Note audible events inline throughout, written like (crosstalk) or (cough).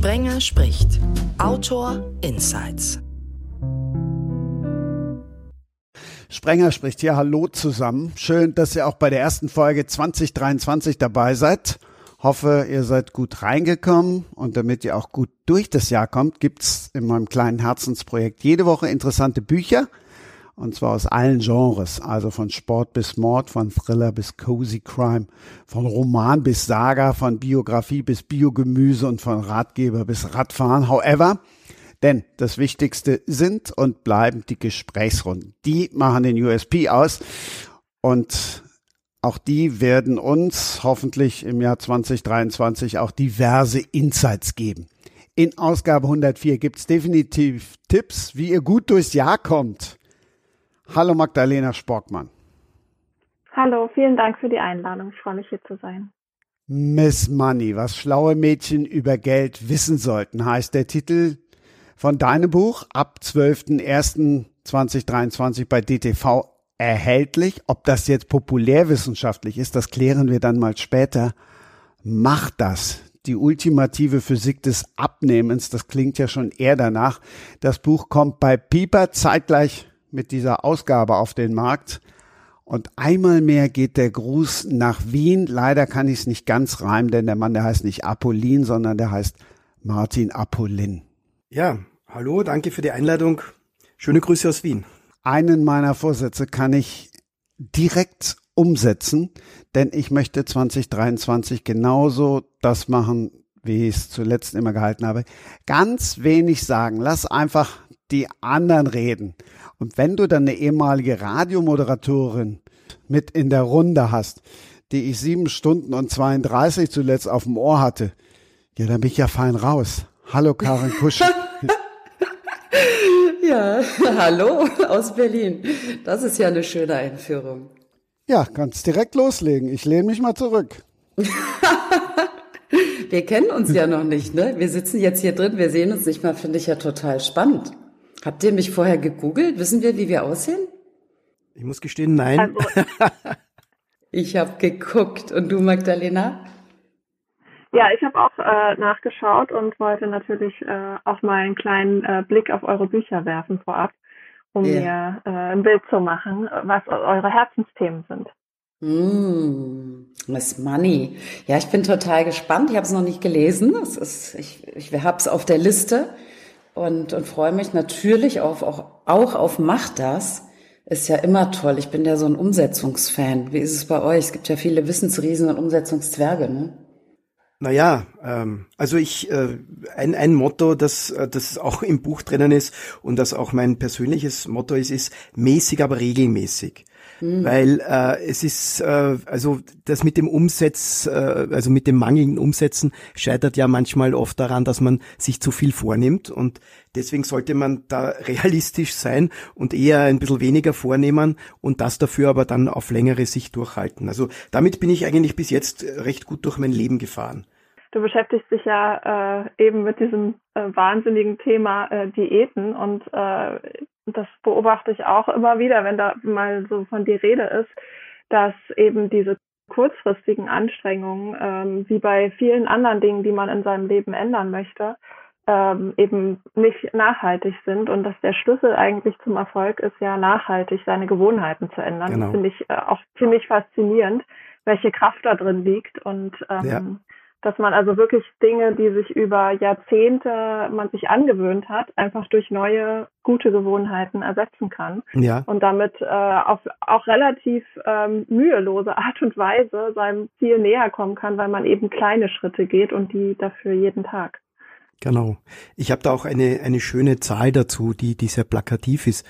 Sprenger spricht. Autor Insights. Sprenger spricht hier. Hallo zusammen. Schön, dass ihr auch bei der ersten Folge 2023 dabei seid. Hoffe, ihr seid gut reingekommen und damit ihr auch gut durch das Jahr kommt, gibt's in meinem kleinen Herzensprojekt jede Woche interessante Bücher und zwar aus allen Genres, also von Sport bis Mord, von Thriller bis Cozy Crime, von Roman bis Saga, von Biografie bis Biogemüse und von Ratgeber bis Radfahren. However, denn das Wichtigste sind und bleiben die Gesprächsrunden. Die machen den USP aus und auch die werden uns hoffentlich im Jahr 2023 auch diverse Insights geben. In Ausgabe 104 gibt's definitiv Tipps, wie ihr gut durchs Jahr kommt. Hallo Magdalena Sporkmann. Hallo, vielen Dank für die Einladung. Ich freue mich hier zu sein. Miss Money, was schlaue Mädchen über Geld wissen sollten, heißt der Titel von deinem Buch ab 12.01.2023 bei DTV erhältlich. Ob das jetzt populärwissenschaftlich ist, das klären wir dann mal später. Macht das. Die ultimative Physik des Abnehmens, das klingt ja schon eher danach. Das Buch kommt bei Pieper zeitgleich mit dieser Ausgabe auf den Markt. Und einmal mehr geht der Gruß nach Wien. Leider kann ich es nicht ganz reimen, denn der Mann, der heißt nicht Apollin, sondern der heißt Martin Apollin. Ja, hallo, danke für die Einladung. Schöne Grüße aus Wien. Einen meiner Vorsätze kann ich direkt umsetzen, denn ich möchte 2023 genauso das machen, wie ich es zuletzt immer gehalten habe. Ganz wenig sagen. Lass einfach die anderen reden. Und wenn du dann eine ehemalige Radiomoderatorin mit in der Runde hast, die ich sieben Stunden und 32 zuletzt auf dem Ohr hatte, ja, dann bin ich ja fein raus. Hallo Karin Kusch. (laughs) ja, (laughs) hallo aus Berlin. Das ist ja eine schöne Einführung. Ja, kannst direkt loslegen. Ich lehne mich mal zurück. (laughs) wir kennen uns ja noch nicht, ne? Wir sitzen jetzt hier drin, wir sehen uns nicht mal, finde ich ja total spannend. Habt ihr mich vorher gegoogelt? Wissen wir, wie wir aussehen? Ich muss gestehen, nein. Also, (laughs) ich habe geguckt. Und du, Magdalena? Ja, ich habe auch äh, nachgeschaut und wollte natürlich äh, auch mal einen kleinen äh, Blick auf eure Bücher werfen vorab, um yeah. mir äh, ein Bild zu machen, was eure Herzensthemen sind. Mm, Miss Money. Ja, ich bin total gespannt. Ich habe es noch nicht gelesen. Es ist, ich ich habe es auf der Liste und, und freue mich natürlich auf, auch, auch auf Macht das. Ist ja immer toll. Ich bin ja so ein Umsetzungsfan. Wie ist es bei euch? Es gibt ja viele Wissensriesen und Umsetzungszwerge, ne? Naja, ähm, also ich, äh, ein, ein Motto, das, äh, das auch im Buch drinnen ist und das auch mein persönliches Motto ist, ist mäßig, aber regelmäßig. Mhm. Weil äh, es ist, äh, also das mit dem Umsatz, äh, also mit dem mangelnden Umsetzen scheitert ja manchmal oft daran, dass man sich zu viel vornimmt und deswegen sollte man da (laughs) realistisch sein und eher ein bisschen weniger vornehmen und das dafür aber dann auf längere Sicht durchhalten. Also damit bin ich eigentlich bis jetzt recht gut durch mein Leben gefahren. Du beschäftigst dich ja äh, eben mit diesem äh, wahnsinnigen Thema äh, Diäten und äh, das beobachte ich auch immer wieder, wenn da mal so von die Rede ist, dass eben diese kurzfristigen Anstrengungen, ähm, wie bei vielen anderen Dingen, die man in seinem Leben ändern möchte, ähm, eben nicht nachhaltig sind und dass der Schlüssel eigentlich zum Erfolg ist, ja nachhaltig seine Gewohnheiten zu ändern. Genau. Das finde ich äh, auch ziemlich faszinierend, welche Kraft da drin liegt und ähm, ja dass man also wirklich Dinge, die sich über Jahrzehnte man sich angewöhnt hat, einfach durch neue gute Gewohnheiten ersetzen kann ja. und damit äh, auf auch relativ ähm, mühelose Art und Weise seinem Ziel näher kommen kann, weil man eben kleine Schritte geht und die dafür jeden Tag. Genau. Ich habe da auch eine eine schöne Zahl dazu, die die sehr plakativ ist.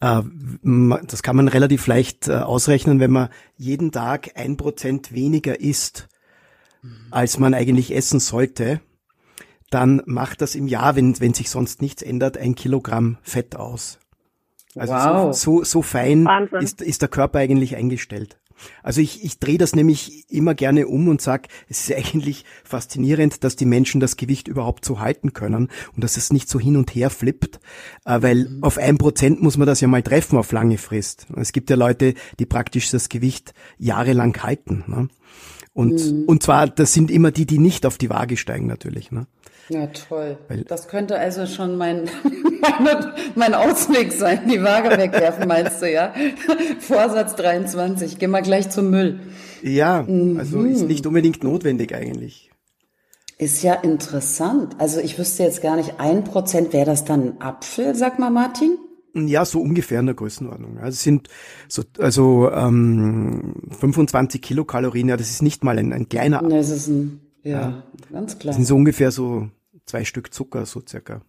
Äh, das kann man relativ leicht äh, ausrechnen, wenn man jeden Tag ein Prozent weniger isst als man eigentlich essen sollte, dann macht das im Jahr, wenn, wenn sich sonst nichts ändert, ein Kilogramm Fett aus. Also wow. so, so, so fein ist, ist der Körper eigentlich eingestellt. Also ich, ich drehe das nämlich immer gerne um und sag, es ist (laughs) eigentlich faszinierend, dass die Menschen das Gewicht überhaupt so halten können und dass es nicht so hin und her flippt, äh, weil mhm. auf ein Prozent muss man das ja mal treffen auf lange Frist. Es gibt ja Leute, die praktisch das Gewicht jahrelang halten. Ne? Und, mhm. und zwar, das sind immer die, die nicht auf die Waage steigen natürlich. Ne? Ja, toll. Weil, das könnte also schon mein, (laughs) mein, mein Ausweg sein, die Waage wegwerfen, meinst du, ja? (laughs) Vorsatz 23, geh mal gleich zum Müll. Ja, mhm. also ist nicht unbedingt notwendig eigentlich. Ist ja interessant. Also ich wüsste jetzt gar nicht, ein Prozent wäre das dann ein Apfel, sag mal Martin? Ja, so ungefähr in der Größenordnung. Also es sind so, also ähm, 25 Kilokalorien, ja, das ist nicht mal ein, ein kleiner Apfel. Das ist ein, ja, ja, ganz klar. Das sind so ungefähr so zwei Stück Zucker, so circa.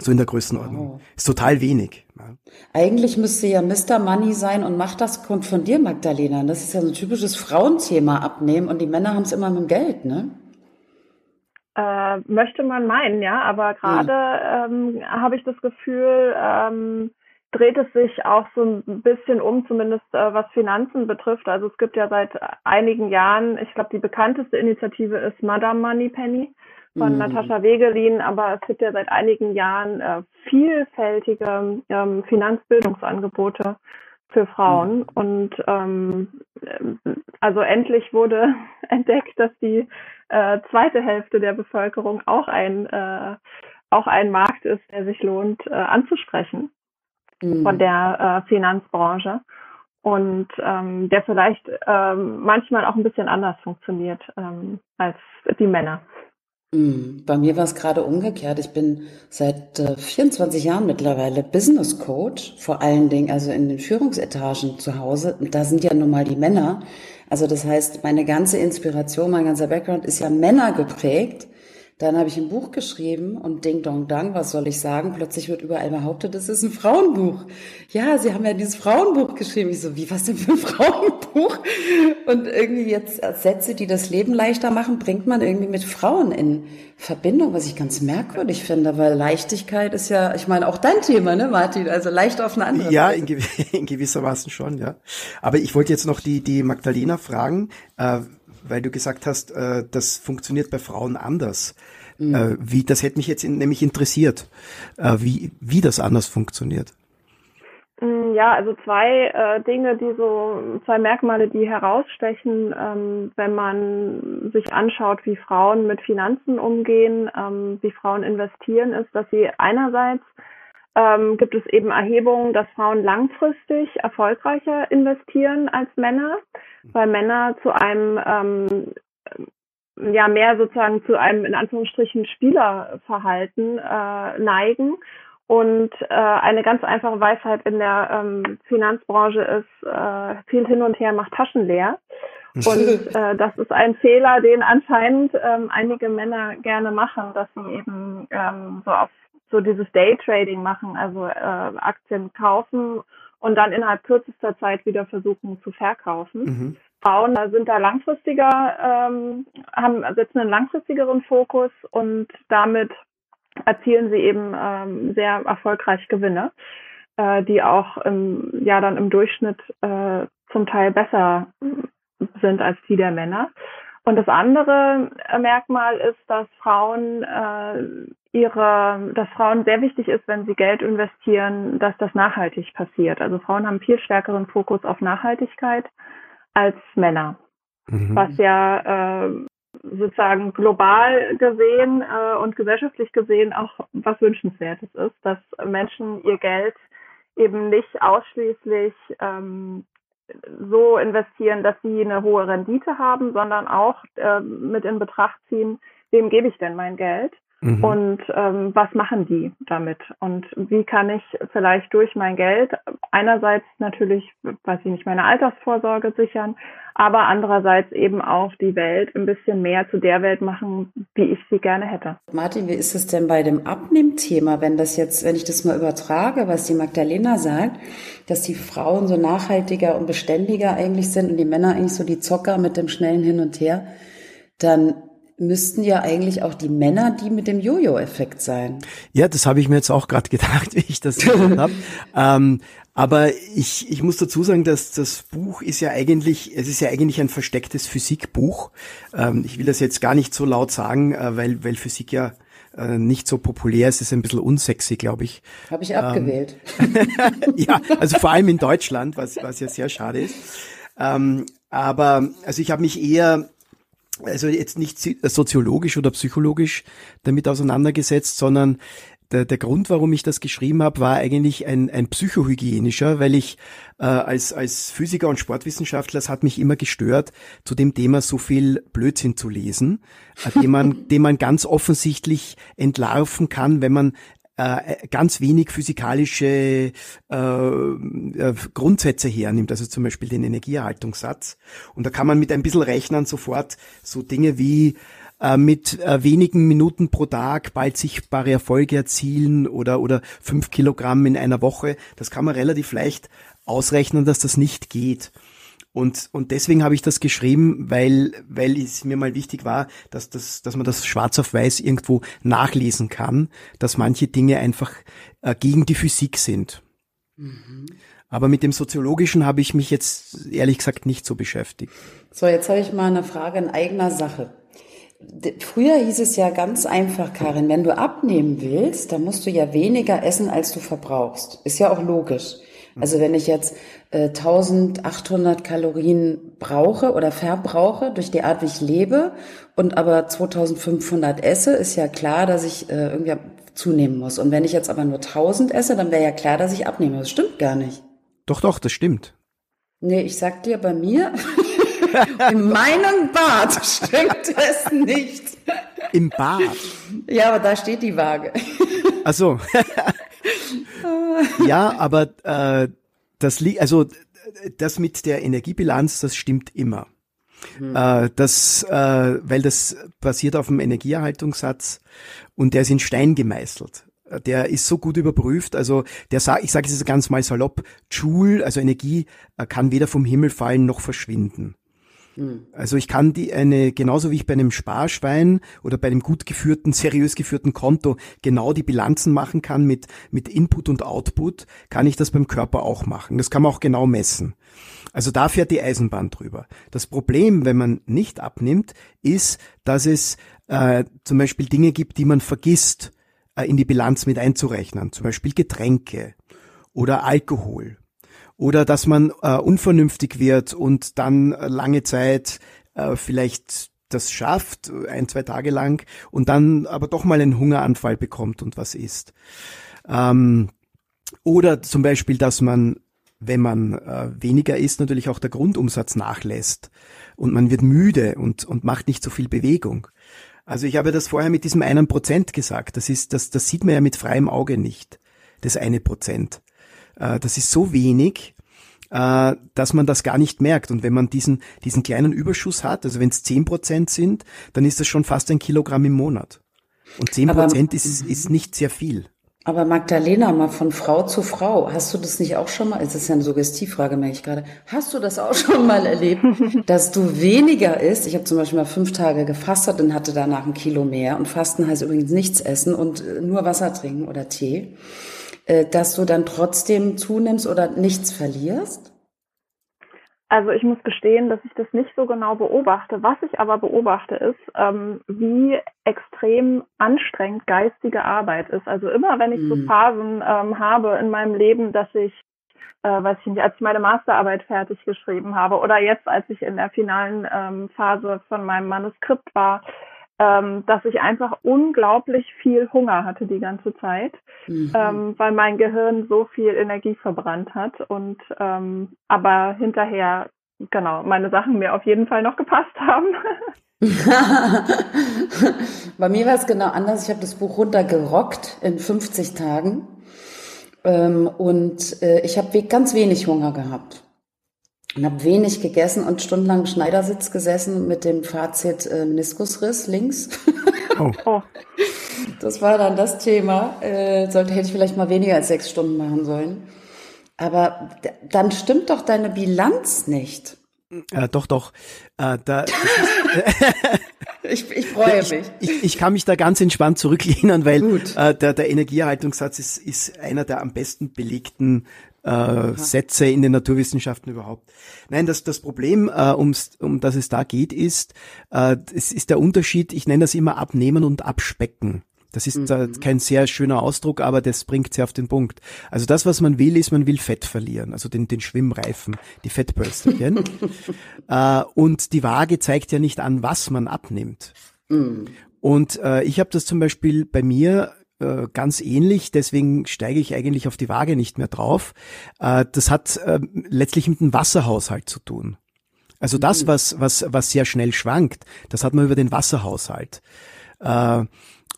So in der Größenordnung. Wow. Ist total wenig. Ja. Eigentlich müsste ja Mr. Money sein und macht das kommt von dir, Magdalena. Das ist ja so ein typisches Frauenthema abnehmen und die Männer haben es immer mit dem Geld, ne? Äh, möchte man meinen, ja, aber gerade mhm. ähm, habe ich das Gefühl, ähm, dreht es sich auch so ein bisschen um, zumindest äh, was Finanzen betrifft. Also es gibt ja seit einigen Jahren, ich glaube, die bekannteste Initiative ist Madame Money Penny von mhm. Natascha Wegelin, aber es gibt ja seit einigen Jahren äh, vielfältige ähm, Finanzbildungsangebote für Frauen. Mhm. Und ähm, also endlich wurde (laughs) entdeckt, dass die äh, zweite Hälfte der Bevölkerung auch ein, äh, auch ein Markt ist, der sich lohnt äh, anzusprechen mhm. von der äh, Finanzbranche und ähm, der vielleicht ähm, manchmal auch ein bisschen anders funktioniert ähm, als die Männer. Mhm. Bei mir war es gerade umgekehrt. Ich bin seit äh, 24 Jahren mittlerweile Business Coach, vor allen Dingen also in den Führungsetagen zu Hause. Da sind ja nun mal die Männer. Also das heißt, meine ganze Inspiration, mein ganzer Background ist ja Männer geprägt. Dann habe ich ein Buch geschrieben und Ding Dong Dang, was soll ich sagen? Plötzlich wird überall behauptet, das ist ein Frauenbuch. Ja, sie haben ja dieses Frauenbuch geschrieben. Ich so, wie, was denn für ein (laughs) Frauenbuch? Und irgendwie jetzt Sätze, die das Leben leichter machen, bringt man irgendwie mit Frauen in Verbindung, was ich ganz merkwürdig finde, weil Leichtigkeit ist ja, ich meine, auch dein Thema, ne, Martin? Also leicht auf eine andere Ja, in, gew (laughs) in gewissermaßen schon, ja. Aber ich wollte jetzt noch die, die Magdalena fragen, äh, weil du gesagt hast, äh, das funktioniert bei Frauen anders. Mhm. Äh, wie, das hätte mich jetzt in, nämlich interessiert, äh, wie, wie das anders funktioniert. Mm, ja, also zwei äh, Dinge, die so, zwei Merkmale, die herausstechen, ähm, wenn man sich anschaut, wie Frauen mit Finanzen umgehen, ähm, wie Frauen investieren, ist, dass sie einerseits ähm, gibt es eben Erhebungen, dass Frauen langfristig erfolgreicher investieren als Männer, weil Männer zu einem ähm, ja mehr sozusagen zu einem in Anführungsstrichen Spielerverhalten äh, neigen. Und äh, eine ganz einfache Weisheit in der ähm, Finanzbranche ist, äh, viel hin und her macht Taschen leer. (laughs) Und äh, das ist ein Fehler, den anscheinend ähm, einige Männer gerne machen, dass sie eben ähm, so auf so dieses Daytrading machen, also äh, Aktien kaufen und dann innerhalb kürzester Zeit wieder versuchen zu verkaufen. Mhm. Frauen sind da langfristiger, ähm, haben setzen einen langfristigeren Fokus und damit erzielen sie eben ähm, sehr erfolgreich Gewinne, äh, die auch im, ja dann im Durchschnitt äh, zum Teil besser sind als die der Männer. Und das andere Merkmal ist, dass Frauen äh, ihre, dass Frauen sehr wichtig ist, wenn sie Geld investieren, dass das nachhaltig passiert. Also Frauen haben viel stärkeren Fokus auf Nachhaltigkeit als Männer, mhm. was ja äh, sozusagen global gesehen äh, und gesellschaftlich gesehen auch was wünschenswertes ist, dass Menschen ihr Geld eben nicht ausschließlich ähm, so investieren, dass sie eine hohe Rendite haben, sondern auch äh, mit in Betracht ziehen, wem gebe ich denn mein Geld Mhm. Und ähm, was machen die damit? Und wie kann ich vielleicht durch mein Geld einerseits natürlich, weiß ich nicht, meine Altersvorsorge sichern, aber andererseits eben auch die Welt ein bisschen mehr zu der Welt machen, wie ich sie gerne hätte. Martin, wie ist es denn bei dem Abnehmthema, wenn das jetzt, wenn ich das mal übertrage, was die Magdalena sagt, dass die Frauen so nachhaltiger und beständiger eigentlich sind und die Männer eigentlich so die Zocker mit dem schnellen Hin und Her, dann müssten ja eigentlich auch die Männer die mit dem Jojo-Effekt sein. Ja, das habe ich mir jetzt auch gerade (laughs) gedacht, wie ich das (laughs) gehört habe. Ähm, aber ich, ich muss dazu sagen, dass das Buch ist ja eigentlich, es ist ja eigentlich ein verstecktes Physikbuch. Ähm, ich will das jetzt gar nicht so laut sagen, äh, weil, weil Physik ja äh, nicht so populär ist, ist ein bisschen unsexy, glaube ich. Habe ich abgewählt. Ähm, (laughs) ja, also vor allem in Deutschland, was, was ja sehr schade ist. Ähm, aber also ich habe mich eher also jetzt nicht soziologisch oder psychologisch damit auseinandergesetzt, sondern der, der Grund, warum ich das geschrieben habe, war eigentlich ein, ein psychohygienischer, weil ich äh, als, als Physiker und Sportwissenschaftler, es hat mich immer gestört, zu dem Thema so viel Blödsinn zu lesen, äh, den, man, (laughs) den man ganz offensichtlich entlarven kann, wenn man äh, ganz wenig physikalische äh, äh, Grundsätze hernimmt, also zum Beispiel den Energieerhaltungssatz. Und da kann man mit ein bisschen Rechnen sofort so Dinge wie äh, mit wenigen Minuten pro Tag bald sichtbare Erfolge erzielen oder, oder fünf Kilogramm in einer Woche. Das kann man relativ leicht ausrechnen, dass das nicht geht. Und, und deswegen habe ich das geschrieben, weil, weil es mir mal wichtig war, dass, das, dass man das schwarz auf weiß irgendwo nachlesen kann, dass manche Dinge einfach äh, gegen die Physik sind. Mhm. Aber mit dem Soziologischen habe ich mich jetzt ehrlich gesagt nicht so beschäftigt. So, jetzt habe ich mal eine Frage in eigener Sache. Früher hieß es ja ganz einfach, Karin, wenn du abnehmen willst, dann musst du ja weniger essen, als du verbrauchst. Ist ja auch logisch. Also wenn ich jetzt äh, 1800 Kalorien brauche oder verbrauche durch die Art, wie ich lebe und aber 2500 esse, ist ja klar, dass ich äh, irgendwie zunehmen muss. Und wenn ich jetzt aber nur 1000 esse, dann wäre ja klar, dass ich abnehme. Das stimmt gar nicht. Doch, doch, das stimmt. Nee, ich sag dir, bei mir, (laughs) in meinem Bad (laughs) stimmt es nicht. Im Bad? Ja, aber da steht die Waage. Ach so. (laughs) (laughs) ja, aber äh, das liegt, also das mit der Energiebilanz, das stimmt immer. Hm. Äh, das, äh, weil das basiert auf dem Energieerhaltungssatz und der ist in Stein gemeißelt. Der ist so gut überprüft, also der sagt, ich sage es ganz mal salopp, Joule, also Energie, äh, kann weder vom Himmel fallen noch verschwinden. Hm. Also ich kann die eine, genauso wie ich bei einem Sparschwein oder bei einem gut geführten, seriös geführten Konto genau die Bilanzen machen kann mit, mit Input und Output, kann ich das beim Körper auch machen. Das kann man auch genau messen. Also da fährt die Eisenbahn drüber. Das Problem, wenn man nicht abnimmt, ist, dass es äh, zum Beispiel Dinge gibt, die man vergisst, äh, in die Bilanz mit einzurechnen. Zum Beispiel Getränke oder Alkohol oder dass man äh, unvernünftig wird und dann äh, lange Zeit äh, vielleicht das schafft, ein, zwei Tage lang, und dann aber doch mal einen Hungeranfall bekommt und was isst. Ähm, oder zum Beispiel, dass man, wenn man äh, weniger isst, natürlich auch der Grundumsatz nachlässt und man wird müde und, und macht nicht so viel Bewegung. Also ich habe das vorher mit diesem einen Prozent gesagt. Das ist, das, das sieht man ja mit freiem Auge nicht. Das eine Prozent. Äh, das ist so wenig, äh, dass man das gar nicht merkt. Und wenn man diesen, diesen kleinen Überschuss hat, also wenn es zehn Prozent sind, dann ist das schon fast ein Kilogramm im Monat. Und zehn Prozent ist, ist nicht sehr viel. Aber Magdalena, mal von Frau zu Frau, hast du das nicht auch schon mal, es ist ja eine Suggestivfrage, merke ich gerade, hast du das auch (laughs) schon mal erlebt, dass du weniger isst? Ich habe zum Beispiel mal fünf Tage gefastet und hatte danach ein Kilo mehr. Und Fasten heißt übrigens nichts essen und nur Wasser trinken oder Tee. Äh, dass du dann trotzdem zunimmst oder nichts verlierst? Also ich muss gestehen, dass ich das nicht so genau beobachte. Was ich aber beobachte, ist, ähm, wie extrem anstrengend geistige Arbeit ist. Also immer, wenn ich mhm. so Phasen ähm, habe in meinem Leben, dass ich, äh, weiß ich nicht, als ich meine Masterarbeit fertig geschrieben habe oder jetzt, als ich in der finalen ähm, Phase von meinem Manuskript war, ähm, dass ich einfach unglaublich viel Hunger hatte die ganze Zeit, mhm. ähm, weil mein Gehirn so viel Energie verbrannt hat und ähm, aber hinterher genau meine Sachen mir auf jeden Fall noch gepasst haben. (laughs) Bei mir war es genau anders. Ich habe das Buch runtergerockt in 50 Tagen ähm, und äh, ich habe ganz wenig Hunger gehabt und habe wenig gegessen und stundenlang im Schneidersitz gesessen mit dem Fazit äh, Meniskusriss links. (laughs) Oh. oh. Das war dann das Thema. Äh, sollte hätte ich vielleicht mal weniger als sechs Stunden machen sollen. Aber dann stimmt doch deine Bilanz nicht. Äh, doch, doch. Äh, da, (laughs) ich, ich freue mich. Ich, ich, ich, kann mich da ganz entspannt zurücklehnen, weil äh, der, der Energieerhaltungssatz ist, ist einer der am besten belegten äh, Sätze in den Naturwissenschaften überhaupt. Nein, das, das Problem, äh, ums, um das es da geht, ist, äh, es ist der Unterschied, ich nenne das immer abnehmen und abspecken. Das ist mhm. kein sehr schöner Ausdruck, aber das bringt sie auf den Punkt. Also das, was man will, ist, man will Fett verlieren, also den, den Schwimmreifen, die Fettpölsterchen. (laughs) äh, und die Waage zeigt ja nicht an, was man abnimmt. Mhm. Und äh, ich habe das zum Beispiel bei mir äh, ganz ähnlich, deswegen steige ich eigentlich auf die Waage nicht mehr drauf. Äh, das hat äh, letztlich mit dem Wasserhaushalt zu tun. Also das, mhm. was, was, was sehr schnell schwankt, das hat man über den Wasserhaushalt. Äh,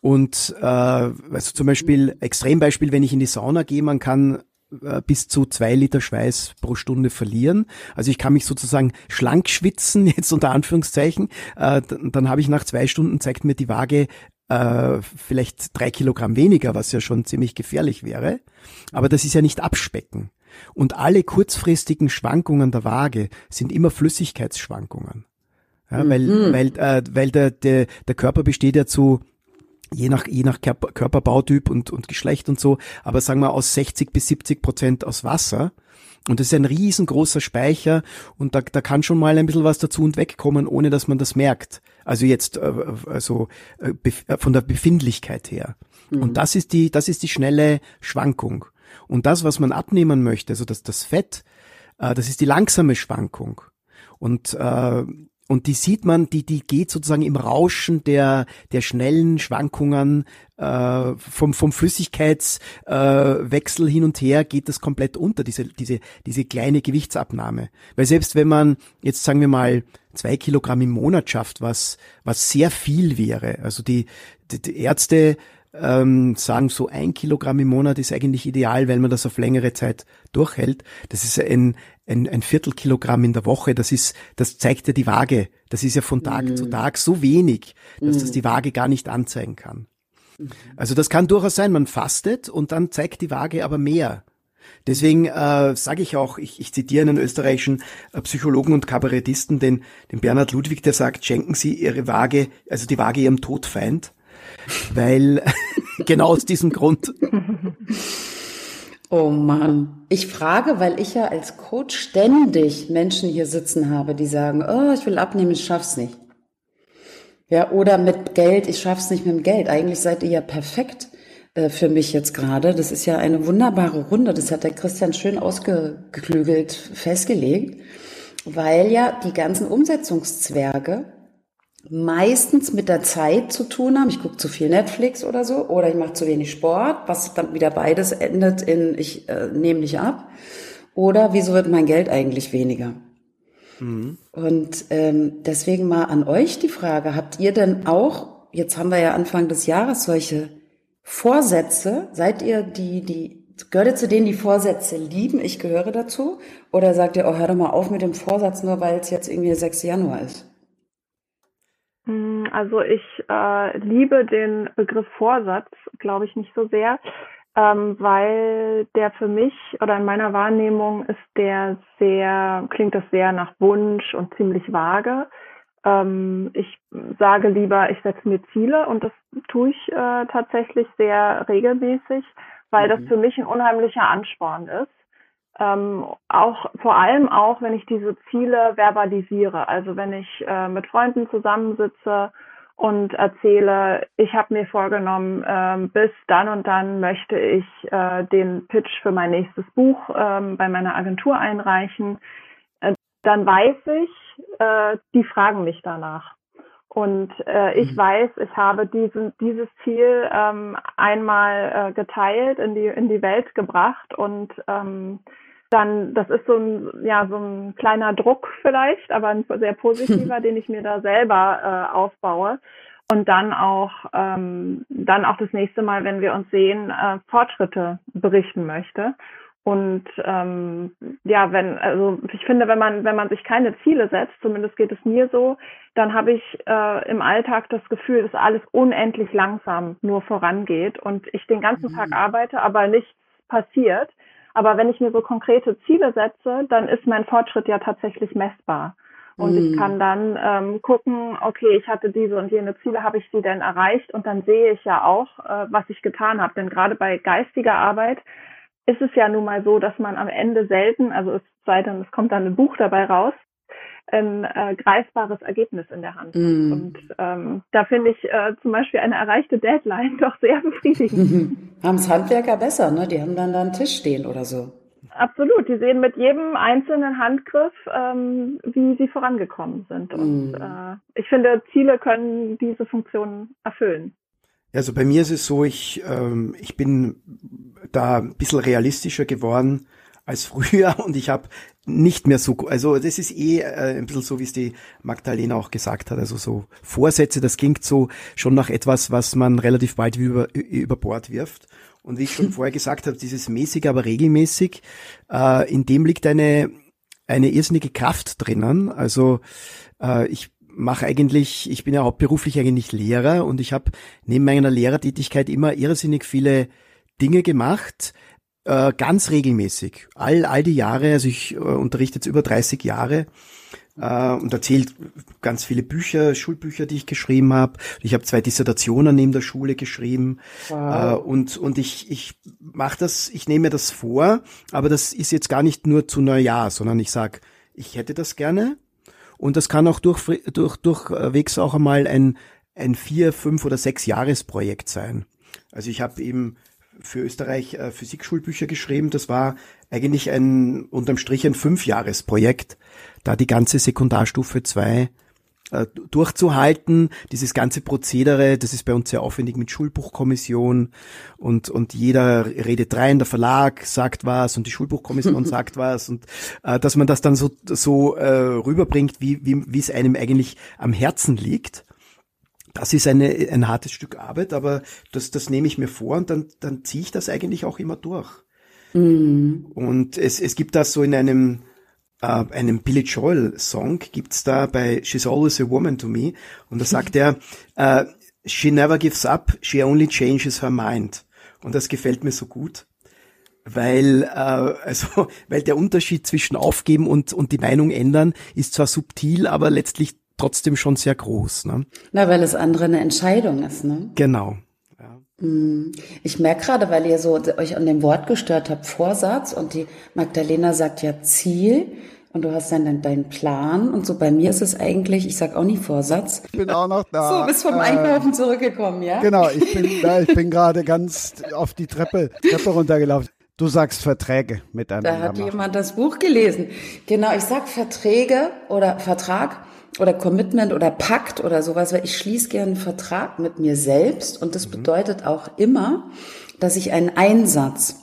und äh, also zum Beispiel, Extrembeispiel, wenn ich in die Sauna gehe, man kann äh, bis zu zwei Liter Schweiß pro Stunde verlieren. Also ich kann mich sozusagen schlank schwitzen, (laughs) jetzt unter Anführungszeichen. Äh, dann, dann habe ich nach zwei Stunden, zeigt mir die Waage, äh, vielleicht drei Kilogramm weniger, was ja schon ziemlich gefährlich wäre. Aber das ist ja nicht Abspecken. Und alle kurzfristigen Schwankungen der Waage sind immer Flüssigkeitsschwankungen. Ja, weil, mhm. weil, äh, weil der, der, der Körper besteht ja zu je nach, je nach Körper, Körperbautyp und, und Geschlecht und so, aber sagen wir aus 60 bis 70 Prozent aus Wasser. Und das ist ein riesengroßer Speicher und da, da kann schon mal ein bisschen was dazu und wegkommen, ohne dass man das merkt. Also jetzt äh, also äh, äh, von der Befindlichkeit her. Mhm. Und das ist die das ist die schnelle Schwankung. Und das, was man abnehmen möchte, also das das Fett, das ist die langsame Schwankung. Und äh, und die sieht man, die, die geht sozusagen im Rauschen der, der schnellen Schwankungen äh, vom, vom Flüssigkeitswechsel äh, hin und her geht das komplett unter, diese, diese, diese kleine Gewichtsabnahme. Weil selbst wenn man jetzt sagen wir mal zwei Kilogramm im Monat schafft, was, was sehr viel wäre, also die, die, die Ärzte ähm, sagen, so ein Kilogramm im Monat ist eigentlich ideal, weil man das auf längere Zeit durchhält. Das ist ein, ein, ein Viertelkilogramm in der Woche. Das ist, das zeigt ja die Waage. Das ist ja von Tag mhm. zu Tag so wenig, dass mhm. das die Waage gar nicht anzeigen kann. Mhm. Also das kann durchaus sein, man fastet und dann zeigt die Waage aber mehr. Deswegen äh, sage ich auch, ich, ich zitiere einen österreichischen äh, Psychologen und Kabarettisten, den, den Bernhard Ludwig, der sagt, schenken Sie Ihre Waage, also die Waage Ihrem Todfeind weil (laughs) genau aus diesem Grund. Oh Mann. Ich frage, weil ich ja als Coach ständig Menschen hier sitzen habe, die sagen, oh, ich will abnehmen, ich schaff's nicht. Ja, oder mit Geld, ich schaff's nicht mit dem Geld. Eigentlich seid ihr ja perfekt äh, für mich jetzt gerade. Das ist ja eine wunderbare Runde. Das hat der Christian schön ausgeklügelt festgelegt, weil ja die ganzen Umsetzungszwerge meistens mit der Zeit zu tun haben. Ich gucke zu viel Netflix oder so, oder ich mache zu wenig Sport, was dann wieder beides endet in ich äh, nehme nicht ab. Oder wieso wird mein Geld eigentlich weniger? Mhm. Und ähm, deswegen mal an euch die Frage, habt ihr denn auch, jetzt haben wir ja Anfang des Jahres solche Vorsätze, seid ihr die, die, gehört ihr zu denen, die Vorsätze lieben, ich gehöre dazu? Oder sagt ihr, oh, hör doch mal auf mit dem Vorsatz, nur weil es jetzt irgendwie der 6. Januar ist? Mm, also ich äh, liebe den Begriff Vorsatz, glaube ich, nicht so sehr, ähm, weil der für mich oder in meiner Wahrnehmung ist der sehr, klingt das sehr nach Wunsch und ziemlich vage. Ähm, ich sage lieber, ich setze mir Ziele und das tue ich äh, tatsächlich sehr regelmäßig, weil mhm. das für mich ein unheimlicher Ansporn ist ähm, auch vor allem auch, wenn ich diese Ziele verbalisiere. Also wenn ich äh, mit Freunden zusammensitze und erzähle, ich habe mir vorgenommen, ähm, bis dann und dann möchte ich äh, den Pitch für mein nächstes Buch ähm, bei meiner Agentur einreichen, äh, dann weiß ich, äh, die fragen mich danach. Und äh, ich mhm. weiß, ich habe diesen, dieses Ziel ähm, einmal äh, geteilt, in die, in die Welt gebracht und ähm, dann, das ist so ein, ja, so ein kleiner Druck vielleicht, aber ein sehr positiver, (laughs) den ich mir da selber äh, aufbaue. Und dann auch, ähm, dann auch das nächste Mal, wenn wir uns sehen, äh, Fortschritte berichten möchte. Und ähm, ja, wenn, also ich finde, wenn man, wenn man sich keine Ziele setzt, zumindest geht es mir so, dann habe ich äh, im Alltag das Gefühl, dass alles unendlich langsam nur vorangeht und ich den ganzen Tag mhm. arbeite, aber nichts passiert. Aber wenn ich mir so konkrete Ziele setze, dann ist mein Fortschritt ja tatsächlich messbar. Und mm. ich kann dann ähm, gucken, okay, ich hatte diese und jene Ziele, habe ich sie denn erreicht? Und dann sehe ich ja auch, äh, was ich getan habe. Denn gerade bei geistiger Arbeit ist es ja nun mal so, dass man am Ende selten, also es sei denn, es kommt dann ein Buch dabei raus, ein äh, greifbares Ergebnis in der Hand. Mm. Und ähm, da finde ich äh, zum Beispiel eine erreichte Deadline (laughs) doch sehr befriedigend. (laughs) haben es Handwerker besser, ne? Die haben dann da einen Tisch stehen oder so. Absolut. Die sehen mit jedem einzelnen Handgriff, ähm, wie sie vorangekommen sind. Und mm. äh, ich finde, Ziele können diese Funktion erfüllen. Also bei mir ist es so, ich, ähm, ich bin da ein bisschen realistischer geworden als (laughs) früher und ich habe nicht mehr so, also das ist eh äh, ein bisschen so, wie es die Magdalena auch gesagt hat, also so Vorsätze, das klingt so schon nach etwas, was man relativ bald über, über Bord wirft. Und wie ich schon (laughs) vorher gesagt habe, dieses mäßig, aber regelmäßig, äh, in dem liegt eine, eine irrsinnige Kraft drinnen. Also äh, ich mache eigentlich, ich bin ja hauptberuflich eigentlich Lehrer und ich habe neben meiner Lehrertätigkeit immer irrsinnig viele Dinge gemacht, äh, ganz regelmäßig. All, all die Jahre, also ich äh, unterrichte jetzt über 30 Jahre äh, und erzählt ganz viele Bücher, Schulbücher, die ich geschrieben habe. Ich habe zwei Dissertationen neben der Schule geschrieben wow. äh, und und ich ich mache das, ich nehme mir das vor, aber das ist jetzt gar nicht nur zu Neujahr, sondern ich sag, ich hätte das gerne und das kann auch durch, durch durchwegs auch einmal ein ein vier, fünf oder sechs Jahresprojekt sein. Also ich habe eben für Österreich äh, Physikschulbücher geschrieben. Das war eigentlich ein unterm Strich ein Fünfjahresprojekt, da die ganze Sekundarstufe 2 äh, durchzuhalten, dieses ganze Prozedere, das ist bei uns sehr aufwendig mit Schulbuchkommission und, und jeder redet rein, der Verlag sagt was und die Schulbuchkommission (laughs) sagt was und äh, dass man das dann so, so äh, rüberbringt, wie, wie, wie es einem eigentlich am Herzen liegt das ist eine, ein hartes Stück Arbeit, aber das, das nehme ich mir vor und dann, dann ziehe ich das eigentlich auch immer durch. Mhm. Und es, es gibt das so in einem, äh, einem Billy Joel Song, gibt's da bei She's Always a Woman to Me und da sagt er, äh, She never gives up, she only changes her mind. Und das gefällt mir so gut weil äh, also (laughs) weil der Unterschied zwischen aufgeben und und die Meinung ändern ist zwar subtil, aber letztlich trotzdem schon sehr groß. Ne? Na, weil es andere eine Entscheidung ist. Ne? Genau. Ja. Hm. Ich merke gerade, weil ihr so euch an dem Wort gestört habt, Vorsatz und die Magdalena sagt ja Ziel und du hast dann deinen Plan und so bei mir ist es eigentlich, ich sag auch nie Vorsatz. Ich bin auch noch da. (laughs) So, bist vom Einkaufen äh, zurückgekommen, ja? Genau, ich bin, (laughs) ja, ich bin gerade ganz auf die Treppe, Treppe runtergelaufen. Du sagst Verträge miteinander. Da hat machen. jemand das Buch gelesen. Genau, ich sag Verträge oder Vertrag oder Commitment oder Pakt oder sowas, weil ich schließe gerne einen Vertrag mit mir selbst und das mhm. bedeutet auch immer, dass ich einen Einsatz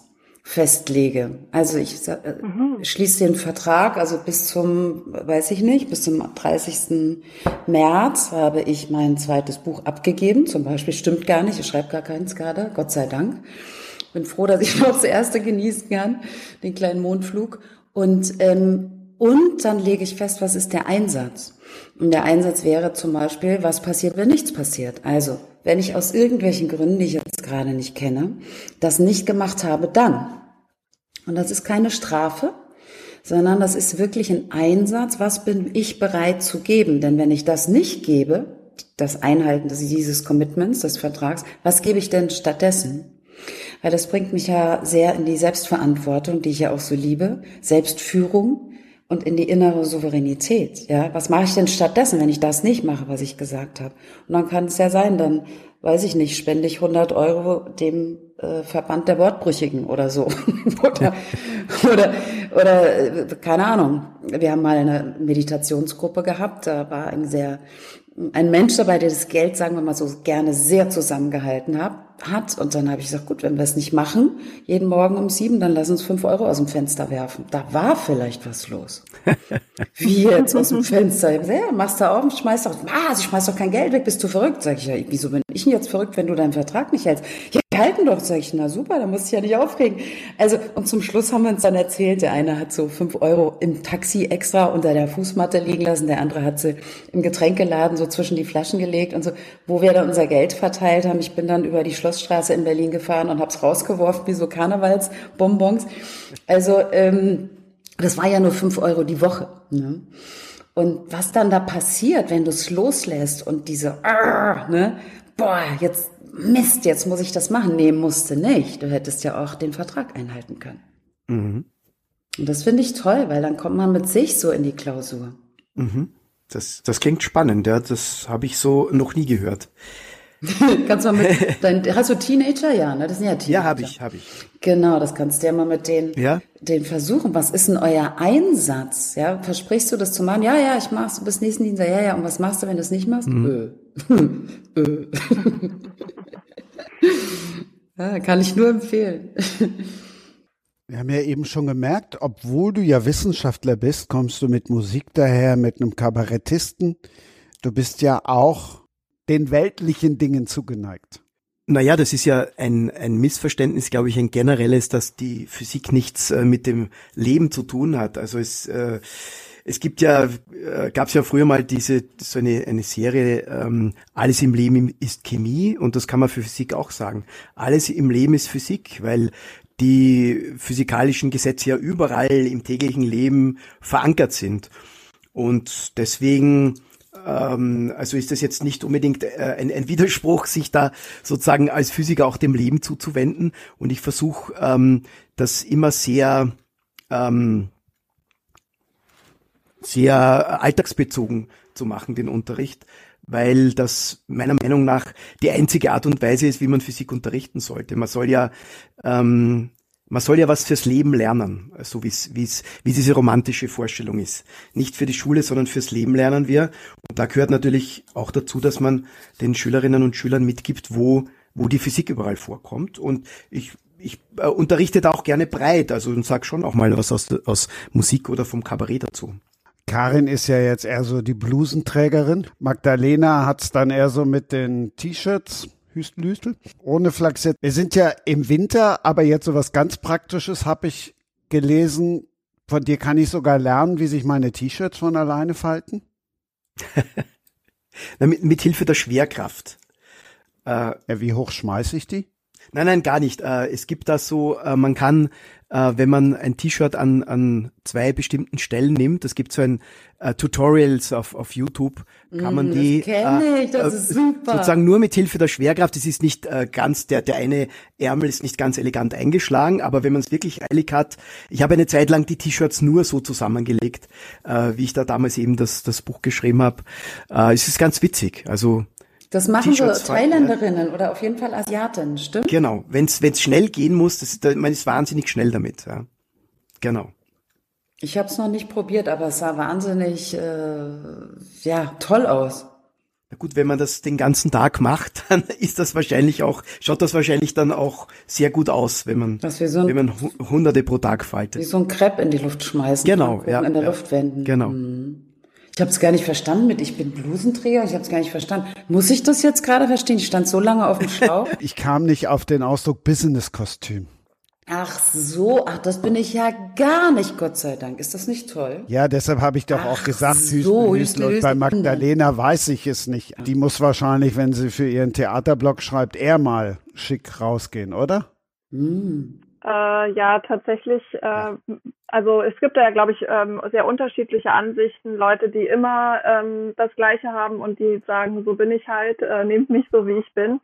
festlege. Also ich äh, mhm. schließe den Vertrag, also bis zum, weiß ich nicht, bis zum 30. März habe ich mein zweites Buch abgegeben. Zum Beispiel stimmt gar nicht, ich schreibe gar keins gerade, Gott sei Dank. Bin froh, dass ich (laughs) noch das erste genießen kann, den kleinen Mondflug. Und ähm, und dann lege ich fest, was ist der Einsatz. Und der Einsatz wäre zum Beispiel, was passiert, wenn nichts passiert. Also, wenn ich aus irgendwelchen Gründen, die ich jetzt gerade nicht kenne, das nicht gemacht habe, dann. Und das ist keine Strafe, sondern das ist wirklich ein Einsatz, was bin ich bereit zu geben. Denn wenn ich das nicht gebe, das Einhalten dieses Commitments, des Vertrags, was gebe ich denn stattdessen? Weil das bringt mich ja sehr in die Selbstverantwortung, die ich ja auch so liebe, Selbstführung und in die innere Souveränität. Ja, was mache ich denn stattdessen, wenn ich das nicht mache, was ich gesagt habe? Und dann kann es ja sein, dann weiß ich nicht, spende ich 100 Euro dem äh, Verband der Wortbrüchigen oder so (laughs) oder, oder oder keine Ahnung. Wir haben mal eine Meditationsgruppe gehabt, da war ein sehr ein Mensch dabei, der das Geld, sagen wir mal so, gerne sehr zusammengehalten hat. Hat. Und dann habe ich gesagt, gut, wenn wir es nicht machen, jeden Morgen um sieben, dann lass uns fünf Euro aus dem Fenster werfen. Da war vielleicht was los. (laughs) Wie jetzt aus dem Fenster? Ich ja, machst du auf, schmeißt doch, ah, sie schmeißt doch kein Geld weg, bist du verrückt? Sag ich, ja, wieso bin ich denn jetzt verrückt, wenn du deinen Vertrag nicht hältst? Ja, halten doch, sag ich, na super, da musst du ja nicht aufregen. Also, und zum Schluss haben wir uns dann erzählt, der eine hat so fünf Euro im Taxi extra unter der Fußmatte liegen lassen, der andere hat sie im Getränkeladen so zwischen die Flaschen gelegt und so, wo wir da unser Geld verteilt haben. Ich bin dann über die Schlossstraße in Berlin gefahren und hab's rausgeworfen wie so Karnevalsbonbons. Also, ähm, das war ja nur fünf Euro die Woche. Ne? Und was dann da passiert, wenn du es loslässt und diese, ne, boah, jetzt Mist, jetzt muss ich das machen. Nee, musste nicht. Du hättest ja auch den Vertrag einhalten können. Mhm. Und das finde ich toll, weil dann kommt man mit sich so in die Klausur. Mhm. Das, das klingt spannend, ja. Das habe ich so noch nie gehört. (laughs) kannst du mal mit (laughs) dein, hast du Teenager? Ja, ne? Das sind ja Teenager. Ja, habe ich, habe ich. Genau, das kannst du ja mal mit denen, ja? den versuchen. Was ist denn euer Einsatz? Ja, versprichst du das zu machen? Ja, ja, ich mach's bis nächsten Dienstag. Ja, ja. Und was machst du, wenn du es nicht machst? Mhm. Ö. Ö. (laughs) ja, kann ich nur empfehlen. Wir haben ja eben schon gemerkt, obwohl du ja Wissenschaftler bist, kommst du mit Musik daher, mit einem Kabarettisten. Du bist ja auch den weltlichen Dingen zugeneigt. Naja, das ist ja ein, ein Missverständnis, glaube ich, ein generelles, dass die Physik nichts äh, mit dem Leben zu tun hat. Also es, äh, es gibt ja, äh, gab es ja früher mal diese so eine, eine Serie, ähm, alles im Leben ist Chemie und das kann man für Physik auch sagen. Alles im Leben ist Physik, weil die physikalischen Gesetze ja überall im täglichen Leben verankert sind. Und deswegen ähm, also ist das jetzt nicht unbedingt äh, ein, ein, Widerspruch, sich da sozusagen als Physiker auch dem Leben zuzuwenden. Und ich versuche ähm, das immer sehr, ähm, sehr alltagsbezogen zu machen, den Unterricht, weil das meiner Meinung nach die einzige Art und Weise ist, wie man Physik unterrichten sollte. Man soll ja ähm, man soll ja was fürs Leben lernen, so wie es, wie es, wie diese romantische Vorstellung ist. Nicht für die Schule, sondern fürs Leben lernen wir. Und da gehört natürlich auch dazu, dass man den Schülerinnen und Schülern mitgibt, wo, wo die Physik überall vorkommt. Und ich, ich äh, unterrichte da auch gerne breit, also und sag schon auch mal was aus, aus Musik oder vom Kabarett dazu. Karin ist ja jetzt eher so die Blusenträgerin. Magdalena hat's dann eher so mit den T-Shirts Hüstel, Hüstel. Ohne Flachset. Wir sind ja im Winter, aber jetzt so was ganz Praktisches habe ich gelesen. Von dir kann ich sogar lernen, wie sich meine T-Shirts von alleine falten. (laughs) Na, mit, mit Hilfe der Schwerkraft. Äh, ja, wie hoch schmeiße ich die? Nein, nein, gar nicht. Äh, es gibt da so, äh, man kann äh, wenn man ein T-Shirt an, an zwei bestimmten Stellen nimmt, es gibt so ein äh, Tutorials auf, auf YouTube, kann man mm, die äh, ich, super. sozusagen nur mit Hilfe der Schwerkraft, das ist nicht äh, ganz, der, der eine Ärmel ist nicht ganz elegant eingeschlagen, aber wenn man es wirklich eilig hat, ich habe eine Zeit lang die T-Shirts nur so zusammengelegt, äh, wie ich da damals eben das, das Buch geschrieben habe. Äh, es ist ganz witzig, also das machen so Thailänderinnen oder auf jeden Fall Asiatinnen, stimmt? Genau, wenn es schnell gehen muss, das, man ist wahnsinnig schnell damit. Ja. Genau. Ich habe es noch nicht probiert, aber es sah wahnsinnig äh, ja toll aus. Na gut, wenn man das den ganzen Tag macht, (laughs) dann ist das wahrscheinlich auch, schaut das wahrscheinlich dann auch sehr gut aus, wenn man, so ein, wenn man Hunderte pro Tag faltet. Wie so ein Crepe in die Luft schmeißen. Genau, ja. In der ja, Luft wenden. Genau. Mhm. Ich habe es gar nicht verstanden mit, ich bin Blusenträger, ich habe es gar nicht verstanden. Muss ich das jetzt gerade verstehen? Ich stand so lange auf dem Schlauch. (laughs) ich kam nicht auf den Ausdruck Business-Kostüm. Ach so, ach, das bin ich ja gar nicht, Gott sei Dank. Ist das nicht toll? Ja, deshalb habe ich doch ach auch gesagt, so, Hüstel. Und bei Magdalena weiß ich es nicht. Die muss wahrscheinlich, wenn sie für ihren Theaterblock schreibt, eher mal schick rausgehen, oder? Mm. Äh, ja, tatsächlich. Äh, also es gibt ja, glaube ich, ähm, sehr unterschiedliche Ansichten. Leute, die immer ähm, das Gleiche haben und die sagen, so bin ich halt, äh, nehmt mich so, wie ich bin.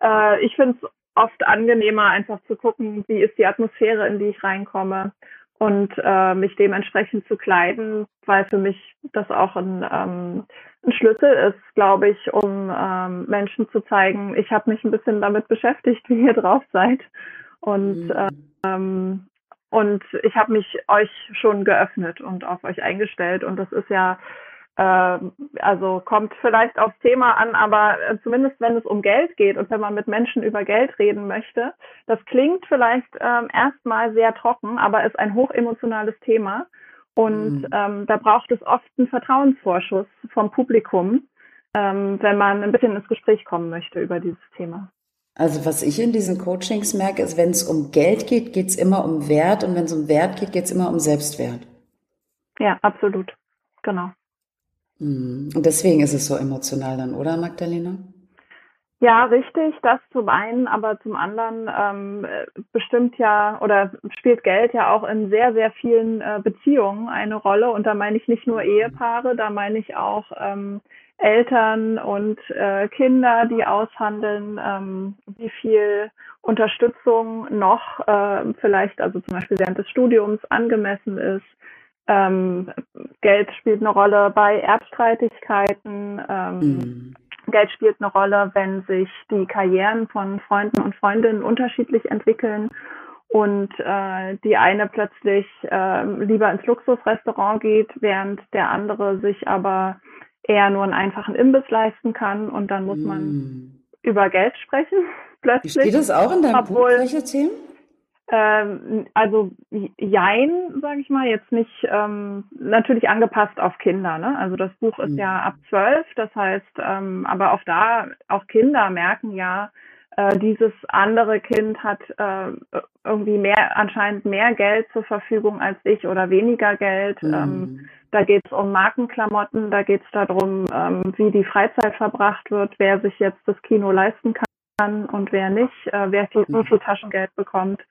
Äh, ich finde es oft angenehmer, einfach zu gucken, wie ist die Atmosphäre, in die ich reinkomme und äh, mich dementsprechend zu kleiden, weil für mich das auch ein, ähm, ein Schlüssel ist, glaube ich, um ähm, Menschen zu zeigen, ich habe mich ein bisschen damit beschäftigt, wie ihr drauf seid und, mhm. ähm, und ich habe mich euch schon geöffnet und auf euch eingestellt. Und das ist ja, äh, also kommt vielleicht aufs Thema an, aber äh, zumindest wenn es um Geld geht und wenn man mit Menschen über Geld reden möchte, das klingt vielleicht ähm, erstmal sehr trocken, aber ist ein hochemotionales Thema. Und mhm. ähm, da braucht es oft einen Vertrauensvorschuss vom Publikum, ähm, wenn man ein bisschen ins Gespräch kommen möchte über dieses Thema. Also was ich in diesen Coachings merke, ist, wenn es um Geld geht, geht es immer um Wert und wenn es um Wert geht, geht es immer um Selbstwert. Ja, absolut. Genau. Mhm. Und deswegen ist es so emotional dann, oder Magdalena? Ja, richtig, das zum einen, aber zum anderen ähm, bestimmt ja oder spielt Geld ja auch in sehr, sehr vielen äh, Beziehungen eine Rolle. Und da meine ich nicht nur Ehepaare, da meine ich auch ähm, Eltern und äh, Kinder, die aushandeln, ähm, wie viel Unterstützung noch äh, vielleicht, also zum Beispiel während des Studiums angemessen ist, Ähm, Geld spielt eine Rolle bei Erbstreitigkeiten. Ähm, mhm. Geld spielt eine Rolle, wenn sich die Karrieren von Freunden und Freundinnen unterschiedlich entwickeln und äh, die eine plötzlich äh, lieber ins Luxusrestaurant geht, während der andere sich aber eher nur einen einfachen Imbiss leisten kann und dann muss man mm. über Geld sprechen (laughs) plötzlich. Steht das auch in deinem obwohl, Buch, solche Themen? Ähm, also Jein, sage ich mal, jetzt nicht ähm, natürlich angepasst auf Kinder. Ne? Also das Buch ist mhm. ja ab zwölf, das heißt, ähm, aber auch da, auch Kinder merken ja, äh, dieses andere Kind hat äh, irgendwie mehr, anscheinend mehr Geld zur Verfügung als ich oder weniger Geld. Mhm. Ähm, da geht es um Markenklamotten, da geht es darum, ähm, wie die Freizeit verbracht wird, wer sich jetzt das Kino leisten kann und wer nicht, äh, wer viel, wie viel Taschengeld bekommt.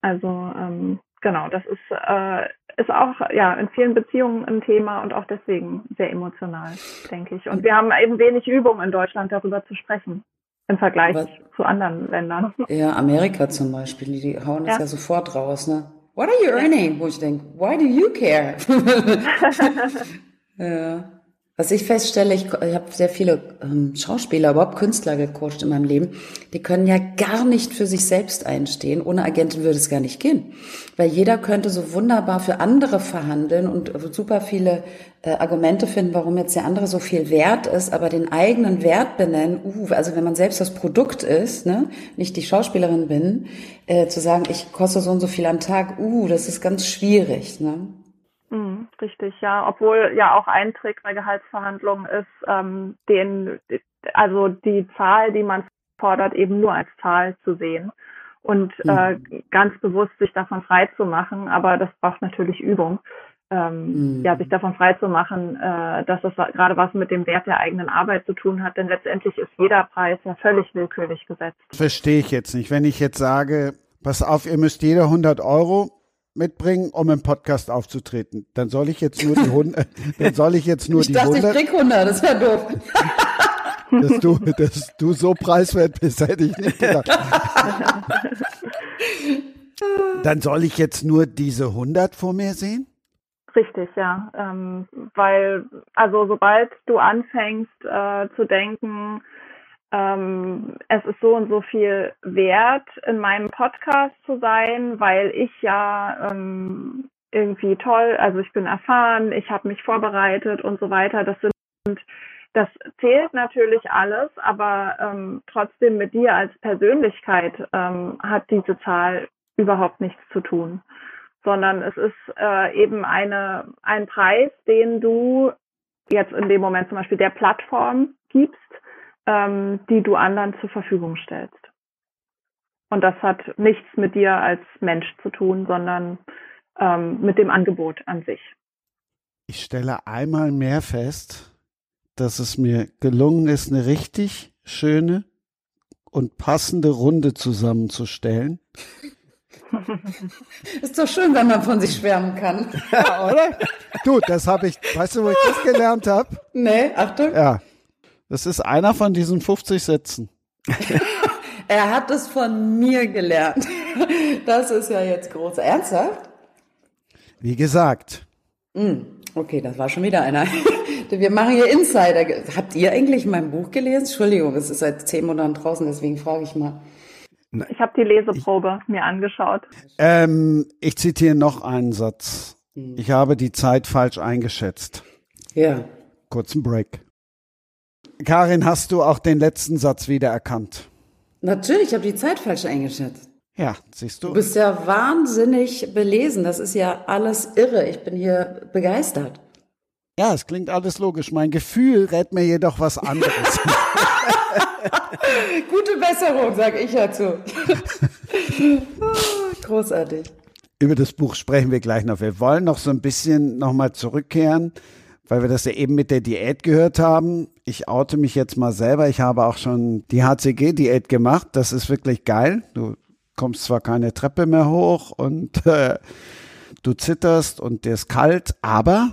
Also ähm, genau, das ist, äh, ist auch ja in vielen Beziehungen ein Thema und auch deswegen sehr emotional, denke ich. Und wir haben eben wenig Übung in Deutschland darüber zu sprechen im Vergleich Was? zu anderen Ländern. Ja, Amerika zum Beispiel, die, die hauen es ja. ja sofort raus, ne? What are you earning? Wo ich denke, why do you care? (laughs) (laughs) ja. Was ich feststelle, ich, ich habe sehr viele ähm, Schauspieler, überhaupt Künstler gecoacht in meinem Leben, die können ja gar nicht für sich selbst einstehen. Ohne Agentin würde es gar nicht gehen. Weil jeder könnte so wunderbar für andere verhandeln und super viele äh, Argumente finden, warum jetzt der andere so viel wert ist, aber den eigenen Wert benennen, uh, also wenn man selbst das Produkt ist, ne, nicht die Schauspielerin bin, äh, zu sagen, ich koste so und so viel am Tag, uh, das ist ganz schwierig. Ne? Mhm, richtig, ja. Obwohl ja auch ein Trick bei Gehaltsverhandlungen ist, ähm, den, also die Zahl, die man fordert, eben nur als Zahl zu sehen und äh, mhm. äh, ganz bewusst sich davon frei zu machen. Aber das braucht natürlich Übung. Ähm, mhm. ja, sich davon frei zu machen, äh, dass das gerade was mit dem Wert der eigenen Arbeit zu tun hat, denn letztendlich ist jeder Preis ja völlig willkürlich gesetzt. Verstehe ich jetzt nicht. Wenn ich jetzt sage, pass auf, ihr müsst jeder 100 Euro mitbringen, um im Podcast aufzutreten. Dann soll ich jetzt nur die 100, (laughs) dann soll ich jetzt nur ich die dachte, 100. Ich krieg 100, das wäre doof. (laughs) dass du, dass du so preiswert bist, hätte ich nicht gedacht. (laughs) Dann soll ich jetzt nur diese 100 vor mir sehen? Richtig, ja. Ähm, weil, also sobald du anfängst äh, zu denken, ähm, es ist so und so viel wert, in meinem Podcast zu sein, weil ich ja ähm, irgendwie toll, also ich bin erfahren, ich habe mich vorbereitet und so weiter. Das sind das zählt natürlich alles, aber ähm, trotzdem mit dir als Persönlichkeit ähm, hat diese Zahl überhaupt nichts zu tun, sondern es ist äh, eben eine ein Preis, den du jetzt in dem Moment zum Beispiel der Plattform gibst ähm, die du anderen zur Verfügung stellst. Und das hat nichts mit dir als Mensch zu tun, sondern ähm, mit dem Angebot an sich. Ich stelle einmal mehr fest, dass es mir gelungen ist, eine richtig schöne und passende Runde zusammenzustellen. (laughs) Ist doch schön, wenn man von sich schwärmen kann. Ja, oder? Du, das habe ich, weißt du, wo ich das gelernt habe? Nee, Achtung. Ja, das ist einer von diesen 50 Sätzen. (laughs) er hat es von mir gelernt. Das ist ja jetzt groß. Ernsthaft? Wie gesagt. Hm, okay, das war schon wieder einer. (laughs) Wir machen hier Insider. Habt ihr eigentlich mein Buch gelesen? Entschuldigung, es ist seit zehn Monaten draußen, deswegen frage ich mal. Ich habe die Leseprobe ich, mir angeschaut. Ähm, ich zitiere noch einen Satz. Hm. Ich habe die Zeit falsch eingeschätzt. Ja. Kurzen Break. Karin, hast du auch den letzten Satz wiedererkannt? Natürlich, ich habe die Zeit falsch eingeschätzt. Ja, siehst du. Du bist ja wahnsinnig belesen. Das ist ja alles irre. Ich bin hier begeistert. Ja, es klingt alles logisch. Mein Gefühl rät mir jedoch was anderes. (laughs) (laughs) Gute Besserung, sage ich dazu. (laughs) Großartig. Über das Buch sprechen wir gleich noch. Wir wollen noch so ein bisschen nochmal zurückkehren weil wir das ja eben mit der Diät gehört haben. Ich oute mich jetzt mal selber. Ich habe auch schon die HCG-Diät gemacht. Das ist wirklich geil. Du kommst zwar keine Treppe mehr hoch und (laughs) äh, du zitterst und dir ist kalt, aber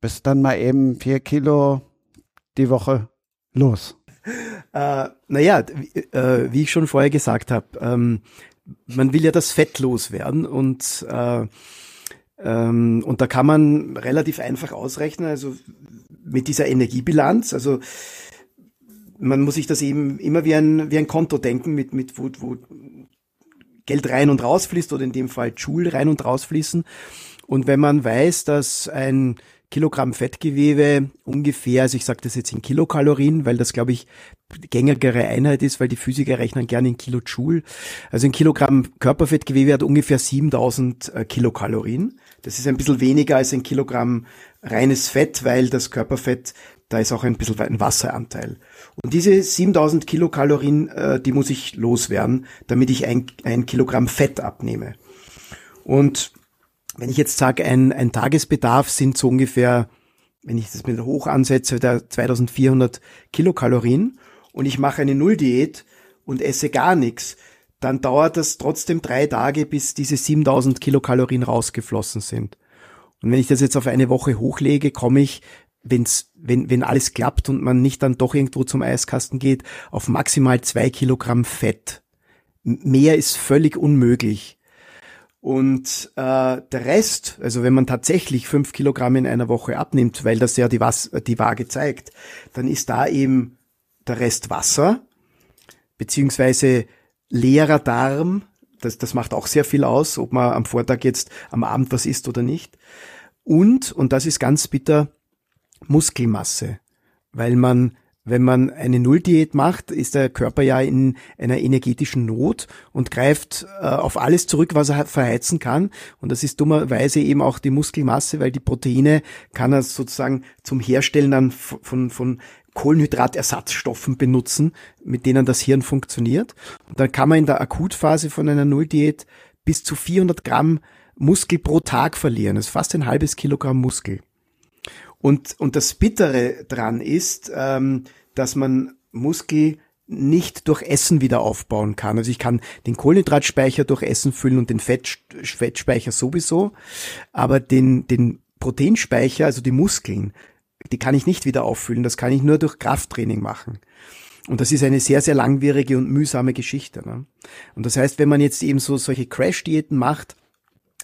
bist dann mal eben vier Kilo die Woche los. Äh, naja, äh, wie ich schon vorher gesagt habe, ähm, man will ja das Fett loswerden und äh, Ähm, und da kann man relativ einfach ausrechnen, also mit dieser Energiebilanz, also man muss sich das eben immer wie ein, wie ein Konto denken, mit, mit wo, wo Geld rein und rausfließt oder in dem Fall Joule rein und rausfließen. Und wenn man weiß, dass ein Kilogramm Fettgewebe ungefähr, also ich sage das jetzt in Kilokalorien, weil das glaube ich gängigere Einheit ist, weil die Physiker rechnen gerne in Kilojoule. Also ein Kilogramm Körperfettgewebe hat ungefähr 7000 äh, Kilokalorien. Das ist ein bisschen weniger als ein Kilogramm reines Fett, weil das Körperfett, da ist auch ein bisschen ein Wasseranteil. Und diese 7000 Kilokalorien, äh, die muss ich loswerden, damit ich ein, ein Kilogramm Fett abnehme. Und wenn ich jetzt sage, ein, ein Tagesbedarf sind so ungefähr, wenn ich das mit hoch ansetze, 2400 Kilokalorien und ich mache eine Nulldiät und esse gar nichts, dann dauert das trotzdem drei Tage, bis diese 7000 Kilokalorien rausgeflossen sind. Und wenn ich das jetzt auf eine Woche hochlege, komme ich, wenn's, wenn, wenn alles klappt und man nicht dann doch irgendwo zum Eiskasten geht, auf maximal zwei Kilogramm Fett. Mehr ist völlig unmöglich. Und äh, der Rest, also wenn man tatsächlich fünf Kilogramm in einer Woche abnimmt, weil das ja die, Was die Waage zeigt, dann ist da eben der Rest Wasser, beziehungsweise leerer Darm, das, das macht auch sehr viel aus, ob man am Vortag jetzt am Abend was isst oder nicht. Und, und das ist ganz bitter, Muskelmasse, weil man wenn man eine Nulldiät macht, ist der Körper ja in einer energetischen Not und greift äh, auf alles zurück, was er verheizen kann. Und das ist dummerweise eben auch die Muskelmasse, weil die Proteine kann er sozusagen zum Herstellen dann von, von Kohlenhydratersatzstoffen benutzen, mit denen das Hirn funktioniert. Und dann kann man in der Akutphase von einer Nulldiät bis zu 400 Gramm Muskel pro Tag verlieren. Das ist fast ein halbes Kilogramm Muskel. Und, und das Bittere dran ist, ähm, dass man Muskel nicht durch Essen wieder aufbauen kann. Also ich kann den Kohlenhydratspeicher durch Essen füllen und den Fett, Fettspeicher sowieso, aber den, den Proteinspeicher, also die Muskeln, die kann ich nicht wieder auffüllen. Das kann ich nur durch Krafttraining machen. Und das ist eine sehr, sehr langwierige und mühsame Geschichte. Ne? Und das heißt, wenn man jetzt eben so solche Crash-Diäten macht,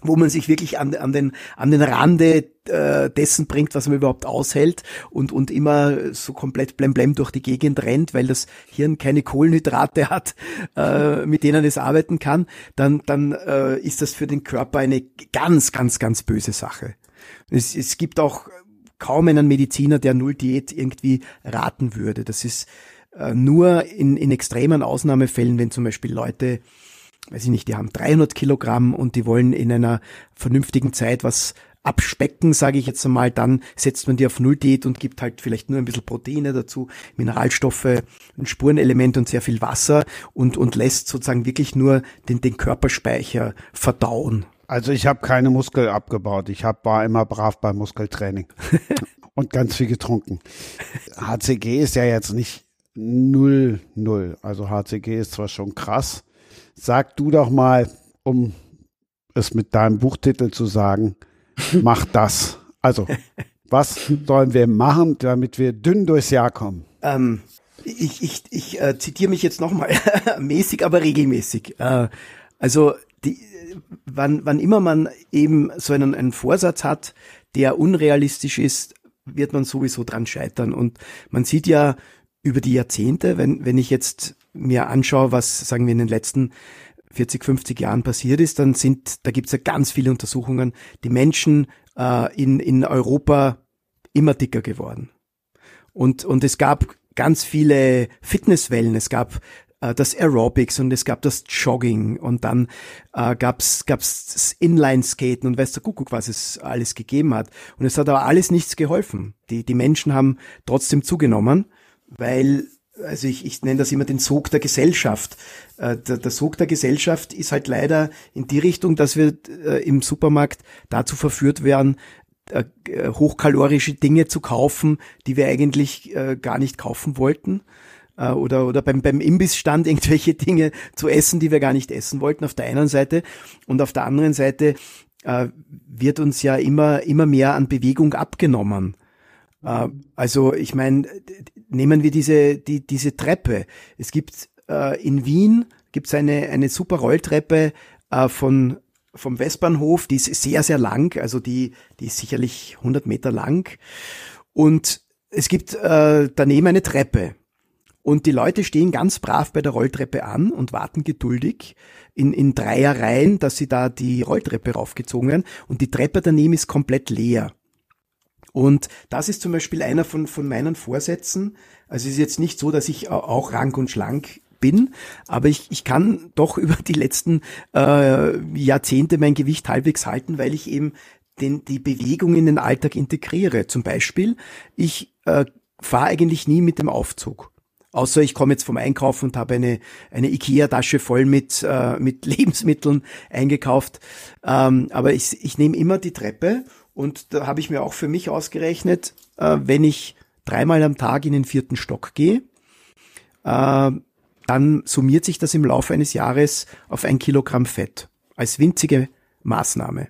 wo man sich wirklich an, an, den, an den Rande äh, dessen bringt, was man überhaupt aushält und, und immer so komplett blemblem durch die Gegend rennt, weil das Hirn keine Kohlenhydrate hat, äh, mit denen es arbeiten kann, dann, dann äh, ist das für den Körper eine ganz, ganz, ganz böse Sache. Es, es gibt auch kaum einen Mediziner, der Null Diät irgendwie raten würde. Das ist äh, nur in, in extremen Ausnahmefällen, wenn zum Beispiel Leute weiß ich nicht, die haben 300 Kilogramm und die wollen in einer vernünftigen Zeit was abspecken, sage ich jetzt einmal, dann setzt man die auf Nulldiät und gibt halt vielleicht nur ein bisschen Proteine dazu, Mineralstoffe, ein Spurenelement und sehr viel Wasser und, und lässt sozusagen wirklich nur den, den Körperspeicher verdauen. Also ich habe keine Muskel abgebaut. Ich hab, war immer brav beim Muskeltraining (laughs) und ganz viel getrunken. HCG ist ja jetzt nicht null null. Also HCG ist zwar schon krass, Sag du doch mal, um es mit deinem Buchtitel zu sagen, (laughs) mach das. Also, was sollen wir machen, damit wir dünn durchs Jahr kommen? Ähm, ich ich, ich äh, zitiere mich jetzt nochmal, (laughs) mäßig, aber regelmäßig. Äh, also, wann, wann immer man eben so einen, einen Vorsatz hat, der unrealistisch ist, wird man sowieso dran scheitern. Und man sieht ja über die Jahrzehnte, wenn, wenn ich jetzt mir anschaue, was, sagen wir, in den letzten 40, 50 Jahren passiert ist, dann sind, da gibt's ja ganz viele Untersuchungen, die Menschen äh, in, in Europa immer dicker geworden. Und, und es gab ganz viele Fitnesswellen, es gab äh, das Aerobics und es gab das Jogging und dann äh, gab's gab's Inline-Skaten und weiß der Kuckuck, was es alles gegeben hat. Und es hat aber alles nichts geholfen. Die, die Menschen haben trotzdem zugenommen, weil also ich, ich nenne das immer den Sog der Gesellschaft. Äh, der, der Sog der Gesellschaft ist halt leider in die Richtung, dass wir äh, im Supermarkt dazu verführt werden, äh, hochkalorische Dinge zu kaufen, die wir eigentlich äh, gar nicht kaufen wollten. Äh, oder, oder beim, beim Imbissstand (laughs) irgendwelche Dinge zu essen, die wir gar nicht essen wollten, auf der einen Seite. Und auf der anderen Seite äh, wird uns ja immer, immer mehr an Bewegung abgenommen. Äh, also ich meine, nehmen wir diese, die, diese Treppe. Es gibt äh, in Wien gibt's eine, eine super Rolltreppe äh, von vom Westbahnhof, die ist sehr, sehr lang, also die, die ist sicherlich 100 Meter lang. Und es gibt äh, daneben eine Treppe. Und die Leute stehen ganz brav bei der Rolltreppe an und warten geduldig in, in Dreierreihen, dass sie da die Rolltreppe raufgezogen werden. Und die Treppe daneben ist komplett leer. Und das ist zum Beispiel einer von, von meinen Vorsätzen. Also es ist jetzt nicht so, dass ich auch rank und schlank bin, aber ich, ich kann doch (laughs) über die letzten äh, Jahrzehnte mein Gewicht halbwegs halten, weil ich eben den, die Bewegung in den Alltag integriere. Zum Beispiel, ich äh, fahre eigentlich nie mit dem Aufzug. Außer ich komme jetzt vom Einkaufen und habe eine, eine Ikea-Tasche voll mit, äh, mit (laughs) Lebensmitteln eingekauft. Ähm, aber ich, ich nehme immer die Treppe und da habe ich mir auch für mich ausgerechnet, äh, wenn ich dreimal am Tag in den vierten Stock gehe, äh, dann summiert sich das im Laufe eines Jahres auf ein Kilogramm Fett als winzige Maßnahme.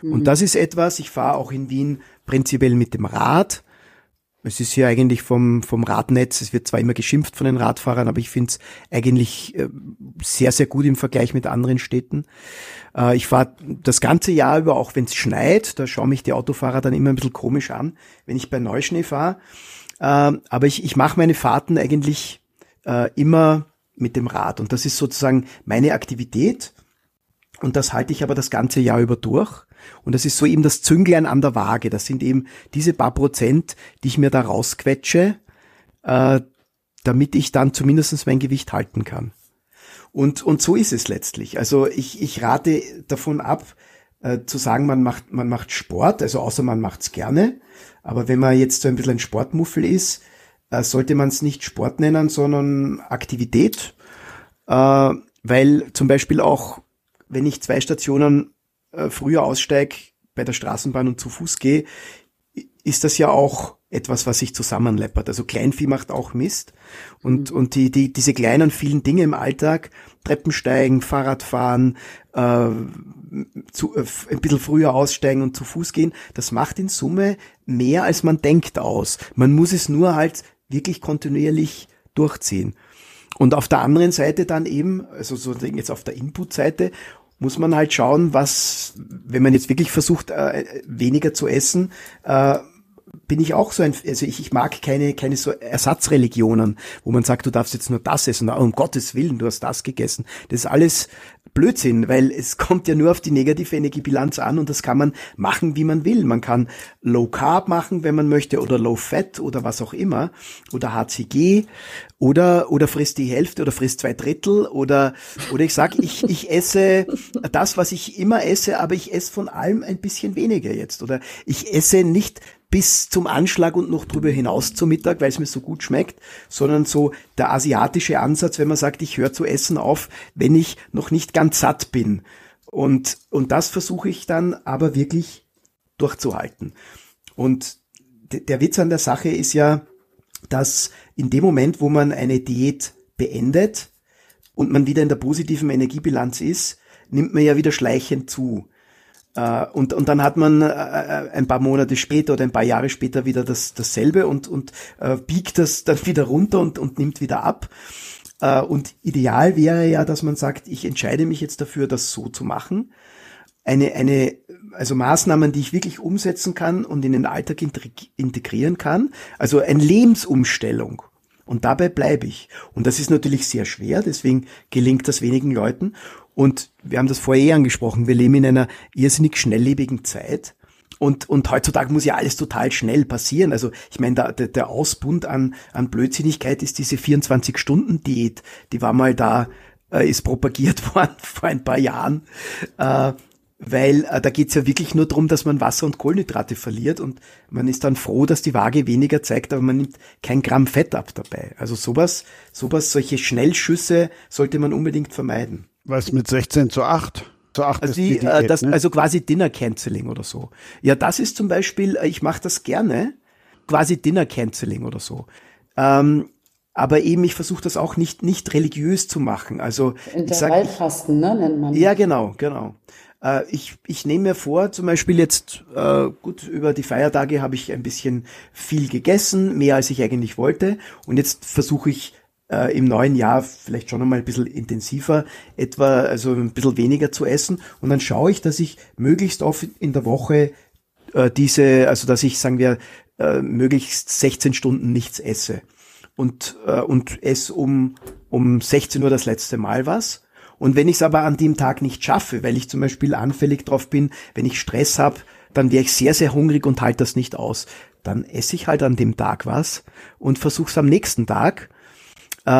Mhm. Und das ist etwas, ich fahre auch in Wien prinzipiell mit dem Rad. Es ist hier eigentlich vom, vom Radnetz, es wird zwar immer geschimpft von den Radfahrern, aber ich finde es eigentlich äh, sehr, sehr gut im Vergleich mit anderen Städten. Äh, ich fahre das ganze Jahr über, auch wenn es schneit, da schauen mich die Autofahrer dann immer ein bisschen komisch an, wenn ich bei Neuschnee fahre. Äh, aber ich, ich mache meine Fahrten eigentlich immer mit dem Rad. Und das ist sozusagen meine Aktivität. Und das halte ich aber das ganze Jahr über durch. Und das ist so eben das Zünglein an der Waage. Das sind eben diese paar Prozent, die ich mir da rausquetsche, äh, damit ich dann zumindest mein Gewicht halten kann. Und, und so ist es letztlich. Also ich, ich rate davon ab, äh, zu sagen, man macht, man macht Sport, also außer man macht's gerne. Aber wenn man jetzt so ein bisschen ein Sportmuffel ist, äh, sollte man es nicht Sport nennen, sondern Aktivität. Äh, weil zum Beispiel auch, wenn ich zwei Stationen äh, früher aussteige bei der Straßenbahn und zu Fuß gehe, ist das ja auch etwas, was sich zusammenleppert. Also Kleinvieh macht auch Mist. Und, mhm. und die, die, diese kleinen vielen Dinge im Alltag, Treppensteigen, Fahrradfahren, äh, zu, äh, ein bisschen früher aussteigen und zu Fuß gehen, das macht in Summe mehr, als man denkt aus. Man muss es nur halt wirklich kontinuierlich durchziehen. Und auf der anderen Seite dann eben, also so jetzt auf der Input-Seite, muss man halt schauen, was, wenn man jetzt wirklich versucht, äh, weniger zu essen, äh, bin ich auch so ein, also ich, ich mag keine, keine so Ersatzreligionen, wo man sagt, du darfst jetzt nur das essen, um Gottes Willen, du hast das gegessen. Das ist alles Blödsinn, weil es (laughs) kommt ja nur auf die negative Energiebilanz an und das kann man machen, wie man will. Man kann Low Carb machen, wenn man möchte, oder Low Fat oder was auch immer, oder HCG, oder, oder frisst die Hälfte oder frisst zwei Drittel, oder, oder ich sag, ich, ich esse das, was ich immer esse, aber ich esse von allem ein bisschen weniger jetzt, oder ich esse nicht bis zum Anschlag und noch drüber hinaus zum Mittag, weil es mir so gut schmeckt, sondern so der asiatische Ansatz, wenn man sagt, ich höre zu essen auf, wenn ich noch nicht ganz satt bin. Und, und das versuche ich dann aber wirklich durchzuhalten. Und der Witz an der Sache ist ja, dass in dem Moment, wo man eine Diät beendet und man wieder in der positiven Energiebilanz ist, nimmt man ja wieder schleichend zu. Uh, und, und dann hat man uh, ein paar Monate später oder ein paar Jahre später wieder das, dasselbe und, und biegt das dann wieder runter und, und nimmt wieder ab. und ideal wäre ja, dass man sagt, ich entscheide mich jetzt dafür, das so zu machen. Eine, eine, also Maßnahmen, die ich wirklich umsetzen kann und in den Alltag integrieren kann. Also eine Lebensumstellung. Und dabei bleibe ich. Und das ist natürlich sehr schwer, deswegen gelingt das wenigen Leuten. Und wir haben das vorher eh angesprochen, wir leben in einer irrsinnig schnelllebigen Zeit. Und, und heutzutage muss ja alles total schnell passieren. Also ich meine, der, der, Ausbund an, an Blödsinnigkeit ist diese 24-Stunden-Diät. Die war mal da, äh, ist propagiert (laughs) worden vor ein paar Jahren. Äh, weil äh, da geht's ja wirklich nur darum, dass man Wasser und Kohlenhydrate verliert und man ist dann froh, dass die Waage weniger zeigt, aber man nimmt kein Gramm Fett ab dabei. Also sowas, sowas, solche Schnellschüsse sollte man unbedingt vermeiden. Was mit 16 zu 8? Zu 8 also, die, die Diät, äh, das, ne? also quasi Dinner Canceling oder so. Ja, das ist zum Beispiel, äh, ich mache das gerne, quasi Dinner Canceling oder so. Ähm, aber eben, ich versuche das auch nicht, nicht religiös zu machen. Also Intervallfasten, ne, nennt man. Ja, genau, genau. Äh, ich, ich nehme mir vor, zum Beispiel jetzt, äh, gut, über die Feiertage habe ich ein bisschen viel gegessen, mehr als ich eigentlich wollte. Und jetzt versuche ich äh, im neuen Jahr vielleicht schon einmal ein bisschen intensiver, etwa also ein bisschen weniger zu essen. Und dann schaue ich, dass ich möglichst oft in der Woche äh, diese, also dass ich, sagen wir, äh, möglichst 16 Stunden nichts esse. Und, äh, und esse um, um 16 Uhr das letzte Mal was. Und wenn ich es aber an dem Tag nicht schaffe, weil ich zum Beispiel anfällig drauf bin, wenn ich Stress habe, dann wäre ich sehr, sehr hungrig und halte das nicht aus. Dann esse ich halt an dem Tag was und versuche es am nächsten Tag äh,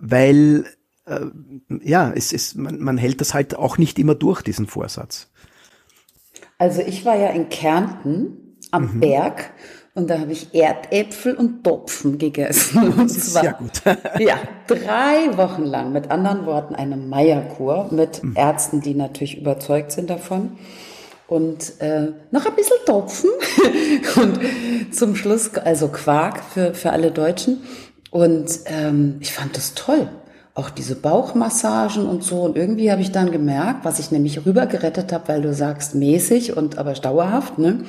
weil äh, ja, es ist, man, man hält das halt auch nicht immer durch, diesen Vorsatz. Also ich war ja in Kärnten am mhm. Berg und da habe ich Erdäpfel und Topfen gegessen. (laughs) Und das ist zwar, sehr gut. (laughs) ja, drei Wochen lang. Mit anderen Worten eine Meierkur mit mhm. Ärzten, die natürlich überzeugt sind davon. Und äh, noch ein bisschen Topfen (laughs) und zum Schluss, also Quark für, für alle Deutschen. Und ähm, ich fand das toll. Auch diese Bauchmassagen und so. Und irgendwie habe ich dann gemerkt, was ich nämlich rübergerettet habe, weil du sagst mäßig und aber dauerhaft, ne?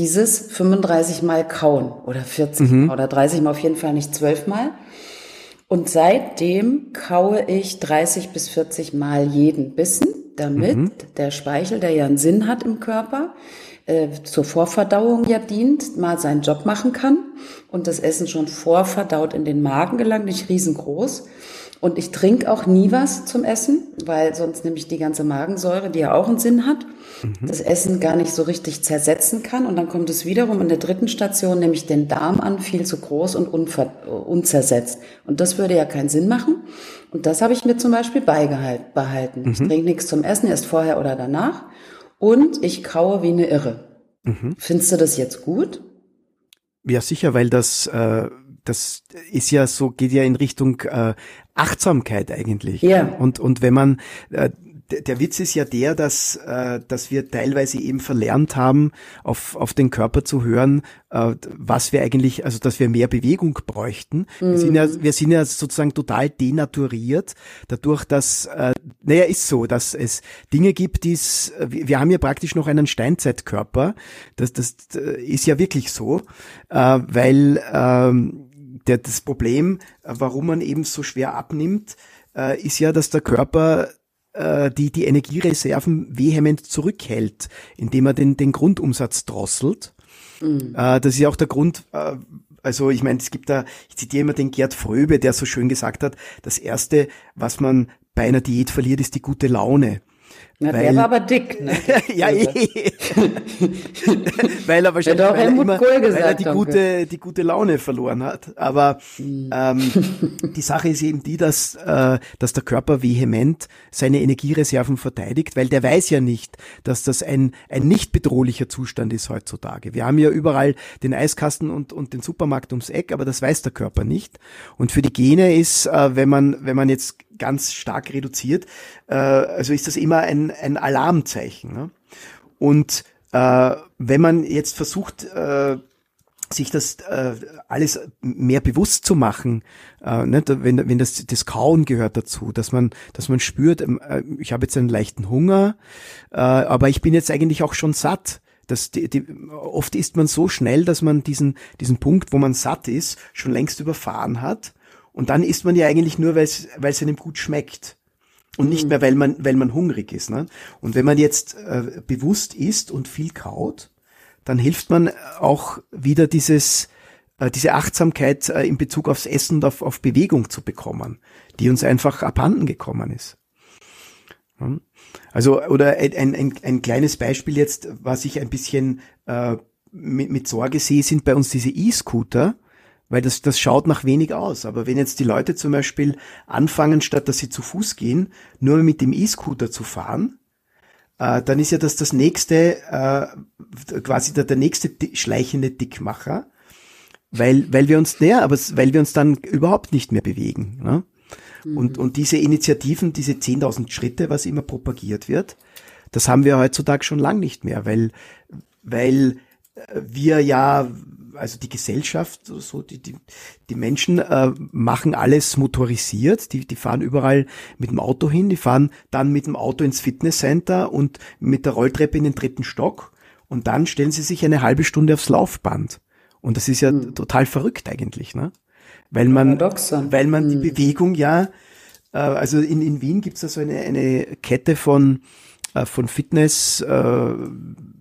Dieses 35 Mal kauen oder 40 mhm. Mal oder 30 Mal auf jeden Fall nicht 12 Mal. Und seitdem kaue ich 30 bis 40 Mal jeden Bissen, damit mhm. der Speichel, der ja einen Sinn hat im Körper, äh, zur Vorverdauung ja dient, mal seinen Job machen kann und das Essen schon vorverdaut in den Magen gelangt, nicht riesengroß. Und ich trinke auch nie was zum Essen, weil sonst nämlich die ganze Magensäure, die ja auch einen Sinn hat, mhm. das Essen gar nicht so richtig zersetzen kann. Und dann kommt es wiederum in der dritten Station, nämlich den Darm an, viel zu groß und unzersetzt. Und das würde ja keinen Sinn machen. Und das habe ich mir zum Beispiel beibehalten. Mhm. Ich trinke nichts zum Essen, erst vorher oder danach und ich kaue wie eine Irre. Mhm. Findest du das jetzt gut? Ja, sicher, weil das, äh, das ist ja so, geht ja in Richtung äh, Achtsamkeit eigentlich. Ja. Und, und wenn man, äh, der Witz ist ja der, dass, äh, dass wir teilweise eben verlernt haben, auf, auf den Körper zu hören, äh, was wir eigentlich, also dass wir mehr Bewegung bräuchten. Mhm. Wir, sind ja, mhm. wir sind ja sozusagen total denaturiert, dadurch, dass, äh, naja, ist so, dass es Dinge gibt, die es, wir haben ja praktisch noch einen Steinzeitkörper. Das, das äh, ist ja wirklich so, äh, weil ähm, der, das Problem, warum man eben so schwer abnimmt, äh, ist ja, dass der Körper äh, die, die Energiereserven vehement zurückhält, indem er den, den Grundumsatz drosselt. Mhm. Äh, das ist ja auch der Grund, äh, also ich meine, es gibt da, ich zitiere immer den Gerd Fröbe, der so schön gesagt hat, das Erste, was man bei einer Diät verliert, ist die gute Laune. Na, weil, der war aber dick, ne? (laughs) ja, eh. (laughs) weil er wahrscheinlich weil er, immer, weil er die gute, die gute Laune verloren hat. Aber mhm. ähm, (laughs) die Sache ist eben die, dass, äh, dass der Körper vehement seine Energiereserven verteidigt, weil der weiß ja nicht, dass das ein, ein nicht bedrohlicher Zustand ist heutzutage. Wir haben ja überall den Eiskasten und, und den Supermarkt ums Eck, aber das weiß der Körper nicht. Und für die Gene ist, äh, wenn man, wenn man jetzt ganz stark reduziert, äh, also ist das immer ein, ein Alarmzeichen. Ne? Und äh, wenn man jetzt versucht, äh, sich das äh, alles mehr bewusst zu machen, äh, ne, wenn, wenn das, das Kauen gehört dazu, dass man, dass man spürt, ähm, äh, ich habe jetzt einen leichten Hunger, äh, aber ich bin jetzt eigentlich auch schon satt. Das, die, die, oft ist man so schnell, dass man diesen, diesen Punkt, wo man satt ist, schon längst überfahren hat. Und dann isst man ja eigentlich nur, weil es einem gut schmeckt. Und nicht mhm. mehr, weil man, weil man hungrig ist. Ne? Und wenn man jetzt äh, bewusst isst und viel kaut, dann hilft man auch wieder dieses, äh, diese Achtsamkeit äh, in Bezug aufs Essen und auf, auf Bewegung zu bekommen, die uns einfach abhanden gekommen ist. Also, oder ein, ein, ein kleines Beispiel jetzt, was ich ein bisschen äh, mit, mit Sorge sehe, sind bei uns diese E-Scooter, weil das, das schaut nach wenig aus. Aber wenn jetzt die Leute zum Beispiel anfangen, statt dass sie zu Fuß gehen, nur mit dem E-Scooter zu fahren, äh, dann ist ja das das nächste, äh, quasi der, der nächste schleichende Dickmacher, weil, weil wir uns, näher, aber weil wir uns dann überhaupt nicht mehr bewegen. Ne? Mhm. Und, und diese Initiativen, diese 10.000 Schritte, was immer propagiert wird, das haben wir heutzutage schon lang nicht mehr, weil, weil wir ja also die Gesellschaft, so die, die, die Menschen äh, machen alles motorisiert, die, die fahren überall mit dem Auto hin, die fahren dann mit dem Auto ins Fitnesscenter und mit der Rolltreppe in den dritten Stock und dann stellen sie sich eine halbe Stunde aufs Laufband. Und das ist ja mhm. total verrückt eigentlich, ne? weil man, weil man die hm. Bewegung ja, äh, also in, in Wien gibt's da so eine, eine Kette von, von Fitness, äh,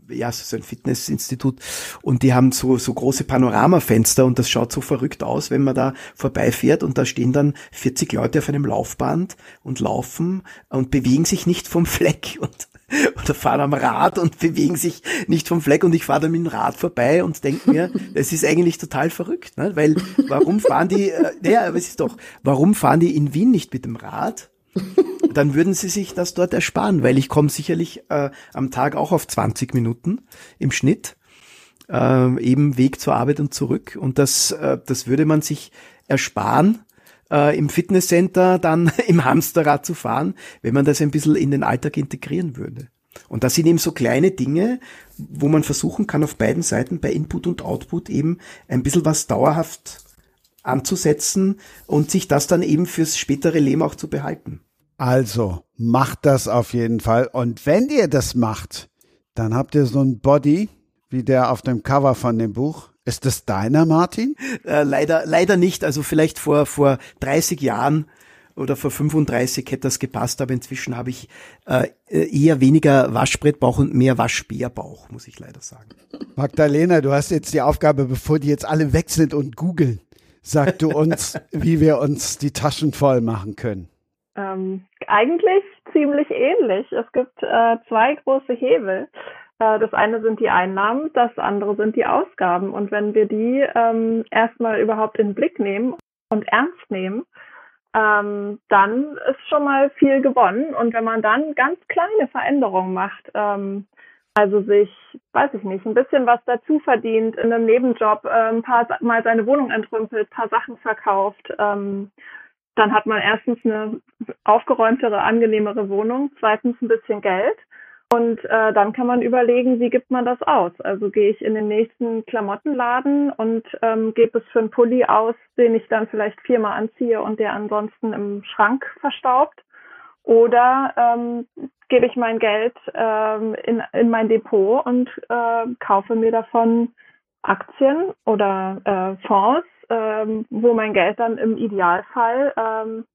ja, so ein Fitnessinstitut und die haben so, so große Panoramafenster und das schaut so verrückt aus, wenn man da vorbeifährt und da stehen dann 40 Leute auf einem Laufband und laufen und bewegen sich nicht vom Fleck (laughs) und oder fahren am Rad und bewegen sich nicht vom Fleck und ich fahre da mit dem Rad vorbei und denke mir, (laughs) das ist eigentlich total verrückt, ne? weil warum fahren die, äh, naja, aber es ist doch, warum fahren die in Wien nicht mit dem Rad? (laughs) dann würden sie sich das dort ersparen, weil ich komme sicherlich äh, am Tag auch auf 20 Minuten im Schnitt, äh, eben Weg zur Arbeit und zurück. Und das, äh, das würde man sich ersparen, äh, im Fitnesscenter dann (laughs) im Hamsterrad zu fahren, wenn man das ein bisschen in den Alltag integrieren würde. Und das sind eben so kleine Dinge, wo man versuchen kann, auf beiden Seiten bei Input und Output eben ein bisschen was dauerhaft anzusetzen und sich das dann eben fürs spätere Leben auch zu behalten. Also, macht das auf jeden Fall. Und wenn ihr das macht, dann habt ihr so ein Body, wie der auf dem Cover von dem Buch. Ist das deiner, Martin? Äh, leider, leider nicht. Also vielleicht vor, vor 30 Jahren oder vor 35 hätte das gepasst, aber inzwischen habe ich äh, eher weniger Waschbrettbauch und mehr Waschbärbauch, muss ich leider sagen. Magdalena, du hast jetzt die Aufgabe, bevor die jetzt alle weg sind und googeln, sag du uns, (laughs) wie wir uns die Taschen voll machen können. Ähm, eigentlich ziemlich ähnlich. Es gibt äh, zwei große Hebel. Äh, das eine sind die Einnahmen, das andere sind die Ausgaben. Und wenn wir die ähm, erstmal überhaupt in den Blick nehmen und ernst nehmen, ähm, dann ist schon mal viel gewonnen. Und wenn man dann ganz kleine Veränderungen macht, ähm, also sich, weiß ich nicht, ein bisschen was dazu verdient, in einem Nebenjob äh, ein paar Mal seine Wohnung entrümpelt, paar Sachen verkauft, ähm, dann hat man erstens eine aufgeräumtere, angenehmere Wohnung, zweitens ein bisschen Geld. Und äh, dann kann man überlegen, wie gibt man das aus? Also gehe ich in den nächsten Klamottenladen und ähm, gebe es für einen Pulli aus, den ich dann vielleicht viermal anziehe und der ansonsten im Schrank verstaubt. Oder ähm, gebe ich mein Geld ähm, in, in mein Depot und äh, kaufe mir davon Aktien oder äh, Fonds ähm, wo mein Geld dann im Idealfall ähm,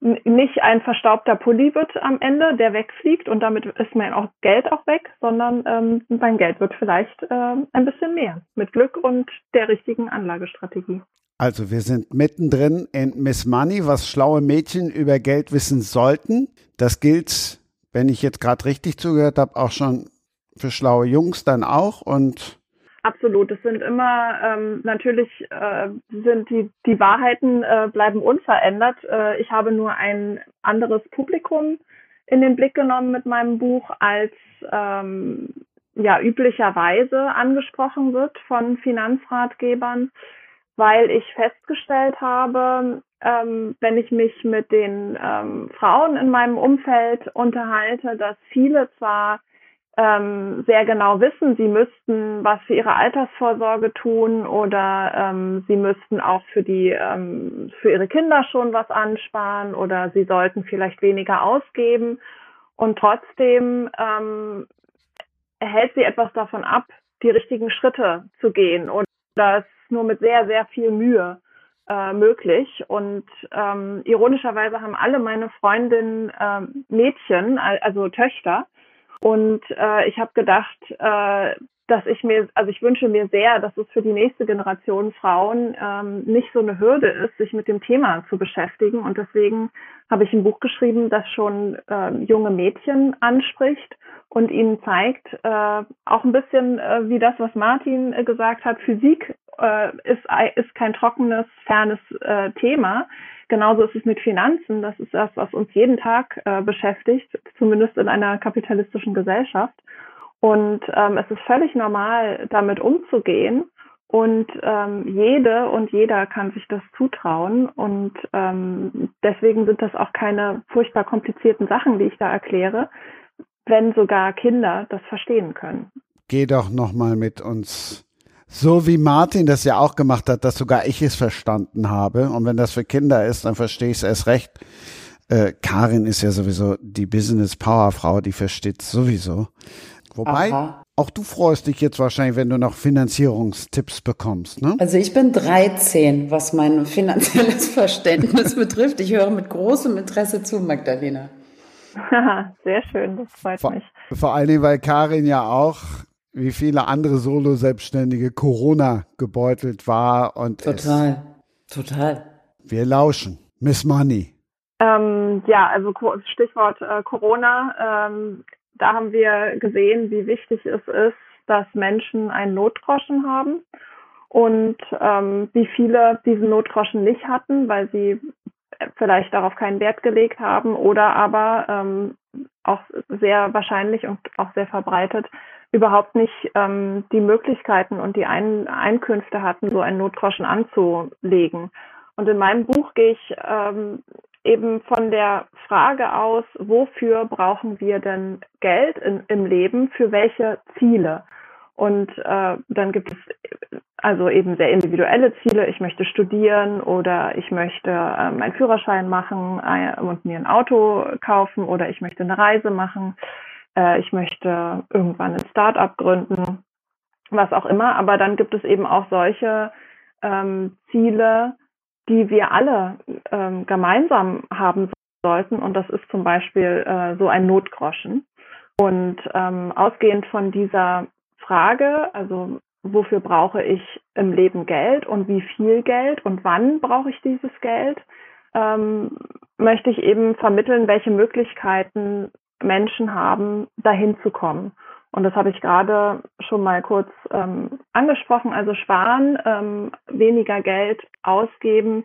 nicht ein verstaubter Pulli wird am Ende, der wegfliegt und damit ist mein auch Geld auch weg, sondern ähm, mein Geld wird vielleicht ähm, ein bisschen mehr mit Glück und der richtigen Anlagestrategie. Also wir sind mittendrin in Miss Money, was schlaue Mädchen über Geld wissen sollten. Das gilt, wenn ich jetzt gerade richtig zugehört habe, auch schon für schlaue Jungs dann auch und Absolut. Es sind immer ähm, natürlich äh, sind die die Wahrheiten äh, bleiben unverändert. Äh, ich habe nur ein anderes Publikum in den Blick genommen mit meinem Buch, als ähm, ja üblicherweise angesprochen wird von Finanzratgebern, weil ich festgestellt habe, ähm, wenn ich mich mit den ähm, Frauen in meinem Umfeld unterhalte, dass viele zwar ähm, sehr genau wissen, sie müssten was für ihre Altersvorsorge tun oder ähm, sie müssten auch für die ähm, für ihre Kinder schon was ansparen oder sie sollten vielleicht weniger ausgeben. Und trotzdem ähm, hält sie etwas davon ab, die richtigen Schritte zu gehen. Oder das nur mit sehr sehr viel Mühe äh, möglich. Und ähm, ironischerweise haben alle meine Freundinnen äh, Mädchen, also Töchter und äh, ich habe gedacht, äh, dass ich mir, also ich wünsche mir sehr, dass es für die nächste Generation Frauen ähm, nicht so eine Hürde ist, sich mit dem Thema zu beschäftigen. Und deswegen habe ich ein Buch geschrieben, das schon äh, junge Mädchen anspricht und ihnen zeigt, äh, auch ein bisschen äh, wie das, was Martin äh, gesagt hat, Physik äh, ist, ist kein trockenes, fernes äh, Thema. Genauso ist es mit Finanzen. Das ist das, was uns jeden Tag äh, beschäftigt, zumindest in einer kapitalistischen Gesellschaft. Und ähm, es ist völlig normal, damit umzugehen. Und ähm, jede und jeder kann sich das zutrauen. Und ähm, deswegen sind das auch keine furchtbar komplizierten Sachen, die ich da erkläre, wenn sogar Kinder das verstehen können. Geh doch noch mal mit uns so wie Martin das ja auch gemacht hat, dass sogar ich es verstanden habe. Und wenn das für Kinder ist, dann verstehe ich es erst recht. Äh, Karin ist ja sowieso die Business Power Frau, die versteht sowieso. Wobei, auch du freust dich jetzt wahrscheinlich, wenn du noch Finanzierungstipps bekommst, ne? Also ich bin 13, was mein finanzielles (laughs) Verständnis betrifft. Ich höre mit großem Interesse zu, Magdalena. Sehr schön, das freut vor, mich. Vor allen Dingen, weil Karin ja auch wie viele andere Solo-Selbstständige Corona gebeutelt war und total, total. Wir lauschen. Miss Money. Ähm, ja, also Stichwort äh, Corona. Ähm, da haben wir gesehen, wie wichtig es ist, dass Menschen einen Notgroschen haben und ähm, wie viele diesen Notgroschen nicht hatten, weil sie vielleicht darauf keinen Wert gelegt haben oder aber ähm, auch sehr wahrscheinlich und auch sehr verbreitet überhaupt nicht ähm, die Möglichkeiten und die Ein Einkünfte hatten, so einen Notgroschen anzulegen. Und in meinem Buch gehe ich ähm, eben von der Frage aus, wofür brauchen wir denn Geld in, im Leben, für welche Ziele? Und äh, dann gibt es also eben sehr individuelle Ziele. Ich möchte studieren oder ich möchte äh, meinen Führerschein machen äh, und mir ein Auto kaufen oder ich möchte eine Reise machen. Äh, ich möchte irgendwann ein Start-up gründen, was auch immer. Aber dann gibt es eben auch solche ähm, Ziele, die wir alle ähm, gemeinsam haben sollten. Und das ist zum Beispiel äh, so ein Notgroschen. Und ähm, ausgehend von dieser Frage, also wofür brauche ich im Leben Geld und wie viel Geld und wann brauche ich dieses Geld, ähm, möchte ich eben vermitteln, welche Möglichkeiten Menschen haben, dahin zu kommen. Und das habe ich gerade schon mal kurz ähm, angesprochen. Also sparen, ähm, weniger Geld ausgeben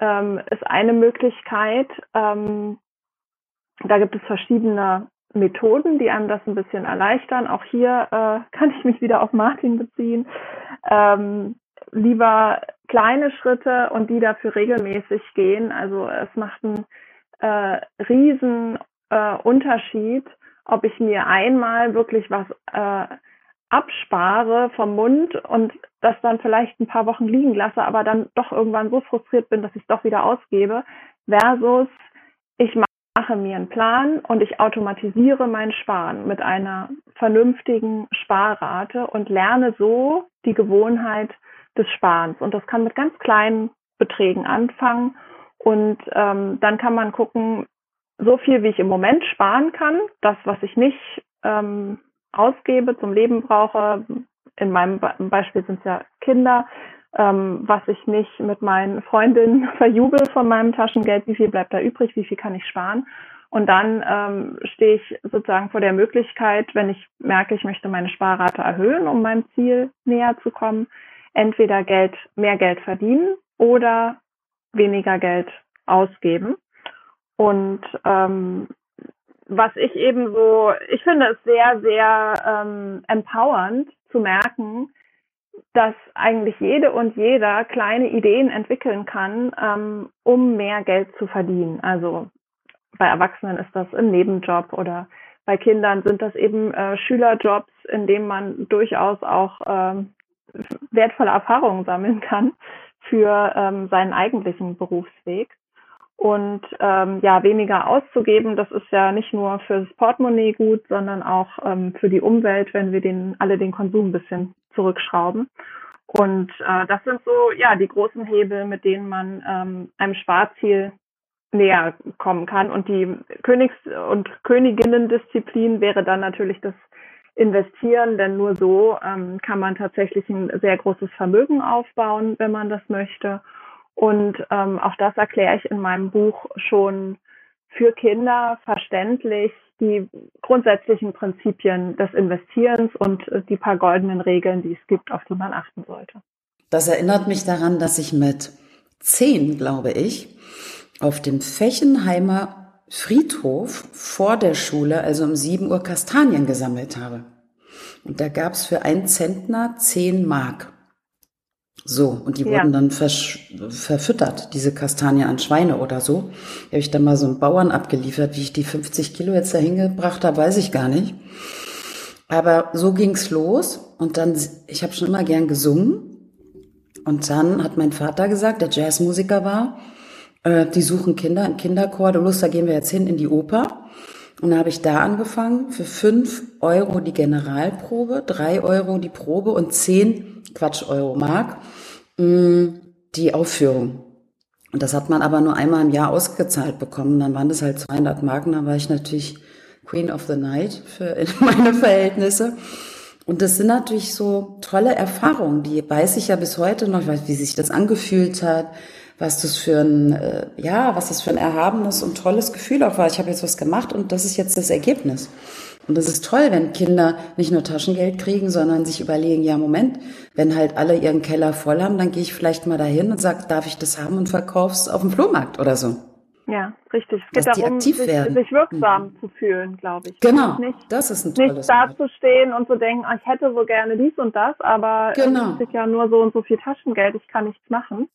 ähm, ist eine Möglichkeit. Ähm, da gibt es verschiedene Methoden, die einem das ein bisschen erleichtern. Auch hier äh, (laughs) kann ich mich wieder auf Martin beziehen. Ähm, lieber kleine Schritte und die dafür regelmäßig gehen. Also es macht einen äh, riesen äh, Unterschied, ob ich mir einmal wirklich was äh, abspare vom Mund und das dann vielleicht ein paar Wochen liegen lasse, aber dann doch irgendwann so frustriert bin, dass ich es doch wieder ausgebe, versus ich mache mir einen Plan und ich automatisiere mein Sparen mit einer vernünftigen Sparrate und lerne so die Gewohnheit des Sparens. Und das kann mit ganz kleinen Beträgen anfangen. Und ähm, dann kann man gucken, so viel, wie ich im Moment sparen kann, das, was ich nicht ähm, ausgebe, zum Leben brauche, in meinem Beispiel sind es ja Kinder, ähm, was ich nicht mit meinen Freundinnen (laughs) verjubel von meinem Taschengeld, wie viel bleibt da übrig, wie viel kann ich sparen. Und dann ähm, stehe ich sozusagen vor der Möglichkeit, wenn ich merke, ich möchte meine Sparrate erhöhen, um meinem Ziel näher zu kommen, entweder Geld, mehr Geld verdienen oder weniger Geld ausgeben. Und ähm, was ich eben so, ich finde es sehr, sehr ähm, empowernd zu merken, dass eigentlich jede und jeder kleine Ideen entwickeln kann, ähm, um mehr Geld zu verdienen. Also bei Erwachsenen ist das ein Nebenjob oder bei Kindern sind das eben äh, Schülerjobs, in denen man durchaus auch ähm, wertvolle Erfahrungen sammeln kann für ähm, seinen eigentlichen Berufsweg. Und ähm, ja, weniger auszugeben, das ist ja nicht nur fürs Portemonnaie gut, sondern auch ähm, für die Umwelt, wenn wir den alle den Konsum ein bisschen zurückschrauben. Und äh, das sind so ja die großen Hebel, mit denen man ähm, einem Sparziel näher kommen kann. Und die Königs- und Königinnen-Disziplin wäre dann natürlich das Investieren, denn nur so ähm, kann man tatsächlich ein sehr großes Vermögen aufbauen, wenn man das möchte. Und ähm, auch das erkläre ich in meinem Buch schon für Kinder verständlich die grundsätzlichen Prinzipien des Investierens und äh, die paar goldenen Regeln, die es gibt, auf die man achten sollte. Das erinnert mich daran, dass ich mit zehn, glaube ich, auf dem Fechenheimer Friedhof vor der Schule, also um sieben Uhr Kastanien gesammelt habe. Und da gab es für einen Zentner zehn Mark. So, und die ja. wurden dann verfüttert, diese Kastanien an Schweine oder so. Habe ich dann mal so einen Bauern abgeliefert, wie ich die 50 Kilo jetzt dahin gebracht habe, weiß ich gar nicht. Aber so ging's los und dann, ich habe schon immer gern gesungen. Und dann hat mein Vater gesagt, der Jazzmusiker war, äh, die suchen Kinder, ein Kinderchor, du Lust, da gehen wir jetzt hin in die Oper. Und da habe ich da angefangen, für fünf Euro die Generalprobe, drei Euro die Probe und zehn Quatsch Euro Mark mm, die Aufführung. Und das hat man aber nur einmal im Jahr ausgezahlt bekommen. Dann waren das halt 200 Marken. Dann war ich natürlich Queen of the Night für (laughs) meine Verhältnisse. Und das sind natürlich so tolle Erfahrungen, die weiß ich ja bis heute noch, wie sich das angefühlt hat, was das für ein, äh, ja, was das für ein erhabenes und tolles Gefühl auch war. Ich habe jetzt was gemacht und das ist jetzt das Ergebnis. Und das ist toll, wenn Kinder nicht nur Taschengeld kriegen, sondern sich überlegen, ja, Moment, wenn halt alle ihren Keller voll haben, dann gehe ich vielleicht mal dahin und sage, darf ich das haben und verkauf's auf dem Flohmarkt oder so. Ja, richtig. Es geht darum, sich, sich, wirksam mhm. zu fühlen, glaube ich. Genau, nicht, das ist ein tolles Nicht dazustehen und zu denken, oh, ich hätte so gerne dies und das, aber genau. es ist ja nur so und so viel Taschengeld, ich kann nichts machen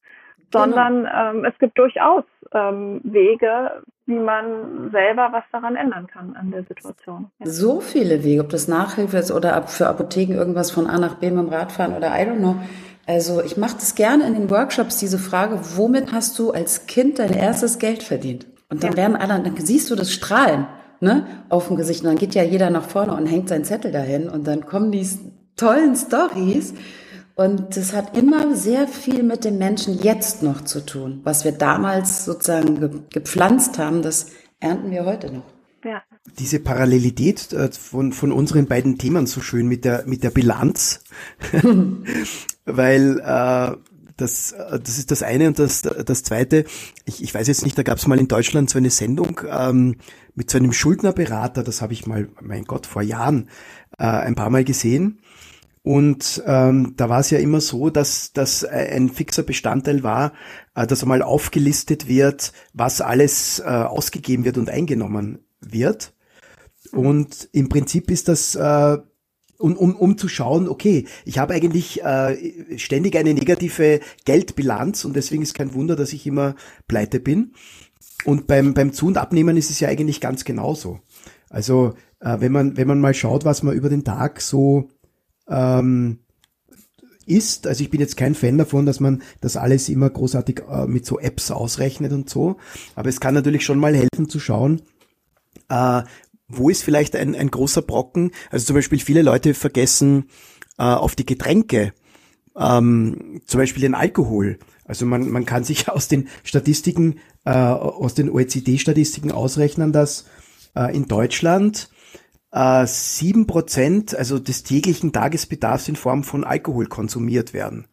sondern genau. ähm, es gibt durchaus ähm, Wege, wie man selber was daran ändern kann an der Situation. Ja. So viele Wege, ob das Nachhilfe ist oder für Apotheken irgendwas von A nach B mit dem Radfahren oder I don't know. Also ich mache das gerne in den Workshops, diese Frage, womit hast du als Kind dein erstes Geld verdient? Und dann ja. werden alle, dann siehst du das Strahlen ne, auf dem Gesicht. Und dann geht ja jeder nach vorne und hängt seinen Zettel dahin. Und dann kommen die tollen Stories und das hat immer sehr viel mit dem Menschen jetzt noch zu tun. Was wir damals sozusagen ge gepflanzt haben, das ernten wir heute noch. Ja. Diese Parallelität äh, von, von unseren beiden Themen so schön mit der, mit der Bilanz, (laughs) weil äh, das, äh, das ist das eine und das, das zweite, ich, ich weiß jetzt nicht, da gab es mal in Deutschland so eine Sendung ähm, mit so einem Schuldnerberater, das habe ich mal, mein Gott, vor Jahren äh, ein paar Mal gesehen. Und ähm, da war es ja immer so, dass das ein fixer Bestandteil war, äh, dass einmal aufgelistet wird, was alles äh, ausgegeben wird und eingenommen wird. Und im Prinzip ist das, äh, um, um, um zu schauen, okay, ich habe eigentlich äh, ständig eine negative Geldbilanz und deswegen ist kein Wunder, dass ich immer pleite bin. Und beim, beim Zu- und Abnehmen ist es ja eigentlich ganz genauso. Also äh, wenn man wenn man mal schaut, was man über den Tag so ähm, ist. Also ich bin jetzt kein Fan davon, dass man das alles immer großartig äh, mit so Apps ausrechnet und so. Aber es kann natürlich schon mal helfen zu schauen, äh, wo ist vielleicht ein, ein großer Brocken. Also zum Beispiel viele Leute vergessen äh, auf die Getränke, ähm, zum Beispiel den Alkohol. Also man, man kann sich aus den Statistiken, äh, aus den OECD-Statistiken ausrechnen, dass äh, in Deutschland sieben Prozent, also des täglichen Tagesbedarfs in Form von Alkohol konsumiert werden.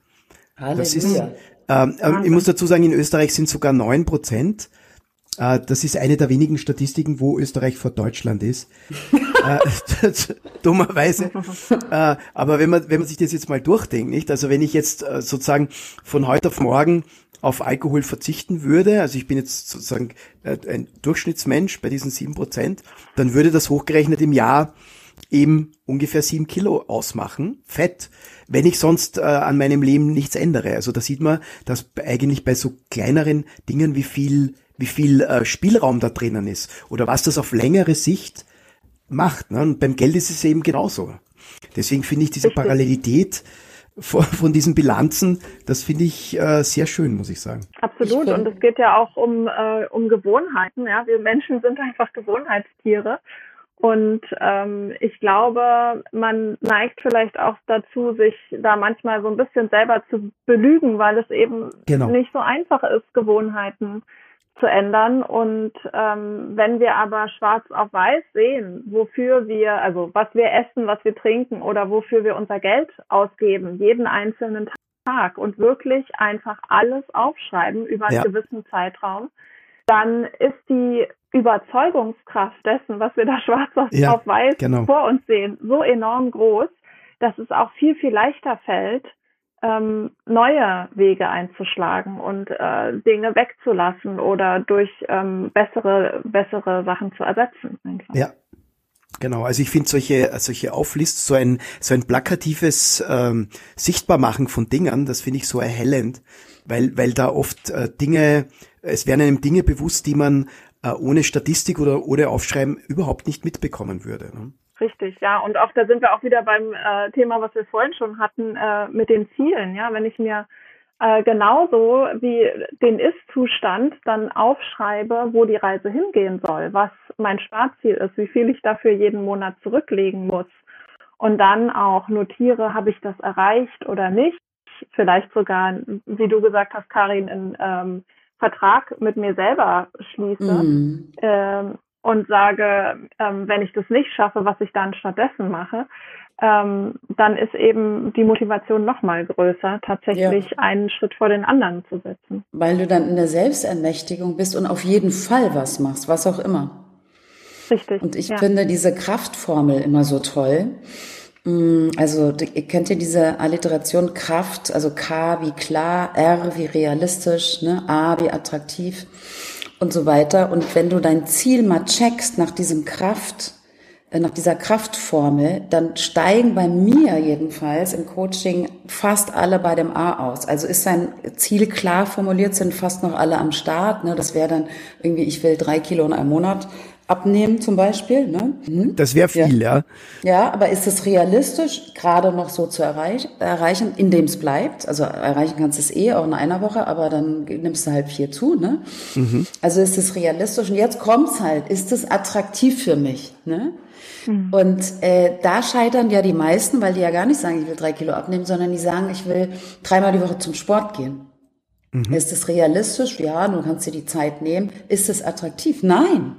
Halleluja. Das ist, ähm, äh, ich muss dazu sagen, in Österreich sind sogar neun Prozent. Äh, das ist eine der wenigen Statistiken, wo Österreich vor Deutschland ist. (laughs) äh, dummerweise. Äh, aber wenn man, wenn man sich das jetzt mal durchdenkt, nicht? Also wenn ich jetzt sozusagen von heute auf morgen auf Alkohol verzichten würde, also ich bin jetzt sozusagen ein Durchschnittsmensch bei diesen sieben Prozent, dann würde das hochgerechnet im Jahr eben ungefähr sieben Kilo ausmachen, Fett, wenn ich sonst äh, an meinem Leben nichts ändere. Also da sieht man, dass eigentlich bei so kleineren Dingen wie viel, wie viel äh, Spielraum da drinnen ist oder was das auf längere Sicht macht. Ne? Und beim Geld ist es eben genauso. Deswegen finde ich diese Parallelität von, von diesen Bilanzen, das finde ich äh, sehr schön, muss ich sagen. Absolut. Und es geht ja auch um, äh, um Gewohnheiten. Ja, wir Menschen sind einfach Gewohnheitstiere. Und ähm, ich glaube, man neigt vielleicht auch dazu, sich da manchmal so ein bisschen selber zu belügen, weil es eben genau. nicht so einfach ist, Gewohnheiten zu ändern. Und ähm, wenn wir aber schwarz auf weiß sehen, wofür wir, also was wir essen, was wir trinken oder wofür wir unser Geld ausgeben, jeden einzelnen Tag und wirklich einfach alles aufschreiben über einen ja. gewissen Zeitraum, dann ist die Überzeugungskraft dessen, was wir da schwarz auf, ja, auf weiß genau. vor uns sehen, so enorm groß, dass es auch viel, viel leichter fällt, ähm, neue Wege einzuschlagen und äh, Dinge wegzulassen oder durch ähm, bessere, bessere Sachen zu ersetzen. Einfach. Ja. Genau, also ich finde solche, solche Auflist, so ein, so ein plakatives ähm, Sichtbarmachen von Dingen, das finde ich so erhellend, weil, weil da oft äh, Dinge, es werden einem Dinge bewusst, die man äh, ohne Statistik oder ohne Aufschreiben überhaupt nicht mitbekommen würde. Ne? Richtig, ja. Und auch da sind wir auch wieder beim äh, Thema, was wir vorhin schon hatten, äh, mit den Zielen. Ja, wenn ich mir äh, genauso wie den Ist-Zustand dann aufschreibe, wo die Reise hingehen soll, was mein Startziel ist, wie viel ich dafür jeden Monat zurücklegen muss. Und dann auch notiere, habe ich das erreicht oder nicht. Vielleicht sogar, wie du gesagt hast, Karin, einen ähm, Vertrag mit mir selber schließe. Mhm. Ähm, und sage, ähm, wenn ich das nicht schaffe, was ich dann stattdessen mache, ähm, dann ist eben die Motivation noch mal größer, tatsächlich ja. einen Schritt vor den anderen zu setzen. Weil du dann in der Selbstermächtigung bist und auf jeden Fall was machst, was auch immer. Richtig. Und ich ja. finde diese Kraftformel immer so toll. Mm, also ihr kennt ja diese Alliteration Kraft, also K wie klar, R wie realistisch, ne? A wie attraktiv und so weiter. Und wenn du dein Ziel mal checkst nach diesem Kraft, äh, nach dieser Kraftformel, dann steigen bei mir jedenfalls im Coaching fast alle bei dem A aus. Also ist sein Ziel klar formuliert, sind fast noch alle am Start. Ne? Das wäre dann irgendwie, ich will drei Kilo in einem Monat abnehmen zum Beispiel. Ne? Mhm. Das wäre viel, ja. ja. Ja, aber ist es realistisch, gerade noch so zu erreich erreichen, indem es bleibt? Also erreichen kannst du es eh auch in einer Woche, aber dann nimmst du halt vier zu. Ne? Mhm. Also ist es realistisch? Und jetzt kommt's halt, ist es attraktiv für mich? Ne? Mhm. Und äh, da scheitern ja die meisten, weil die ja gar nicht sagen, ich will drei Kilo abnehmen, sondern die sagen, ich will dreimal die Woche zum Sport gehen. Mhm. Ist es realistisch? Ja, du kannst dir die Zeit nehmen. Ist es attraktiv? Nein.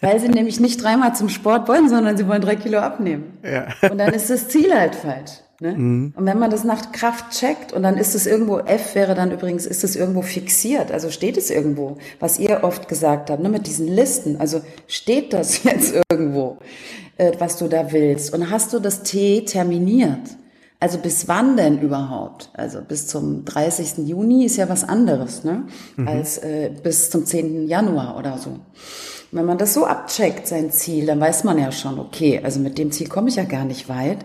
Weil sie nämlich nicht dreimal zum Sport wollen, sondern sie wollen drei Kilo abnehmen. Ja. Und dann ist das Ziel halt falsch. Ne? Mhm. Und wenn man das nach Kraft checkt und dann ist es irgendwo, F wäre dann übrigens, ist es irgendwo fixiert, also steht es irgendwo, was ihr oft gesagt habt, ne, mit diesen Listen, also steht das (laughs) jetzt irgendwo, äh, was du da willst und hast du das T terminiert? Also bis wann denn überhaupt? Also bis zum 30. Juni ist ja was anderes, ne? Mhm. Als äh, bis zum 10. Januar oder so. Wenn man das so abcheckt, sein Ziel, dann weiß man ja schon, okay, also mit dem Ziel komme ich ja gar nicht weit.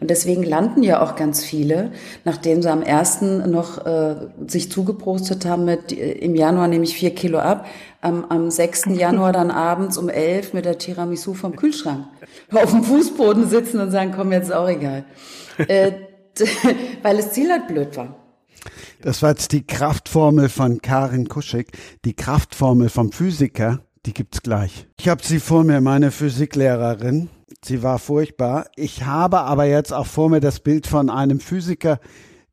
Und deswegen landen ja auch ganz viele, nachdem sie am ersten noch äh, sich zugeprostet haben mit äh, im Januar nehme ich vier Kilo ab, am, am 6. Januar dann abends um elf mit der Tiramisu vom Kühlschrank auf dem Fußboden sitzen und sagen, komm, jetzt auch egal. äh, (laughs) weil das Ziel halt blöd war. Das war jetzt die Kraftformel von Karin Kuschig, die Kraftformel vom Physiker die gibt's gleich. Ich habe sie vor mir, meine Physiklehrerin. Sie war furchtbar. Ich habe aber jetzt auch vor mir das Bild von einem Physiker,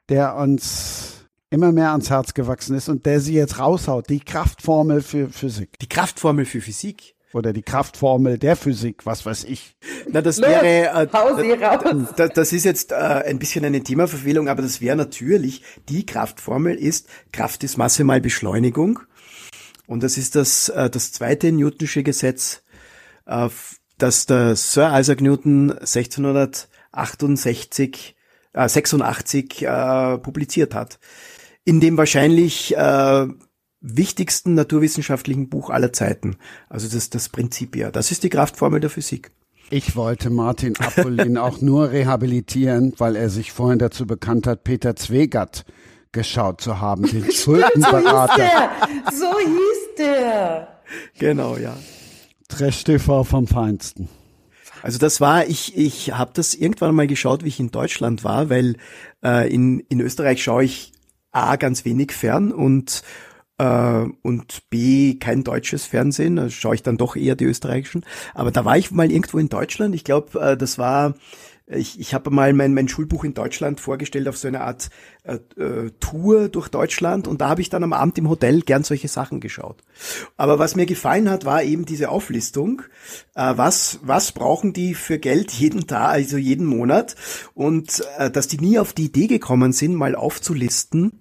der uns immer mehr ans Herz gewachsen ist und der sie jetzt raushaut. Die Kraftformel für Physik. Die Kraftformel für Physik? Oder die Kraftformel der Physik, was weiß ich. Na, das Los, wäre, äh, das, das, das ist jetzt äh, ein bisschen eine Themaverfehlung, aber das wäre natürlich, die Kraftformel ist, Kraft ist Masse mal Beschleunigung und das ist das, äh, das zweite Newtonsche Gesetz, äh, das der Sir Isaac Newton 1668, äh, 86 äh, publiziert hat. In dem wahrscheinlich äh, wichtigsten naturwissenschaftlichen Buch aller Zeiten. Also das, das Prinzipia. Das ist die Kraftformel der Physik. Ich wollte Martin Apollin (laughs) auch nur rehabilitieren, weil er sich vorhin dazu bekannt hat, Peter Zwegert geschaut zu haben, den (laughs) Schuldenberater. so hieß der. Genau, ja. Trash TV vom Feinsten. Also das war, ich, ich habe das irgendwann mal geschaut, wie ich in Deutschland war, weil äh, in, in Österreich schaue ich A ganz wenig fern und äh, und B kein deutsches Fernsehen, da schaue ich dann doch eher die österreichischen. Aber da war ich mal irgendwo in Deutschland, ich glaube, äh, das war ich, ich habe mal mein, mein Schulbuch in Deutschland vorgestellt auf so eine Art äh, äh, Tour durch Deutschland und da habe ich dann am Abend im Hotel gern solche Sachen geschaut. Aber was mir gefallen hat, war eben diese Auflistung. Äh, was, was brauchen die für Geld jeden Tag, also jeden Monat? Und äh, dass die nie auf die Idee gekommen sind, mal aufzulisten,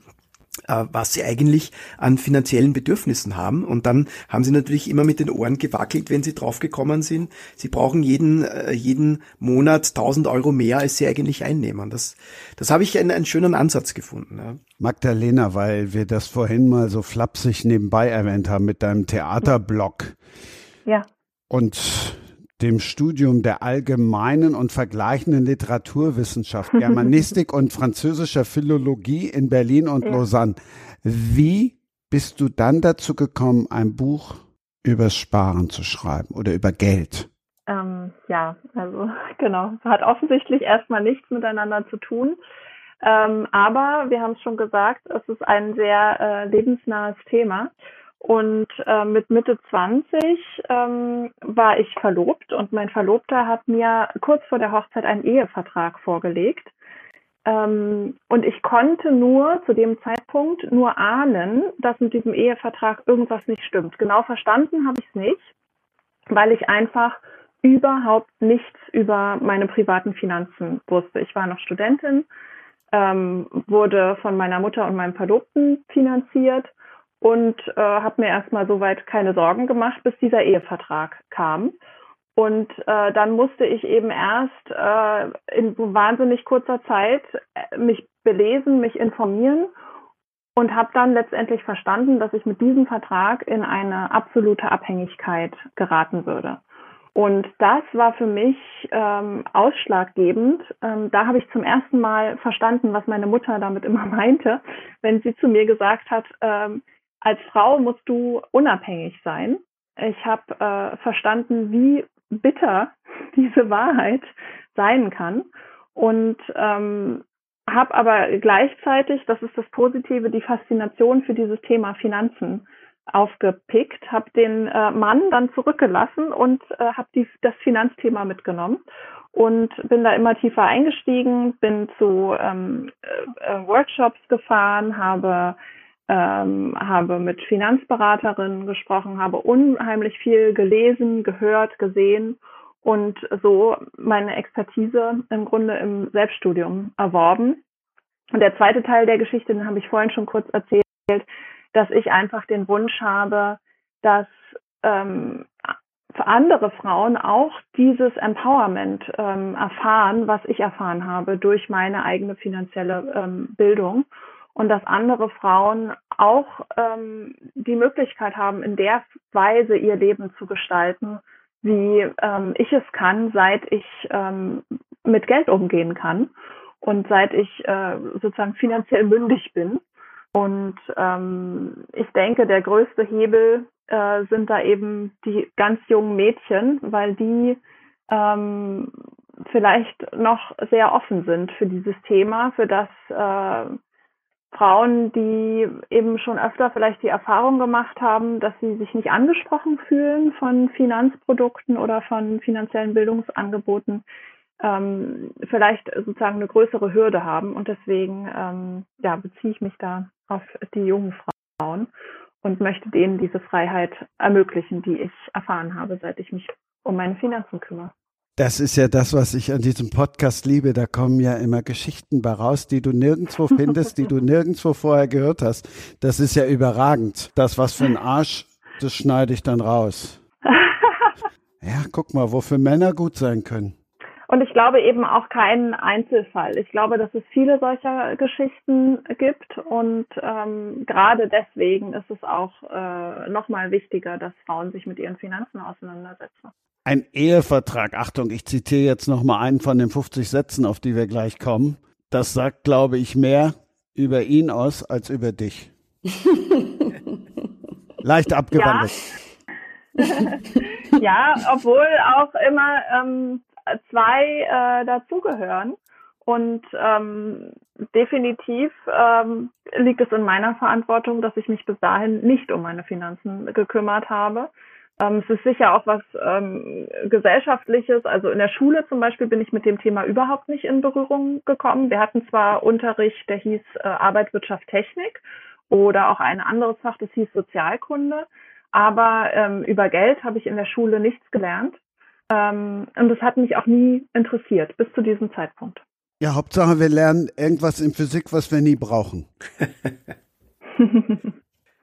was sie eigentlich an finanziellen Bedürfnissen haben. Und dann haben sie natürlich immer mit den Ohren gewackelt, wenn sie draufgekommen sind. Sie brauchen jeden, äh, jeden Monat 1000 Euro mehr, als sie eigentlich einnehmen. Das, das habe ich einen, einen schönen Ansatz gefunden. Ja. Magdalena, weil wir das vorhin mal so flapsig nebenbei erwähnt haben mit deinem Theaterblog. Ja. Und dem Studium der allgemeinen und vergleichenden Literaturwissenschaft, (laughs) Germanistik und französischer Philologie in Berlin und ja. Lausanne. Wie bist du dann dazu gekommen, ein Buch übers Sparen zu schreiben oder über Geld? Ähm, ja, also (laughs) genau. Hat offensichtlich erstmal nichts miteinander zu tun. Ähm, aber wir haben es schon gesagt, es ist ein sehr äh, lebensnahes Thema. Und äh, mit Mitte 20 ähm, war ich verlobt und mein Verlobter hat mir kurz vor der Hochzeit einen Ehevertrag vorgelegt. Ähm, und ich konnte nur zu dem Zeitpunkt nur ahnen, dass mit diesem Ehevertrag irgendwas nicht stimmt. Genau verstanden habe ich es nicht, weil ich einfach überhaupt nichts über meine privaten Finanzen wusste. Ich war noch Studentin, ähm, wurde von meiner Mutter und meinem Verlobten finanziert und äh, habe mir erstmal soweit keine Sorgen gemacht, bis dieser Ehevertrag kam. Und äh, dann musste ich eben erst äh, in wahnsinnig kurzer Zeit äh, mich belesen, mich informieren und habe dann letztendlich verstanden, dass ich mit diesem Vertrag in eine absolute Abhängigkeit geraten würde. Und das war für mich ähm, ausschlaggebend. Ähm, da habe ich zum ersten Mal verstanden, was meine Mutter damit immer (laughs) meinte, wenn sie zu mir gesagt hat, ähm, als Frau musst du unabhängig sein. Ich habe äh, verstanden, wie bitter (laughs) diese Wahrheit sein kann und ähm, habe aber gleichzeitig, das ist das Positive, die Faszination für dieses Thema Finanzen aufgepickt, habe den äh, Mann dann zurückgelassen und äh, habe das Finanzthema mitgenommen und bin da immer tiefer eingestiegen, bin zu ähm, äh, Workshops gefahren, habe ähm, habe mit Finanzberaterinnen gesprochen, habe unheimlich viel gelesen, gehört, gesehen und so meine Expertise im Grunde im Selbststudium erworben. Und der zweite Teil der Geschichte, den habe ich vorhin schon kurz erzählt, dass ich einfach den Wunsch habe, dass ähm, für andere Frauen auch dieses Empowerment ähm, erfahren, was ich erfahren habe durch meine eigene finanzielle ähm, Bildung und dass andere Frauen auch ähm, die Möglichkeit haben, in der Weise ihr Leben zu gestalten, wie ähm, ich es kann, seit ich ähm, mit Geld umgehen kann und seit ich äh, sozusagen finanziell mündig bin. Und ähm, ich denke, der größte Hebel äh, sind da eben die ganz jungen Mädchen, weil die ähm, vielleicht noch sehr offen sind für dieses Thema, für das äh, Frauen, die eben schon öfter vielleicht die Erfahrung gemacht haben, dass sie sich nicht angesprochen fühlen von Finanzprodukten oder von finanziellen Bildungsangeboten, ähm, vielleicht sozusagen eine größere Hürde haben. Und deswegen ähm, ja, beziehe ich mich da auf die jungen Frauen und möchte denen diese Freiheit ermöglichen, die ich erfahren habe, seit ich mich um meine Finanzen kümmere. Das ist ja das, was ich an diesem Podcast liebe. Da kommen ja immer Geschichten bei raus, die du nirgendwo (laughs) findest, die du nirgendwo vorher gehört hast. Das ist ja überragend. Das, was für ein Arsch, das schneide ich dann raus. (laughs) Ja, guck mal, wofür Männer gut sein können. Und ich glaube eben auch keinen Einzelfall. Ich glaube, dass es viele solcher Geschichten gibt und ähm, gerade deswegen ist es auch äh, nochmal wichtiger, dass Frauen sich mit ihren Finanzen auseinandersetzen. Ein Ehevertrag, Achtung, ich zitiere jetzt nochmal einen von den 50 Sätzen, auf die wir gleich kommen. Das sagt, glaube ich, mehr über ihn aus als über dich. (laughs) Leicht abgewandelt. Ja. (laughs) ja, obwohl auch immer ähm, zwei äh, dazugehören. Und ähm, definitiv ähm, liegt es in meiner Verantwortung, dass ich mich bis dahin nicht um meine Finanzen gekümmert habe. Ähm, es ist sicher auch was ähm, gesellschaftliches. Also in der Schule zum Beispiel bin ich mit dem Thema überhaupt nicht in Berührung gekommen. Wir hatten zwar Unterricht, der hieß äh, Arbeit, Wirtschaft, Technik oder auch ein anderes Fach, das hieß Sozialkunde. Aber ähm, über Geld habe ich in der Schule nichts gelernt. Ähm, und das hat mich auch nie interessiert, bis zu diesem Zeitpunkt. Ja, Hauptsache, wir lernen irgendwas in Physik, was wir nie brauchen. (laughs) (laughs)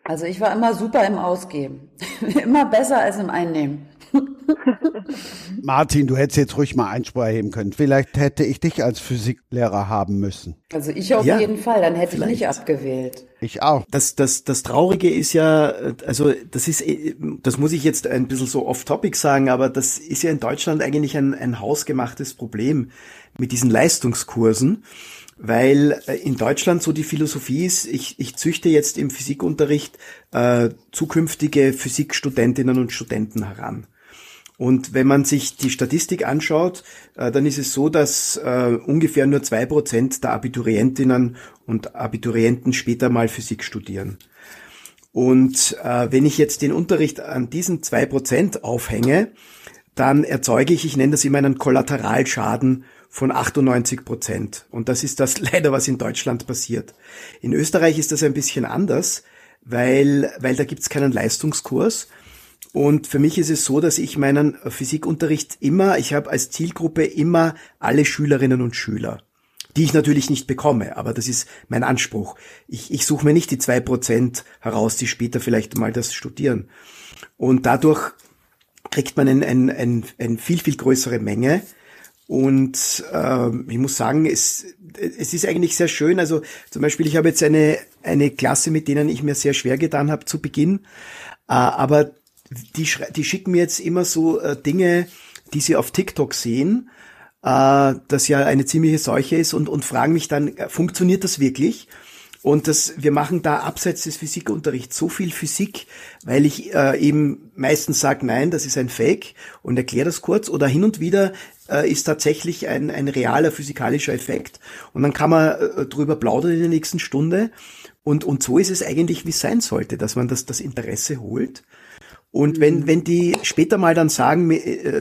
also ich war immer super im Ausgeben. (laughs) immer besser als im Einnehmen. (laughs) Martin, du hättest jetzt ruhig mal Einspruch erheben können. Vielleicht hätte ich dich als Physiklehrer haben müssen. Also ich auf ja, jeden Fall, dann hätte vielleicht. ich nicht abgewählt. Ich auch. Das, das, das Traurige ist ja, also das ist, das muss ich jetzt ein bisschen so off-topic sagen, aber das ist ja in Deutschland eigentlich ein, ein hausgemachtes Problem mit diesen Leistungskursen weil äh, in Deutschland so die Philosophie ist, ich, ich züchte jetzt im Physikunterricht äh, zukünftige Physikstudentinnen und Studenten heran. Und wenn man sich die Statistik anschaut, äh, dann ist es so, dass äh, ungefähr nur zwei Prozent der Abiturientinnen und Abiturienten später mal Physik studieren. Und äh, wenn ich jetzt den Unterricht an diesen zwei Prozent aufhänge, dann erzeuge ich, ich nenne das immer einen Kollateralschaden von 98 Prozent. Und das ist das (laughs) leider, was in Deutschland passiert. In Österreich ist das ein bisschen anders, weil, weil da gibt's keinen Leistungskurs. Und für mich ist es so, dass ich meinen Physikunterricht immer, ich habe als Zielgruppe immer alle Schülerinnen und Schüler, die ich natürlich nicht bekomme, aber das ist mein Anspruch. Ich, ich suche mir nicht die zwei Prozent heraus, die später vielleicht mal das studieren. Und dadurch kriegt man eine ein, ein, ein viel, viel größere Menge. Und äh, ich muss sagen, es, es ist eigentlich sehr schön. Also zum Beispiel, ich habe jetzt eine, eine Klasse, mit denen ich mir sehr schwer getan habe zu Beginn. Äh, aber die, die schicken mir jetzt immer so äh, Dinge, die sie auf TikTok sehen, äh, das ja eine ziemliche Seuche ist und, und fragen mich dann, äh, funktioniert das wirklich? Und das, wir machen da abseits des Physikunterrichts so viel Physik, weil ich äh, eben meistens sage, nein, das ist ein Fake und erkläre das kurz. Oder hin und wieder äh, ist tatsächlich ein, ein realer physikalischer Effekt. Und dann kann man äh, drüber plaudern in der nächsten Stunde. Und, und so ist es eigentlich, wie es sein sollte, dass man das, das Interesse holt. Und wenn, mhm. wenn die später mal dann sagen,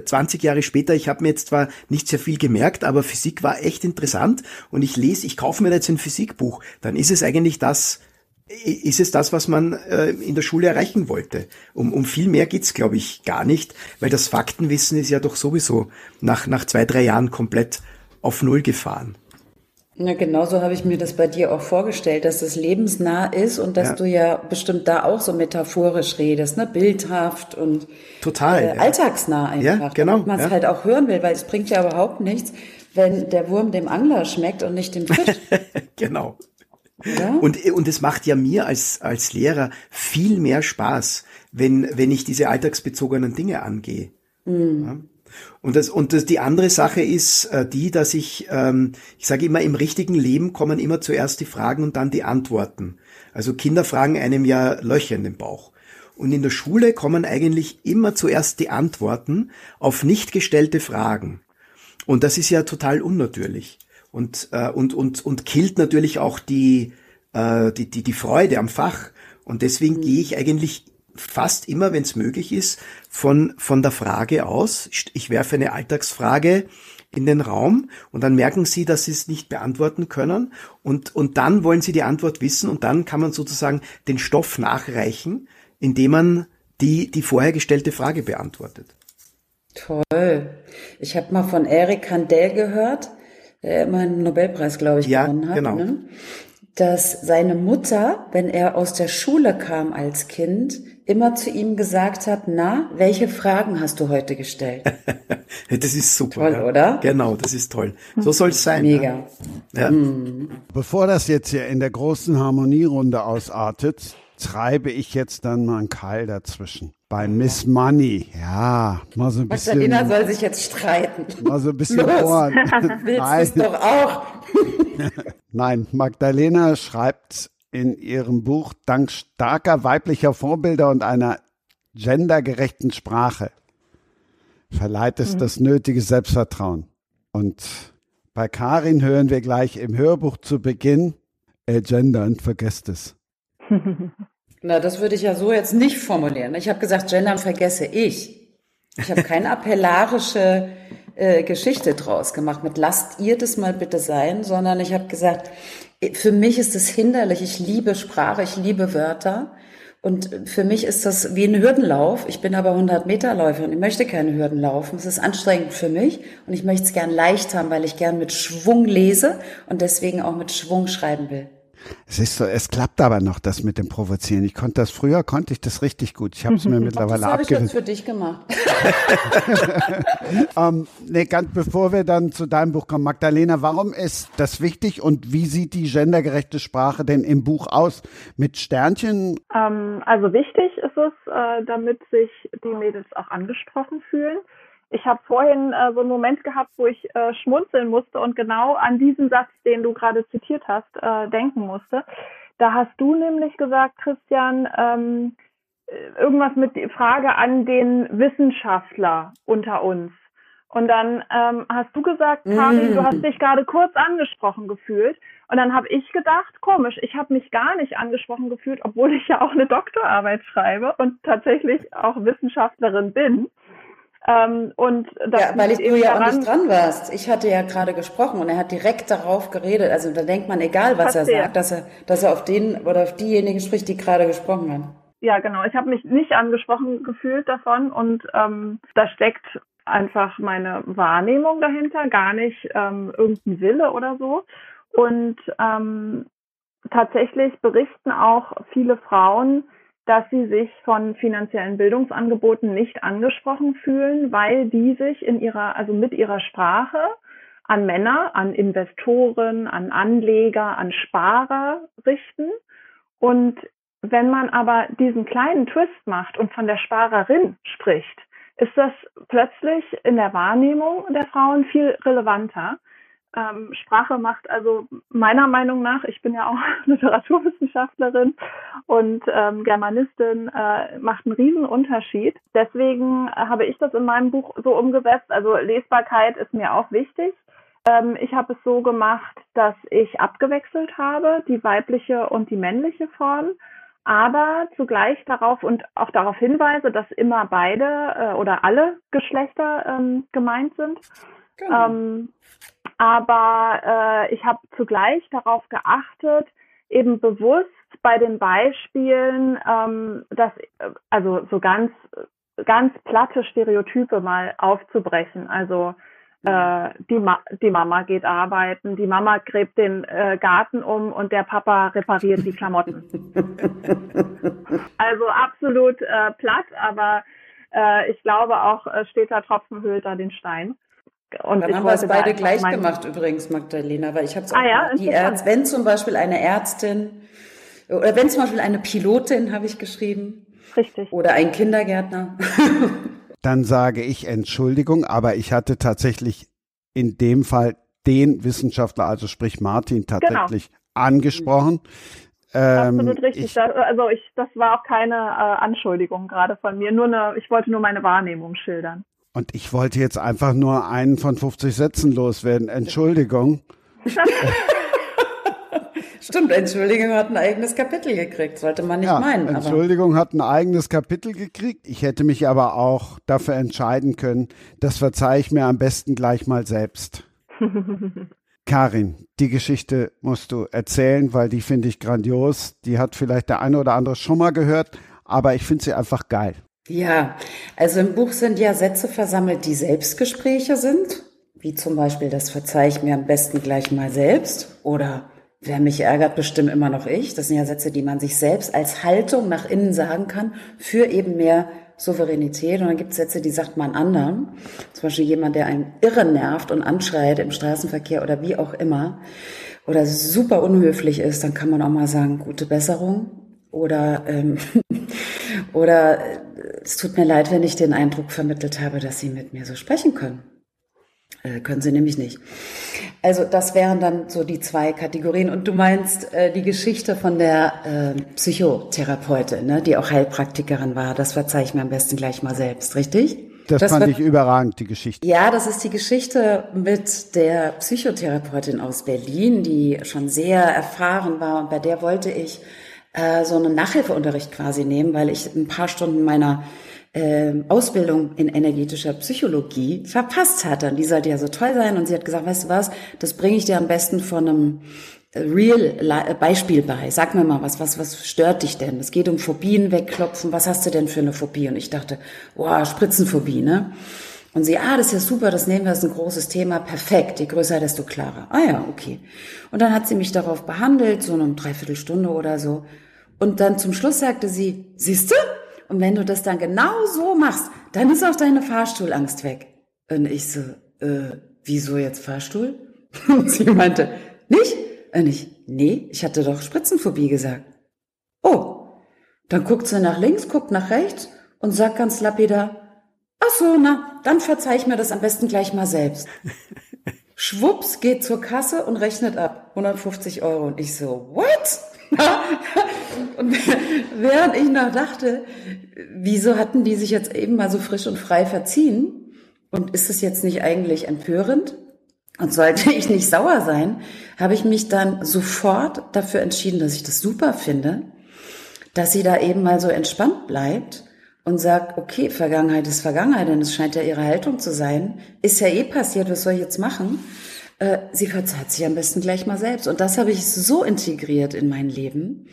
20 äh, Jahre später, ich habe mir jetzt zwar nicht sehr viel gemerkt, aber Physik war echt interessant und ich lese, ich kaufe mir jetzt ein Physikbuch, dann ist es eigentlich das, ist es das, was man äh, in der Schule erreichen wollte. Um, um viel mehr geht's, glaube ich, gar nicht, weil das Faktenwissen ist ja doch sowieso nach, nach zwei, drei Jahren komplett auf Null gefahren. Na, genauso habe ich mir das bei dir auch vorgestellt, dass es lebensnah ist und dass ja. du ja bestimmt da auch so metaphorisch redest, ne? bildhaft und total äh, alltagsnah einfach. Ja, genau. Damit man es ja. halt auch hören will, weil es bringt ja überhaupt nichts, wenn der Wurm dem Angler schmeckt und nicht dem Fisch. (laughs) genau. Ja? Und, und es macht ja mir als, als Lehrer viel mehr Spaß, wenn, wenn ich diese alltagsbezogenen Dinge angehe. Mhm. Und das und das, die andere Sache ist äh, die, dass ich ähm, ich sage immer im richtigen Leben kommen immer zuerst die Fragen und dann die Antworten. Also Kinder fragen einem ja Löcher in den Bauch. Und in der Schule kommen eigentlich immer zuerst die Antworten auf nicht gestellte Fragen. Und das ist ja total unnatürlich und äh, und und und killt natürlich auch die äh, die die die Freude am Fach. Und deswegen mhm. gehe ich eigentlich fast immer, wenn es möglich ist, von, von der Frage aus. Ich werfe eine Alltagsfrage in den Raum und dann merken Sie, dass Sie es nicht beantworten können und, und dann wollen Sie die Antwort wissen und dann kann man sozusagen den Stoff nachreichen, indem man die, die vorher gestellte Frage beantwortet. Toll. Ich habe mal von Eric Kandel gehört, der immer einen Nobelpreis, glaube ich, ja, gewonnen hat. Genau. Ne? Dass seine Mutter, wenn er aus der Schule kam als Kind, immer zu ihm gesagt hat, na, welche Fragen hast du heute gestellt? (laughs) das ist super. Toll, ja. oder? Genau, das ist toll. So soll es sein. Mega. Ja. Mhm. Bevor das jetzt hier in der großen Harmonierunde ausartet, treibe ich jetzt dann mal einen Keil dazwischen. Bei Miss Money, ja, mal so ein bisschen. Magdalena soll sich jetzt streiten. Mal so ein bisschen Los. vor. (laughs) Willst du doch auch? (laughs) Nein, Magdalena schreibt in ihrem Buch dank starker weiblicher Vorbilder und einer gendergerechten Sprache verleiht es mhm. das nötige Selbstvertrauen. Und bei Karin hören wir gleich im Hörbuch zu Beginn, äh, gendern, vergesst es. (laughs) Na, das würde ich ja so jetzt nicht formulieren. Ich habe gesagt, gendern vergesse ich. Ich habe keine appellarische äh, Geschichte draus gemacht mit lasst ihr das mal bitte sein, sondern ich habe gesagt, für mich ist es hinderlich. Ich liebe Sprache, ich liebe Wörter. Und für mich ist das wie ein Hürdenlauf. Ich bin aber 100 Meter Läuferin. Ich möchte keine Hürden laufen. Es ist anstrengend für mich und ich möchte es gern leicht haben, weil ich gern mit Schwung lese und deswegen auch mit Schwung schreiben will. Es ist so, es klappt aber noch das mit dem Provozieren. Ich konnte das früher, konnte ich das richtig gut. Ich habe es mir (laughs) mittlerweile abgewöhnt. Das habe ich jetzt für dich gemacht. (laughs) ähm, nee, ganz bevor wir dann zu deinem Buch kommen, Magdalena, warum ist das wichtig und wie sieht die gendergerechte Sprache denn im Buch aus? Mit Sternchen? Ähm, also wichtig ist es, äh, damit sich die Mädels auch angesprochen fühlen ich habe vorhin äh, so einen Moment gehabt, wo ich äh, schmunzeln musste und genau an diesen Satz, den du gerade zitiert hast, äh, denken musste. Da hast du nämlich gesagt, Christian, ähm, irgendwas mit die Frage an den Wissenschaftler unter uns. Und dann ähm, hast du gesagt, Karin, mm. du hast dich gerade kurz angesprochen gefühlt. Und dann habe ich gedacht, komisch, ich habe mich gar nicht angesprochen gefühlt, obwohl ich ja auch eine Doktorarbeit schreibe und tatsächlich auch Wissenschaftlerin bin. Ähm, und das ja, weil ich du ja auch nicht dran warst. Ich hatte ja gerade gesprochen und er hat direkt darauf geredet. Also da denkt man, egal was er sagt, dass er, dass er auf den oder auf diejenigen spricht, die gerade gesprochen haben. Ja, genau. Ich habe mich nicht angesprochen gefühlt davon und ähm, da steckt einfach meine Wahrnehmung dahinter, gar nicht ähm, irgendein Wille oder so. Und ähm, tatsächlich berichten auch viele Frauen, dass sie sich von finanziellen Bildungsangeboten nicht angesprochen fühlen, weil die sich in ihrer, also mit ihrer Sprache an Männer, an Investoren, an Anleger, an Sparer richten. Und wenn man aber diesen kleinen Twist macht und von der Sparerin spricht, ist das plötzlich in der Wahrnehmung der Frauen viel relevanter. Ähm, Sprache macht also meiner Meinung nach, ich bin ja auch (laughs) Literaturwissenschaftlerin und ähm, Germanistin, äh, macht einen riesen Unterschied. Deswegen habe ich das in meinem Buch so umgesetzt. Also Lesbarkeit ist mir auch wichtig. Ähm, ich habe es so gemacht, dass ich abgewechselt habe, die weibliche und die männliche Form aber zugleich darauf und auch darauf hinweise, dass immer beide äh, oder alle Geschlechter ähm, gemeint sind. Genau. Ähm, aber äh, ich habe zugleich darauf geachtet, eben bewusst bei den Beispielen, ähm, dass also so ganz ganz platte Stereotype mal aufzubrechen. Also äh, die, Ma die Mama geht arbeiten, die Mama gräbt den äh, Garten um und der Papa repariert die Klamotten. (laughs) also absolut äh, platt, aber äh, ich glaube auch, äh, steter Tropfen höhlt da den Stein. Und Dann haben wir es beide gleich gemacht übrigens, Magdalena, weil ich habe es auch ah, ja? die Ärzt, wenn zum Beispiel eine Ärztin oder wenn zum Beispiel eine Pilotin habe ich geschrieben. Richtig. Oder ein Kindergärtner. (laughs) dann sage ich Entschuldigung, aber ich hatte tatsächlich in dem Fall den Wissenschaftler, also sprich Martin, genau. tatsächlich genau. angesprochen. Ähm, Absolut richtig. Ich, also ich, das war auch keine äh, Anschuldigung gerade von mir. Nur eine, ich wollte nur meine Wahrnehmung schildern. Und ich wollte jetzt einfach nur einen von 50 Sätzen loswerden. Entschuldigung. (laughs) Stimmt, Entschuldigung hat ein eigenes Kapitel gekriegt, sollte man nicht ja, meinen. Entschuldigung hat ein eigenes Kapitel gekriegt. Ich hätte mich aber auch dafür entscheiden können, das verzeihe ich mir am besten gleich mal selbst. (laughs) Karin, die Geschichte musst du erzählen, weil die finde ich grandios. Die hat vielleicht der eine oder andere schon mal gehört, aber ich finde sie einfach geil. Ja, also im Buch sind ja Sätze versammelt, die Selbstgespräche sind, wie zum Beispiel das verzeihe ich mir am besten gleich mal selbst oder Wer mich ärgert, bestimmt immer noch ich. Das sind ja Sätze, die man sich selbst als Haltung nach innen sagen kann für eben mehr Souveränität. Und dann gibt es Sätze, die sagt man anderen. Zum Beispiel jemand, der einen irre nervt und anschreit im Straßenverkehr oder wie auch immer. Oder super unhöflich ist, dann kann man auch mal sagen, gute Besserung. Oder, ähm, (laughs) oder es tut mir leid, wenn ich den Eindruck vermittelt habe, dass Sie mit mir so sprechen können. Äh, können sie nämlich nicht. Also das wären dann so die zwei Kategorien. Und du meinst äh, die Geschichte von der äh, Psychotherapeutin, ne, die auch Heilpraktikerin war. Das verzeih ich mir am besten gleich mal selbst, richtig? Das, das fand ich überragend, die Geschichte. Ja, das ist die Geschichte mit der Psychotherapeutin aus Berlin, die schon sehr erfahren war. Und bei der wollte ich äh, so einen Nachhilfeunterricht quasi nehmen, weil ich ein paar Stunden meiner äh, Ausbildung in energetischer Psychologie verpasst hatte. Und die sollte ja so toll sein. Und sie hat gesagt, weißt du was, das bringe ich dir am besten von einem Real Beispiel bei. Sag mir mal, was, was, was stört dich denn? Es geht um Phobien wegklopfen. Was hast du denn für eine Phobie? Und ich dachte, wow, Spritzenphobie, ne? Und sie, ah, das ist ja super, das nehmen wir, das ist ein großes Thema, perfekt, je größer, desto klarer. Ah ja, okay. Und dann hat sie mich darauf behandelt, so eine Dreiviertelstunde oder so. Und dann zum Schluss sagte sie, siehst du, und wenn du das dann genau so machst, dann ist auch deine Fahrstuhlangst weg. Und ich so, äh, wieso jetzt Fahrstuhl? Und (laughs) sie meinte, nicht? Und ich, nee, ich hatte doch Spritzenphobie gesagt. Oh, dann guckt sie nach links, guckt nach rechts und sagt ganz lapidar, ach so, na, dann verzeih ich mir das am besten gleich mal selbst. (laughs) Schwupps geht zur Kasse und rechnet ab. 150 Euro. Und ich so, what? (laughs) Und während ich noch dachte, wieso hatten die sich jetzt eben mal so frisch und frei verziehen? Und ist es jetzt nicht eigentlich empörend? Und sollte ich nicht sauer sein, habe ich mich dann sofort dafür entschieden, dass ich das super finde, dass sie da eben mal so entspannt bleibt und sagt, okay, Vergangenheit ist Vergangenheit, denn es scheint ja ihre Haltung zu sein. Ist ja eh passiert, was soll ich jetzt machen? Äh, sie verzeiht sich am besten gleich mal selbst. Und das habe ich so integriert in mein Leben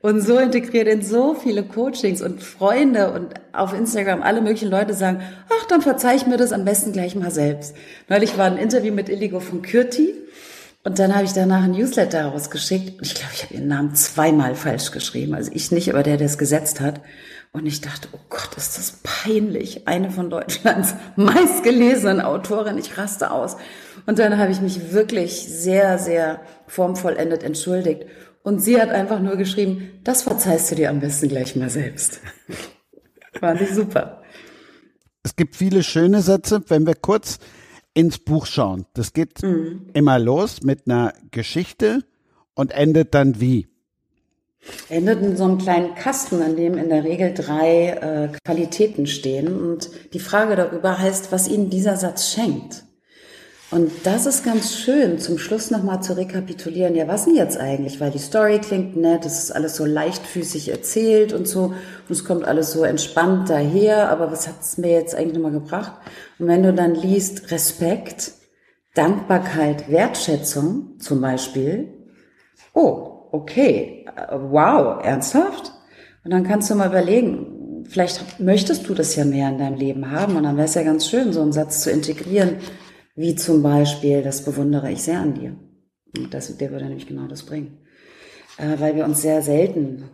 und so integriert in so viele Coachings und Freunde und auf Instagram alle möglichen Leute sagen, ach, dann verzeih ich mir das am besten gleich mal selbst. Neulich war ein Interview mit Illigo von Kürti und dann habe ich danach ein Newsletter rausgeschickt und ich glaube, ich habe ihren Namen zweimal falsch geschrieben. Also ich nicht, aber der, der es gesetzt hat. Und ich dachte, oh Gott, ist das peinlich. Eine von Deutschlands (laughs) meistgelesenen Autorinnen. Ich raste aus. Und dann habe ich mich wirklich sehr, sehr formvollendet entschuldigt. Und sie hat einfach nur geschrieben, das verzeihst du dir am besten gleich mal selbst. (laughs) Fand ich super. Es gibt viele schöne Sätze, wenn wir kurz ins Buch schauen. Das geht mhm. immer los mit einer Geschichte und endet dann wie? Endet in so einem kleinen Kasten, in dem in der Regel drei äh, Qualitäten stehen. Und die Frage darüber heißt, was Ihnen dieser Satz schenkt. Und das ist ganz schön, zum Schluss nochmal zu rekapitulieren. Ja, was denn jetzt eigentlich? Weil die Story klingt nett, es ist alles so leichtfüßig erzählt und so, und es kommt alles so entspannt daher, aber was hat es mir jetzt eigentlich nochmal gebracht? Und wenn du dann liest Respekt, Dankbarkeit, Wertschätzung zum Beispiel, oh, okay, wow, ernsthaft? Und dann kannst du mal überlegen, vielleicht möchtest du das ja mehr in deinem Leben haben und dann wäre es ja ganz schön, so einen Satz zu integrieren wie zum Beispiel, das bewundere ich sehr an dir. Und das, der würde nämlich genau das bringen. Äh, weil wir uns sehr selten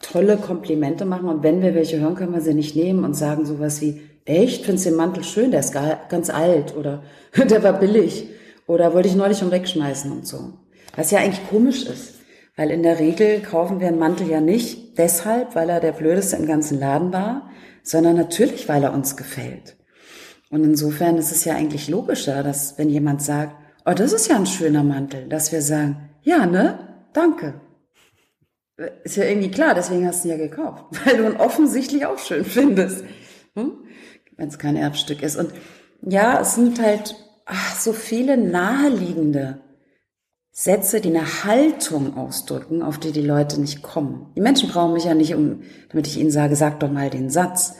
tolle Komplimente machen und wenn wir welche hören, können wir sie nicht nehmen und sagen sowas wie, echt, findest den Mantel schön, der ist ganz alt oder (laughs) der war billig oder wollte ich neulich schon wegschmeißen und so. Was ja eigentlich komisch ist, weil in der Regel kaufen wir einen Mantel ja nicht deshalb, weil er der blödeste im ganzen Laden war, sondern natürlich, weil er uns gefällt. Und insofern ist es ja eigentlich logischer, dass wenn jemand sagt, oh, das ist ja ein schöner Mantel, dass wir sagen, ja, ne? Danke. Ist ja irgendwie klar, deswegen hast du ihn ja gekauft, (laughs) weil du ihn offensichtlich auch schön findest, hm? wenn es kein Erbstück ist. Und ja, es sind halt ach, so viele naheliegende Sätze, die eine Haltung ausdrücken, auf die die Leute nicht kommen. Die Menschen brauchen mich ja nicht, um, damit ich ihnen sage, sag doch mal den Satz,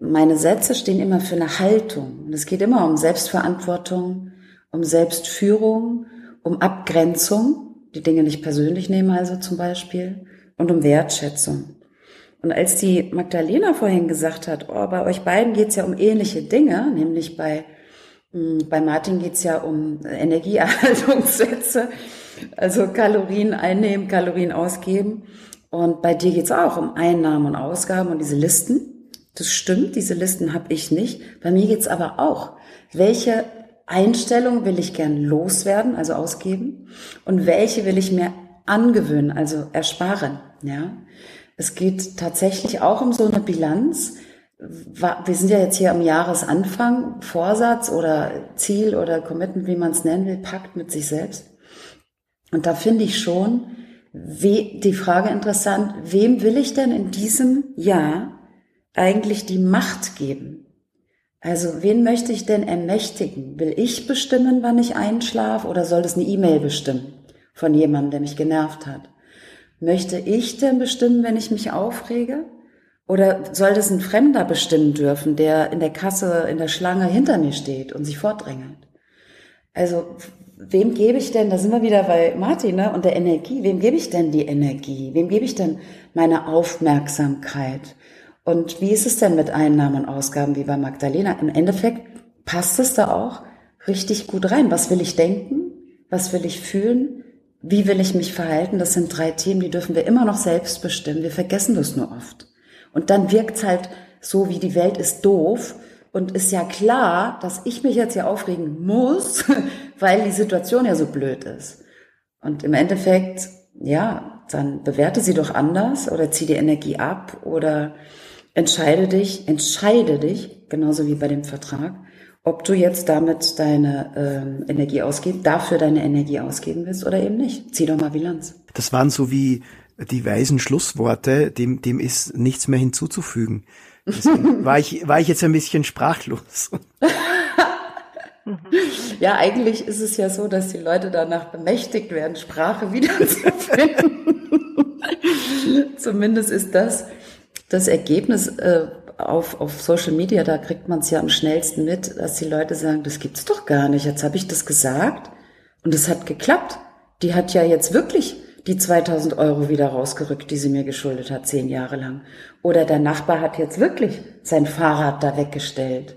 meine Sätze stehen immer für eine Haltung. Und es geht immer um Selbstverantwortung, um Selbstführung, um Abgrenzung, die Dinge nicht persönlich nehmen also zum Beispiel, und um Wertschätzung. Und als die Magdalena vorhin gesagt hat, oh, bei euch beiden geht's ja um ähnliche Dinge, nämlich bei, hm, bei Martin geht's ja um Energieerhaltungssätze, also Kalorien einnehmen, Kalorien ausgeben. Und bei dir geht's auch um Einnahmen und Ausgaben und diese Listen. Das stimmt, diese Listen habe ich nicht. Bei mir geht's aber auch. Welche Einstellung will ich gern loswerden, also ausgeben? Und welche will ich mir angewöhnen, also ersparen? Ja, es geht tatsächlich auch um so eine Bilanz. Wir sind ja jetzt hier am Jahresanfang, Vorsatz oder Ziel oder Commitment, wie man es nennen will, packt mit sich selbst. Und da finde ich schon die Frage interessant, wem will ich denn in diesem Jahr eigentlich die Macht geben. Also wen möchte ich denn ermächtigen? Will ich bestimmen, wann ich einschlafe oder soll das eine E-Mail bestimmen von jemandem, der mich genervt hat? Möchte ich denn bestimmen, wenn ich mich aufrege? Oder soll das ein Fremder bestimmen dürfen, der in der Kasse, in der Schlange hinter mir steht und sich vordrängelt? Also, wem gebe ich denn, da sind wir wieder bei Martin, ne, und der Energie, wem gebe ich denn die Energie? Wem gebe ich denn meine Aufmerksamkeit? Und wie ist es denn mit Einnahmen und Ausgaben wie bei Magdalena? Im Endeffekt passt es da auch richtig gut rein. Was will ich denken? Was will ich fühlen? Wie will ich mich verhalten? Das sind drei Themen, die dürfen wir immer noch selbst bestimmen. Wir vergessen das nur oft. Und dann wirkt halt so, wie die Welt ist doof. Und ist ja klar, dass ich mich jetzt hier aufregen muss, (laughs) weil die Situation ja so blöd ist. Und im Endeffekt, ja, dann bewerte sie doch anders oder zieh die Energie ab oder entscheide dich, entscheide dich, genauso wie bei dem Vertrag, ob du jetzt damit deine ähm, Energie ausgeben, dafür deine Energie ausgeben willst oder eben nicht. Zieh doch mal Bilanz. Das waren so wie die weisen Schlussworte, dem, dem ist nichts mehr hinzuzufügen. Deswegen (laughs) war ich, war ich jetzt ein bisschen sprachlos. (laughs) Ja, eigentlich ist es ja so, dass die Leute danach bemächtigt werden, Sprache wiederzufinden. (laughs) Zumindest ist das das Ergebnis äh, auf, auf Social Media, da kriegt man es ja am schnellsten mit, dass die Leute sagen, das gibt's doch gar nicht. Jetzt habe ich das gesagt und es hat geklappt. Die hat ja jetzt wirklich die 2000 Euro wieder rausgerückt, die sie mir geschuldet hat, zehn Jahre lang. Oder der Nachbar hat jetzt wirklich sein Fahrrad da weggestellt.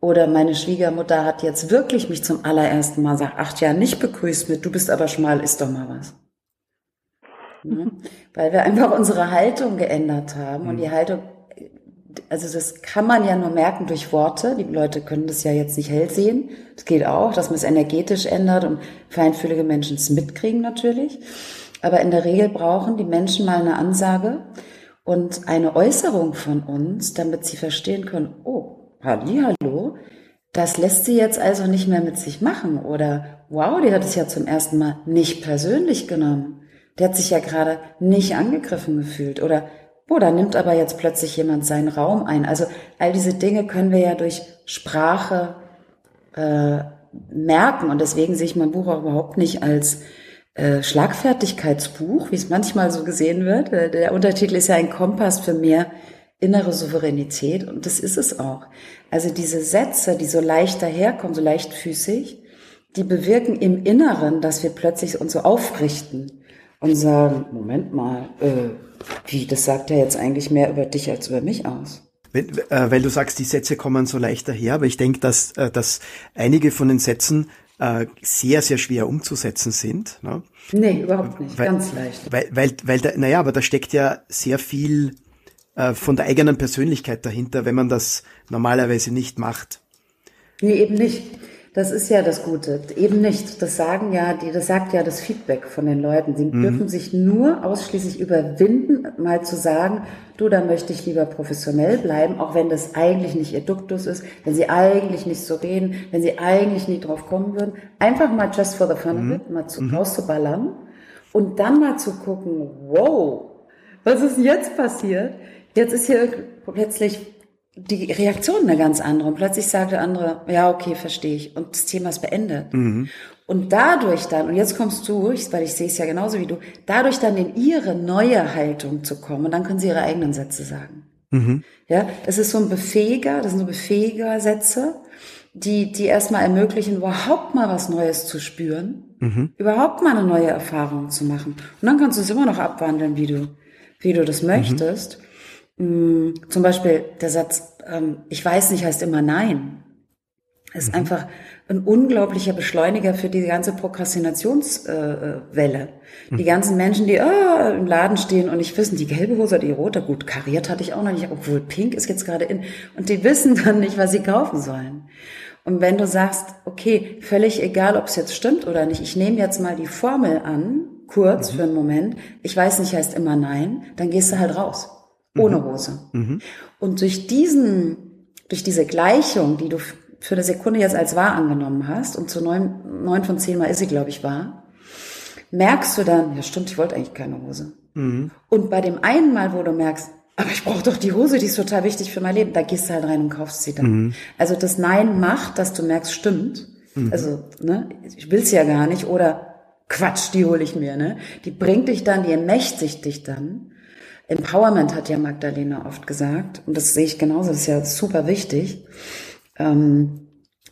Oder meine Schwiegermutter hat jetzt wirklich mich zum allerersten Mal sagt, acht Jahre nicht begrüßt mit, du bist aber schmal, isst doch mal was. Ne? Weil wir einfach unsere Haltung geändert haben. Und die Haltung, also das kann man ja nur merken durch Worte. Die Leute können das ja jetzt nicht hell sehen. Das geht auch, dass man es energetisch ändert und feinfühlige Menschen es mitkriegen natürlich. Aber in der Regel brauchen die Menschen mal eine Ansage und eine Äußerung von uns, damit sie verstehen können, oh, Halli, hallo, das lässt sie jetzt also nicht mehr mit sich machen. Oder wow, die hat es ja zum ersten Mal nicht persönlich genommen. Der hat sich ja gerade nicht angegriffen gefühlt. Oder, boah, da nimmt aber jetzt plötzlich jemand seinen Raum ein. Also all diese Dinge können wir ja durch Sprache äh, merken. Und deswegen sehe ich mein Buch auch überhaupt nicht als äh, Schlagfertigkeitsbuch, wie es manchmal so gesehen wird. Äh, der Untertitel ist ja ein Kompass für mehr innere Souveränität und das ist es auch. Also diese Sätze, die so leicht daherkommen, so leichtfüßig, die bewirken im Inneren, dass wir plötzlich uns so aufrichten und sagen, Moment mal, äh, wie, das sagt ja jetzt eigentlich mehr über dich als über mich aus. Weil, äh, weil du sagst, die Sätze kommen so leicht daher, aber ich denke, dass, äh, dass einige von den Sätzen äh, sehr, sehr schwer umzusetzen sind. Ne? Nee, überhaupt nicht, weil, ganz leicht. Weil, weil, weil da, naja, aber da steckt ja sehr viel äh, von der eigenen Persönlichkeit dahinter, wenn man das normalerweise nicht macht. Nee, eben nicht. Das ist ja das Gute. Eben nicht. Das sagen ja, die, das sagt ja das Feedback von den Leuten. Sie mhm. dürfen sich nur ausschließlich überwinden, mal zu sagen, du, da möchte ich lieber professionell bleiben, auch wenn das eigentlich nicht ihr Duktus ist, wenn sie eigentlich nicht so reden, wenn sie eigentlich nie drauf kommen würden. Einfach mal just for the fun mhm. of it, mal zu, mhm. rauszuballern und dann mal zu gucken, wow, was ist jetzt passiert? Jetzt ist hier plötzlich die Reaktion eine ganz andere. Und plötzlich sagt der andere, ja, okay, verstehe ich. Und das Thema ist beendet. Mhm. Und dadurch dann, und jetzt kommst du, weil ich sehe es ja genauso wie du, dadurch dann in ihre neue Haltung zu kommen. Und dann können sie ihre eigenen Sätze sagen. Mhm. Ja, es ist so ein Befähiger, das sind so befähiger Sätze, die, die erstmal ermöglichen, überhaupt mal was Neues zu spüren, mhm. überhaupt mal eine neue Erfahrung zu machen. Und dann kannst du es immer noch abwandeln, wie du, wie du das möchtest. Mhm. Mm, zum Beispiel der Satz, ähm, ich weiß nicht, heißt immer nein. Ist mhm. einfach ein unglaublicher Beschleuniger für die ganze Prokrastinationswelle. Mhm. Die ganzen Menschen, die oh, im Laden stehen und nicht wissen, die gelbe Hose oder die rote, gut, kariert hatte ich auch noch nicht, obwohl pink ist jetzt gerade in. Und die wissen (laughs) dann nicht, was sie kaufen sollen. Und wenn du sagst, okay, völlig egal, ob es jetzt stimmt oder nicht, ich nehme jetzt mal die Formel an, kurz mhm. für einen Moment, ich weiß nicht, heißt immer nein, dann gehst du halt raus ohne mhm. Hose. Mhm. Und durch diesen, durch diese Gleichung, die du für eine Sekunde jetzt als wahr angenommen hast, und zu neun, neun von zehn Mal ist sie, glaube ich, wahr, merkst du dann, ja stimmt, ich wollte eigentlich keine Hose. Mhm. Und bei dem einen Mal, wo du merkst, aber ich brauche doch die Hose, die ist total wichtig für mein Leben, da gehst du halt rein und kaufst sie dann. Mhm. Also das Nein macht, dass du merkst, stimmt. Mhm. Also, ne, ich will's ja gar nicht, oder Quatsch, die hole ich mir, ne? Die bringt dich dann, die ermächtigt dich dann. Empowerment hat ja Magdalena oft gesagt, und das sehe ich genauso, das ist ja super wichtig, ähm,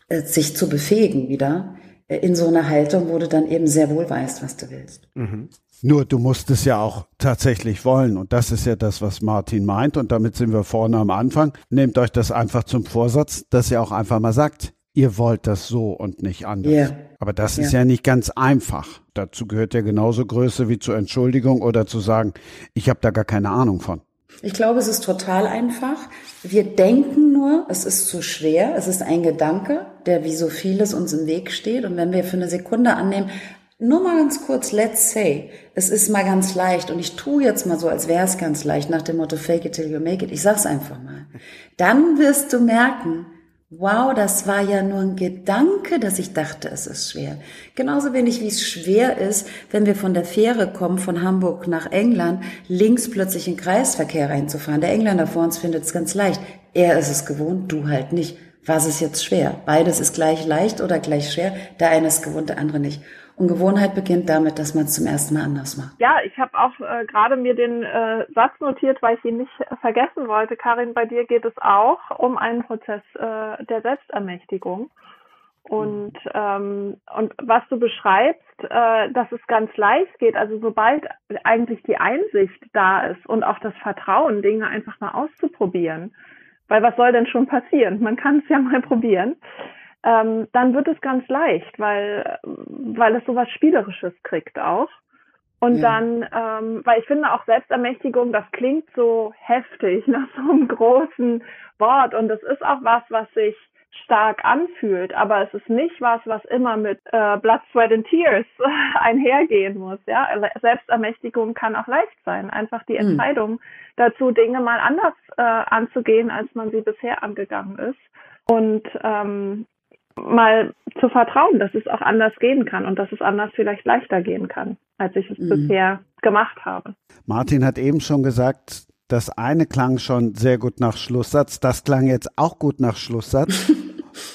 äh, sich zu befähigen wieder äh, in so einer Haltung, wo du dann eben sehr wohl weißt, was du willst. Mhm. Nur du musst es ja auch tatsächlich wollen. Und das ist ja das, was Martin meint. Und damit sind wir vorne am Anfang. Nehmt euch das einfach zum Vorsatz, dass ihr auch einfach mal sagt, ihr wollt das so und nicht anders. Yeah. Aber das ist ja nicht ganz einfach. Dazu gehört ja genauso Größe wie zur Entschuldigung oder zu sagen, ich habe da gar keine Ahnung von. Ich glaube, es ist total einfach. Wir denken nur, es ist zu schwer. Es ist ein Gedanke, der wie so vieles uns im Weg steht. Und wenn wir für eine Sekunde annehmen, nur mal ganz kurz, let's say, es ist mal ganz leicht und ich tue jetzt mal so, als wäre es ganz leicht, nach dem Motto fake it till you make it. Ich sag's einfach mal. Dann wirst du merken, wow, das war ja nur ein Gedanke, dass ich dachte, es ist schwer. Genauso wenig wie es schwer ist, wenn wir von der Fähre kommen, von Hamburg nach England, links plötzlich in Kreisverkehr reinzufahren. Der Engländer vor uns findet es ganz leicht. Er ist es gewohnt, du halt nicht. Was ist jetzt schwer? Beides ist gleich leicht oder gleich schwer. Der eine ist gewohnt, der andere nicht. Und Gewohnheit beginnt damit, dass man es zum ersten Mal anders macht. Ja, ich habe auch äh, gerade mir den äh, Satz notiert, weil ich ihn nicht vergessen wollte. Karin, bei dir geht es auch um einen Prozess äh, der Selbstermächtigung. Und, ähm, und was du beschreibst, äh, dass es ganz leicht geht, also sobald eigentlich die Einsicht da ist und auch das Vertrauen, Dinge einfach mal auszuprobieren, weil was soll denn schon passieren? Man kann es ja mal (laughs) probieren ähm, dann wird es ganz leicht, weil, weil es sowas Spielerisches kriegt auch. Und ja. dann, ähm, weil ich finde auch Selbstermächtigung, das klingt so heftig (laughs) nach so einem großen Wort und es ist auch was, was sich stark anfühlt, aber es ist nicht was, was immer mit äh, Blood, Sweat and Tears (laughs) einhergehen muss. Ja, Selbstermächtigung kann auch leicht sein. Einfach die hm. Entscheidung mhm. dazu, Dinge mal anders äh, anzugehen, als man sie bisher angegangen ist. Und ähm, mal zu vertrauen, dass es auch anders gehen kann und dass es anders vielleicht leichter gehen kann, als ich es mhm. bisher gemacht habe. Martin hat eben schon gesagt, das eine klang schon sehr gut nach Schlusssatz, das klang jetzt auch gut nach Schlusssatz. (laughs)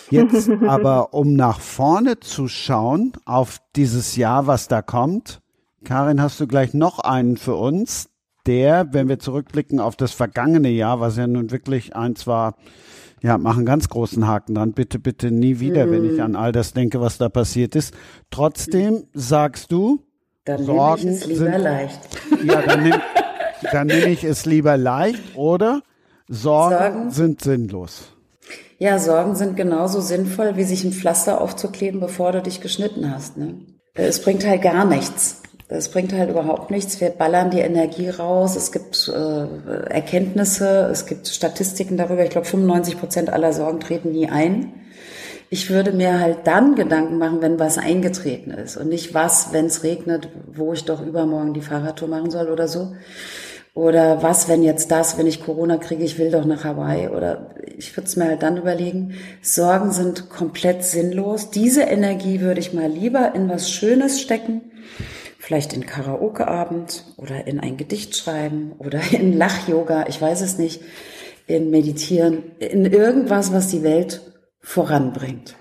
Jetzt aber, um nach vorne zu schauen auf dieses Jahr, was da kommt, Karin, hast du gleich noch einen für uns, der, wenn wir zurückblicken auf das vergangene Jahr, was ja nun wirklich eins war, ja, mach einen ganz großen Haken dran. Bitte, bitte nie wieder, mhm. wenn ich mhm. an all das denke, was da passiert ist. Trotzdem sagst du, dann Sorgen nehme ich es lieber sind, leicht. Ja, dann nehme dann nehm ich es lieber leicht oder Sorgen, Sorgen sind sinnlos. Ja, Sorgen sind genauso sinnvoll, wie sich ein Pflaster aufzukleben, bevor du dich geschnitten hast. Ne? Es bringt halt gar nichts. Es bringt halt überhaupt nichts. Wir ballern die Energie raus. Es gibt äh, Erkenntnisse, es gibt Statistiken darüber. Ich glaube, 95 Prozent aller Sorgen treten nie ein. Ich würde mir halt dann Gedanken machen, wenn was eingetreten ist und nicht was, wenn es regnet, wo ich doch übermorgen die Fahrradtour machen soll oder so. Oder was, wenn jetzt das, wenn ich Corona kriege, ich will doch nach Hawaii. Oder ich würde es mir halt dann überlegen, Sorgen sind komplett sinnlos. Diese Energie würde ich mal lieber in was Schönes stecken vielleicht in Karaokeabend oder in ein Gedicht schreiben oder (laughs) in Lach-Yoga, ich weiß es nicht, in Meditieren, in irgendwas, was die Welt voranbringt.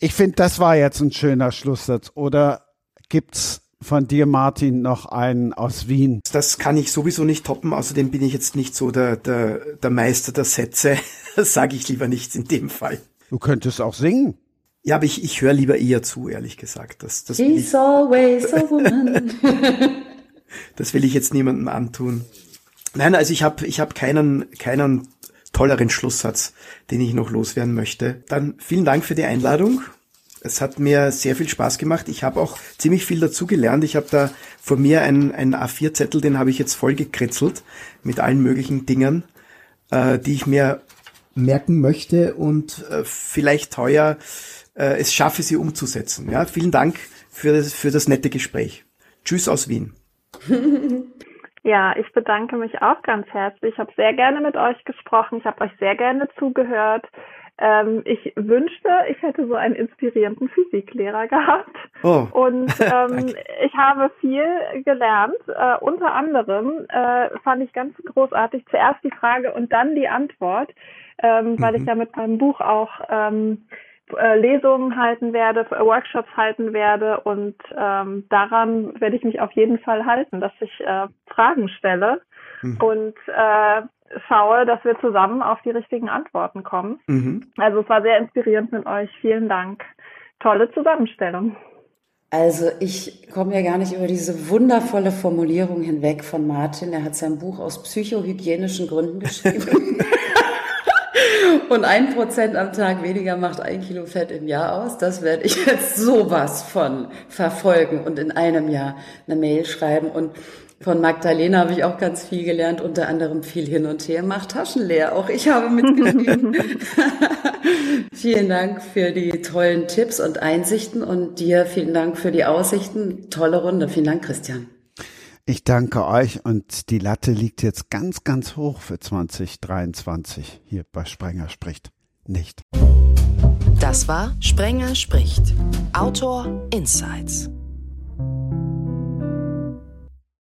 Ich finde, das war jetzt ein schöner Schlusssatz. Oder gibt's von dir, Martin, noch einen aus Wien? Das kann ich sowieso nicht toppen. Außerdem bin ich jetzt nicht so der, der, der Meister der Sätze. (laughs) Das sage ich lieber nichts in dem Fall. Du könntest auch singen. Ja, aber ich, ich höre lieber eher zu, ehrlich gesagt. Das, das She's always a (laughs) woman. das will ich jetzt niemandem antun. Nein, also ich habe ich hab keinen, keinen tolleren Schlusssatz, den ich noch loswerden möchte. Dann vielen Dank für die Einladung. Es hat mir sehr viel Spaß gemacht. Ich habe auch ziemlich viel dazu gelernt. Ich habe da vor mir einen, einen A4-Zettel, den habe ich jetzt voll gekritzelt mit allen möglichen Dingen, äh, die ich mir merken möchte und äh, vielleicht heuer äh, es schaffe, sie umzusetzen. Ja, vielen Dank für das, für das nette Gespräch. Tschüss aus Wien. (laughs) Ja, ich bedanke mich auch ganz herzlich. Ich habe sehr gerne mit euch gesprochen. Ich habe euch sehr gerne zugehört. Ähm, ich wünschte, ich hätte so einen inspirierenden Physiklehrer gehabt. Oh. (laughs) Und (laughs) ähm, ich habe viel gelernt. Äh, unter anderem äh, fand ich ganz großartig zuerst die Frage und dann die Antwort, ähm, weil mhm. ich ja mit meinem Buch auch ähm, äh, Lesungen halten werde, Workshops halten werde und ähm, daran werde ich mich auf jeden Fall halten, dass ich äh, Fragen stelle mhm. und äh, schaue, dass wir zusammen auf die richtigen Antworten kommen. Mhm. Also es war sehr inspirierend mit euch. Vielen Dank. Tolle Zusammenstellung. Also ich komme ja gar nicht über diese wundervolle Formulierung hinweg von Martin. Er hat sein Buch aus psychohygienischen Gründen geschrieben. (laughs) Und ein Prozent am Tag weniger macht ein Kilo Fett im Jahr aus. Das werde ich jetzt sowas von verfolgen und in einem Jahr eine Mail schreiben. Und von Magdalena habe ich auch ganz viel gelernt, unter anderem viel hin und her, macht Taschen leer. Auch ich habe mitgeschrieben. (laughs) vielen Dank für die tollen Tipps und Einsichten und dir vielen Dank für die Aussichten. Tolle Runde. Vielen Dank, Christian. Ich danke euch und die Latte liegt jetzt ganz, ganz hoch für 2023 hier bei Sprenger spricht. nicht. Das war Sprenger spricht. Autor Insights.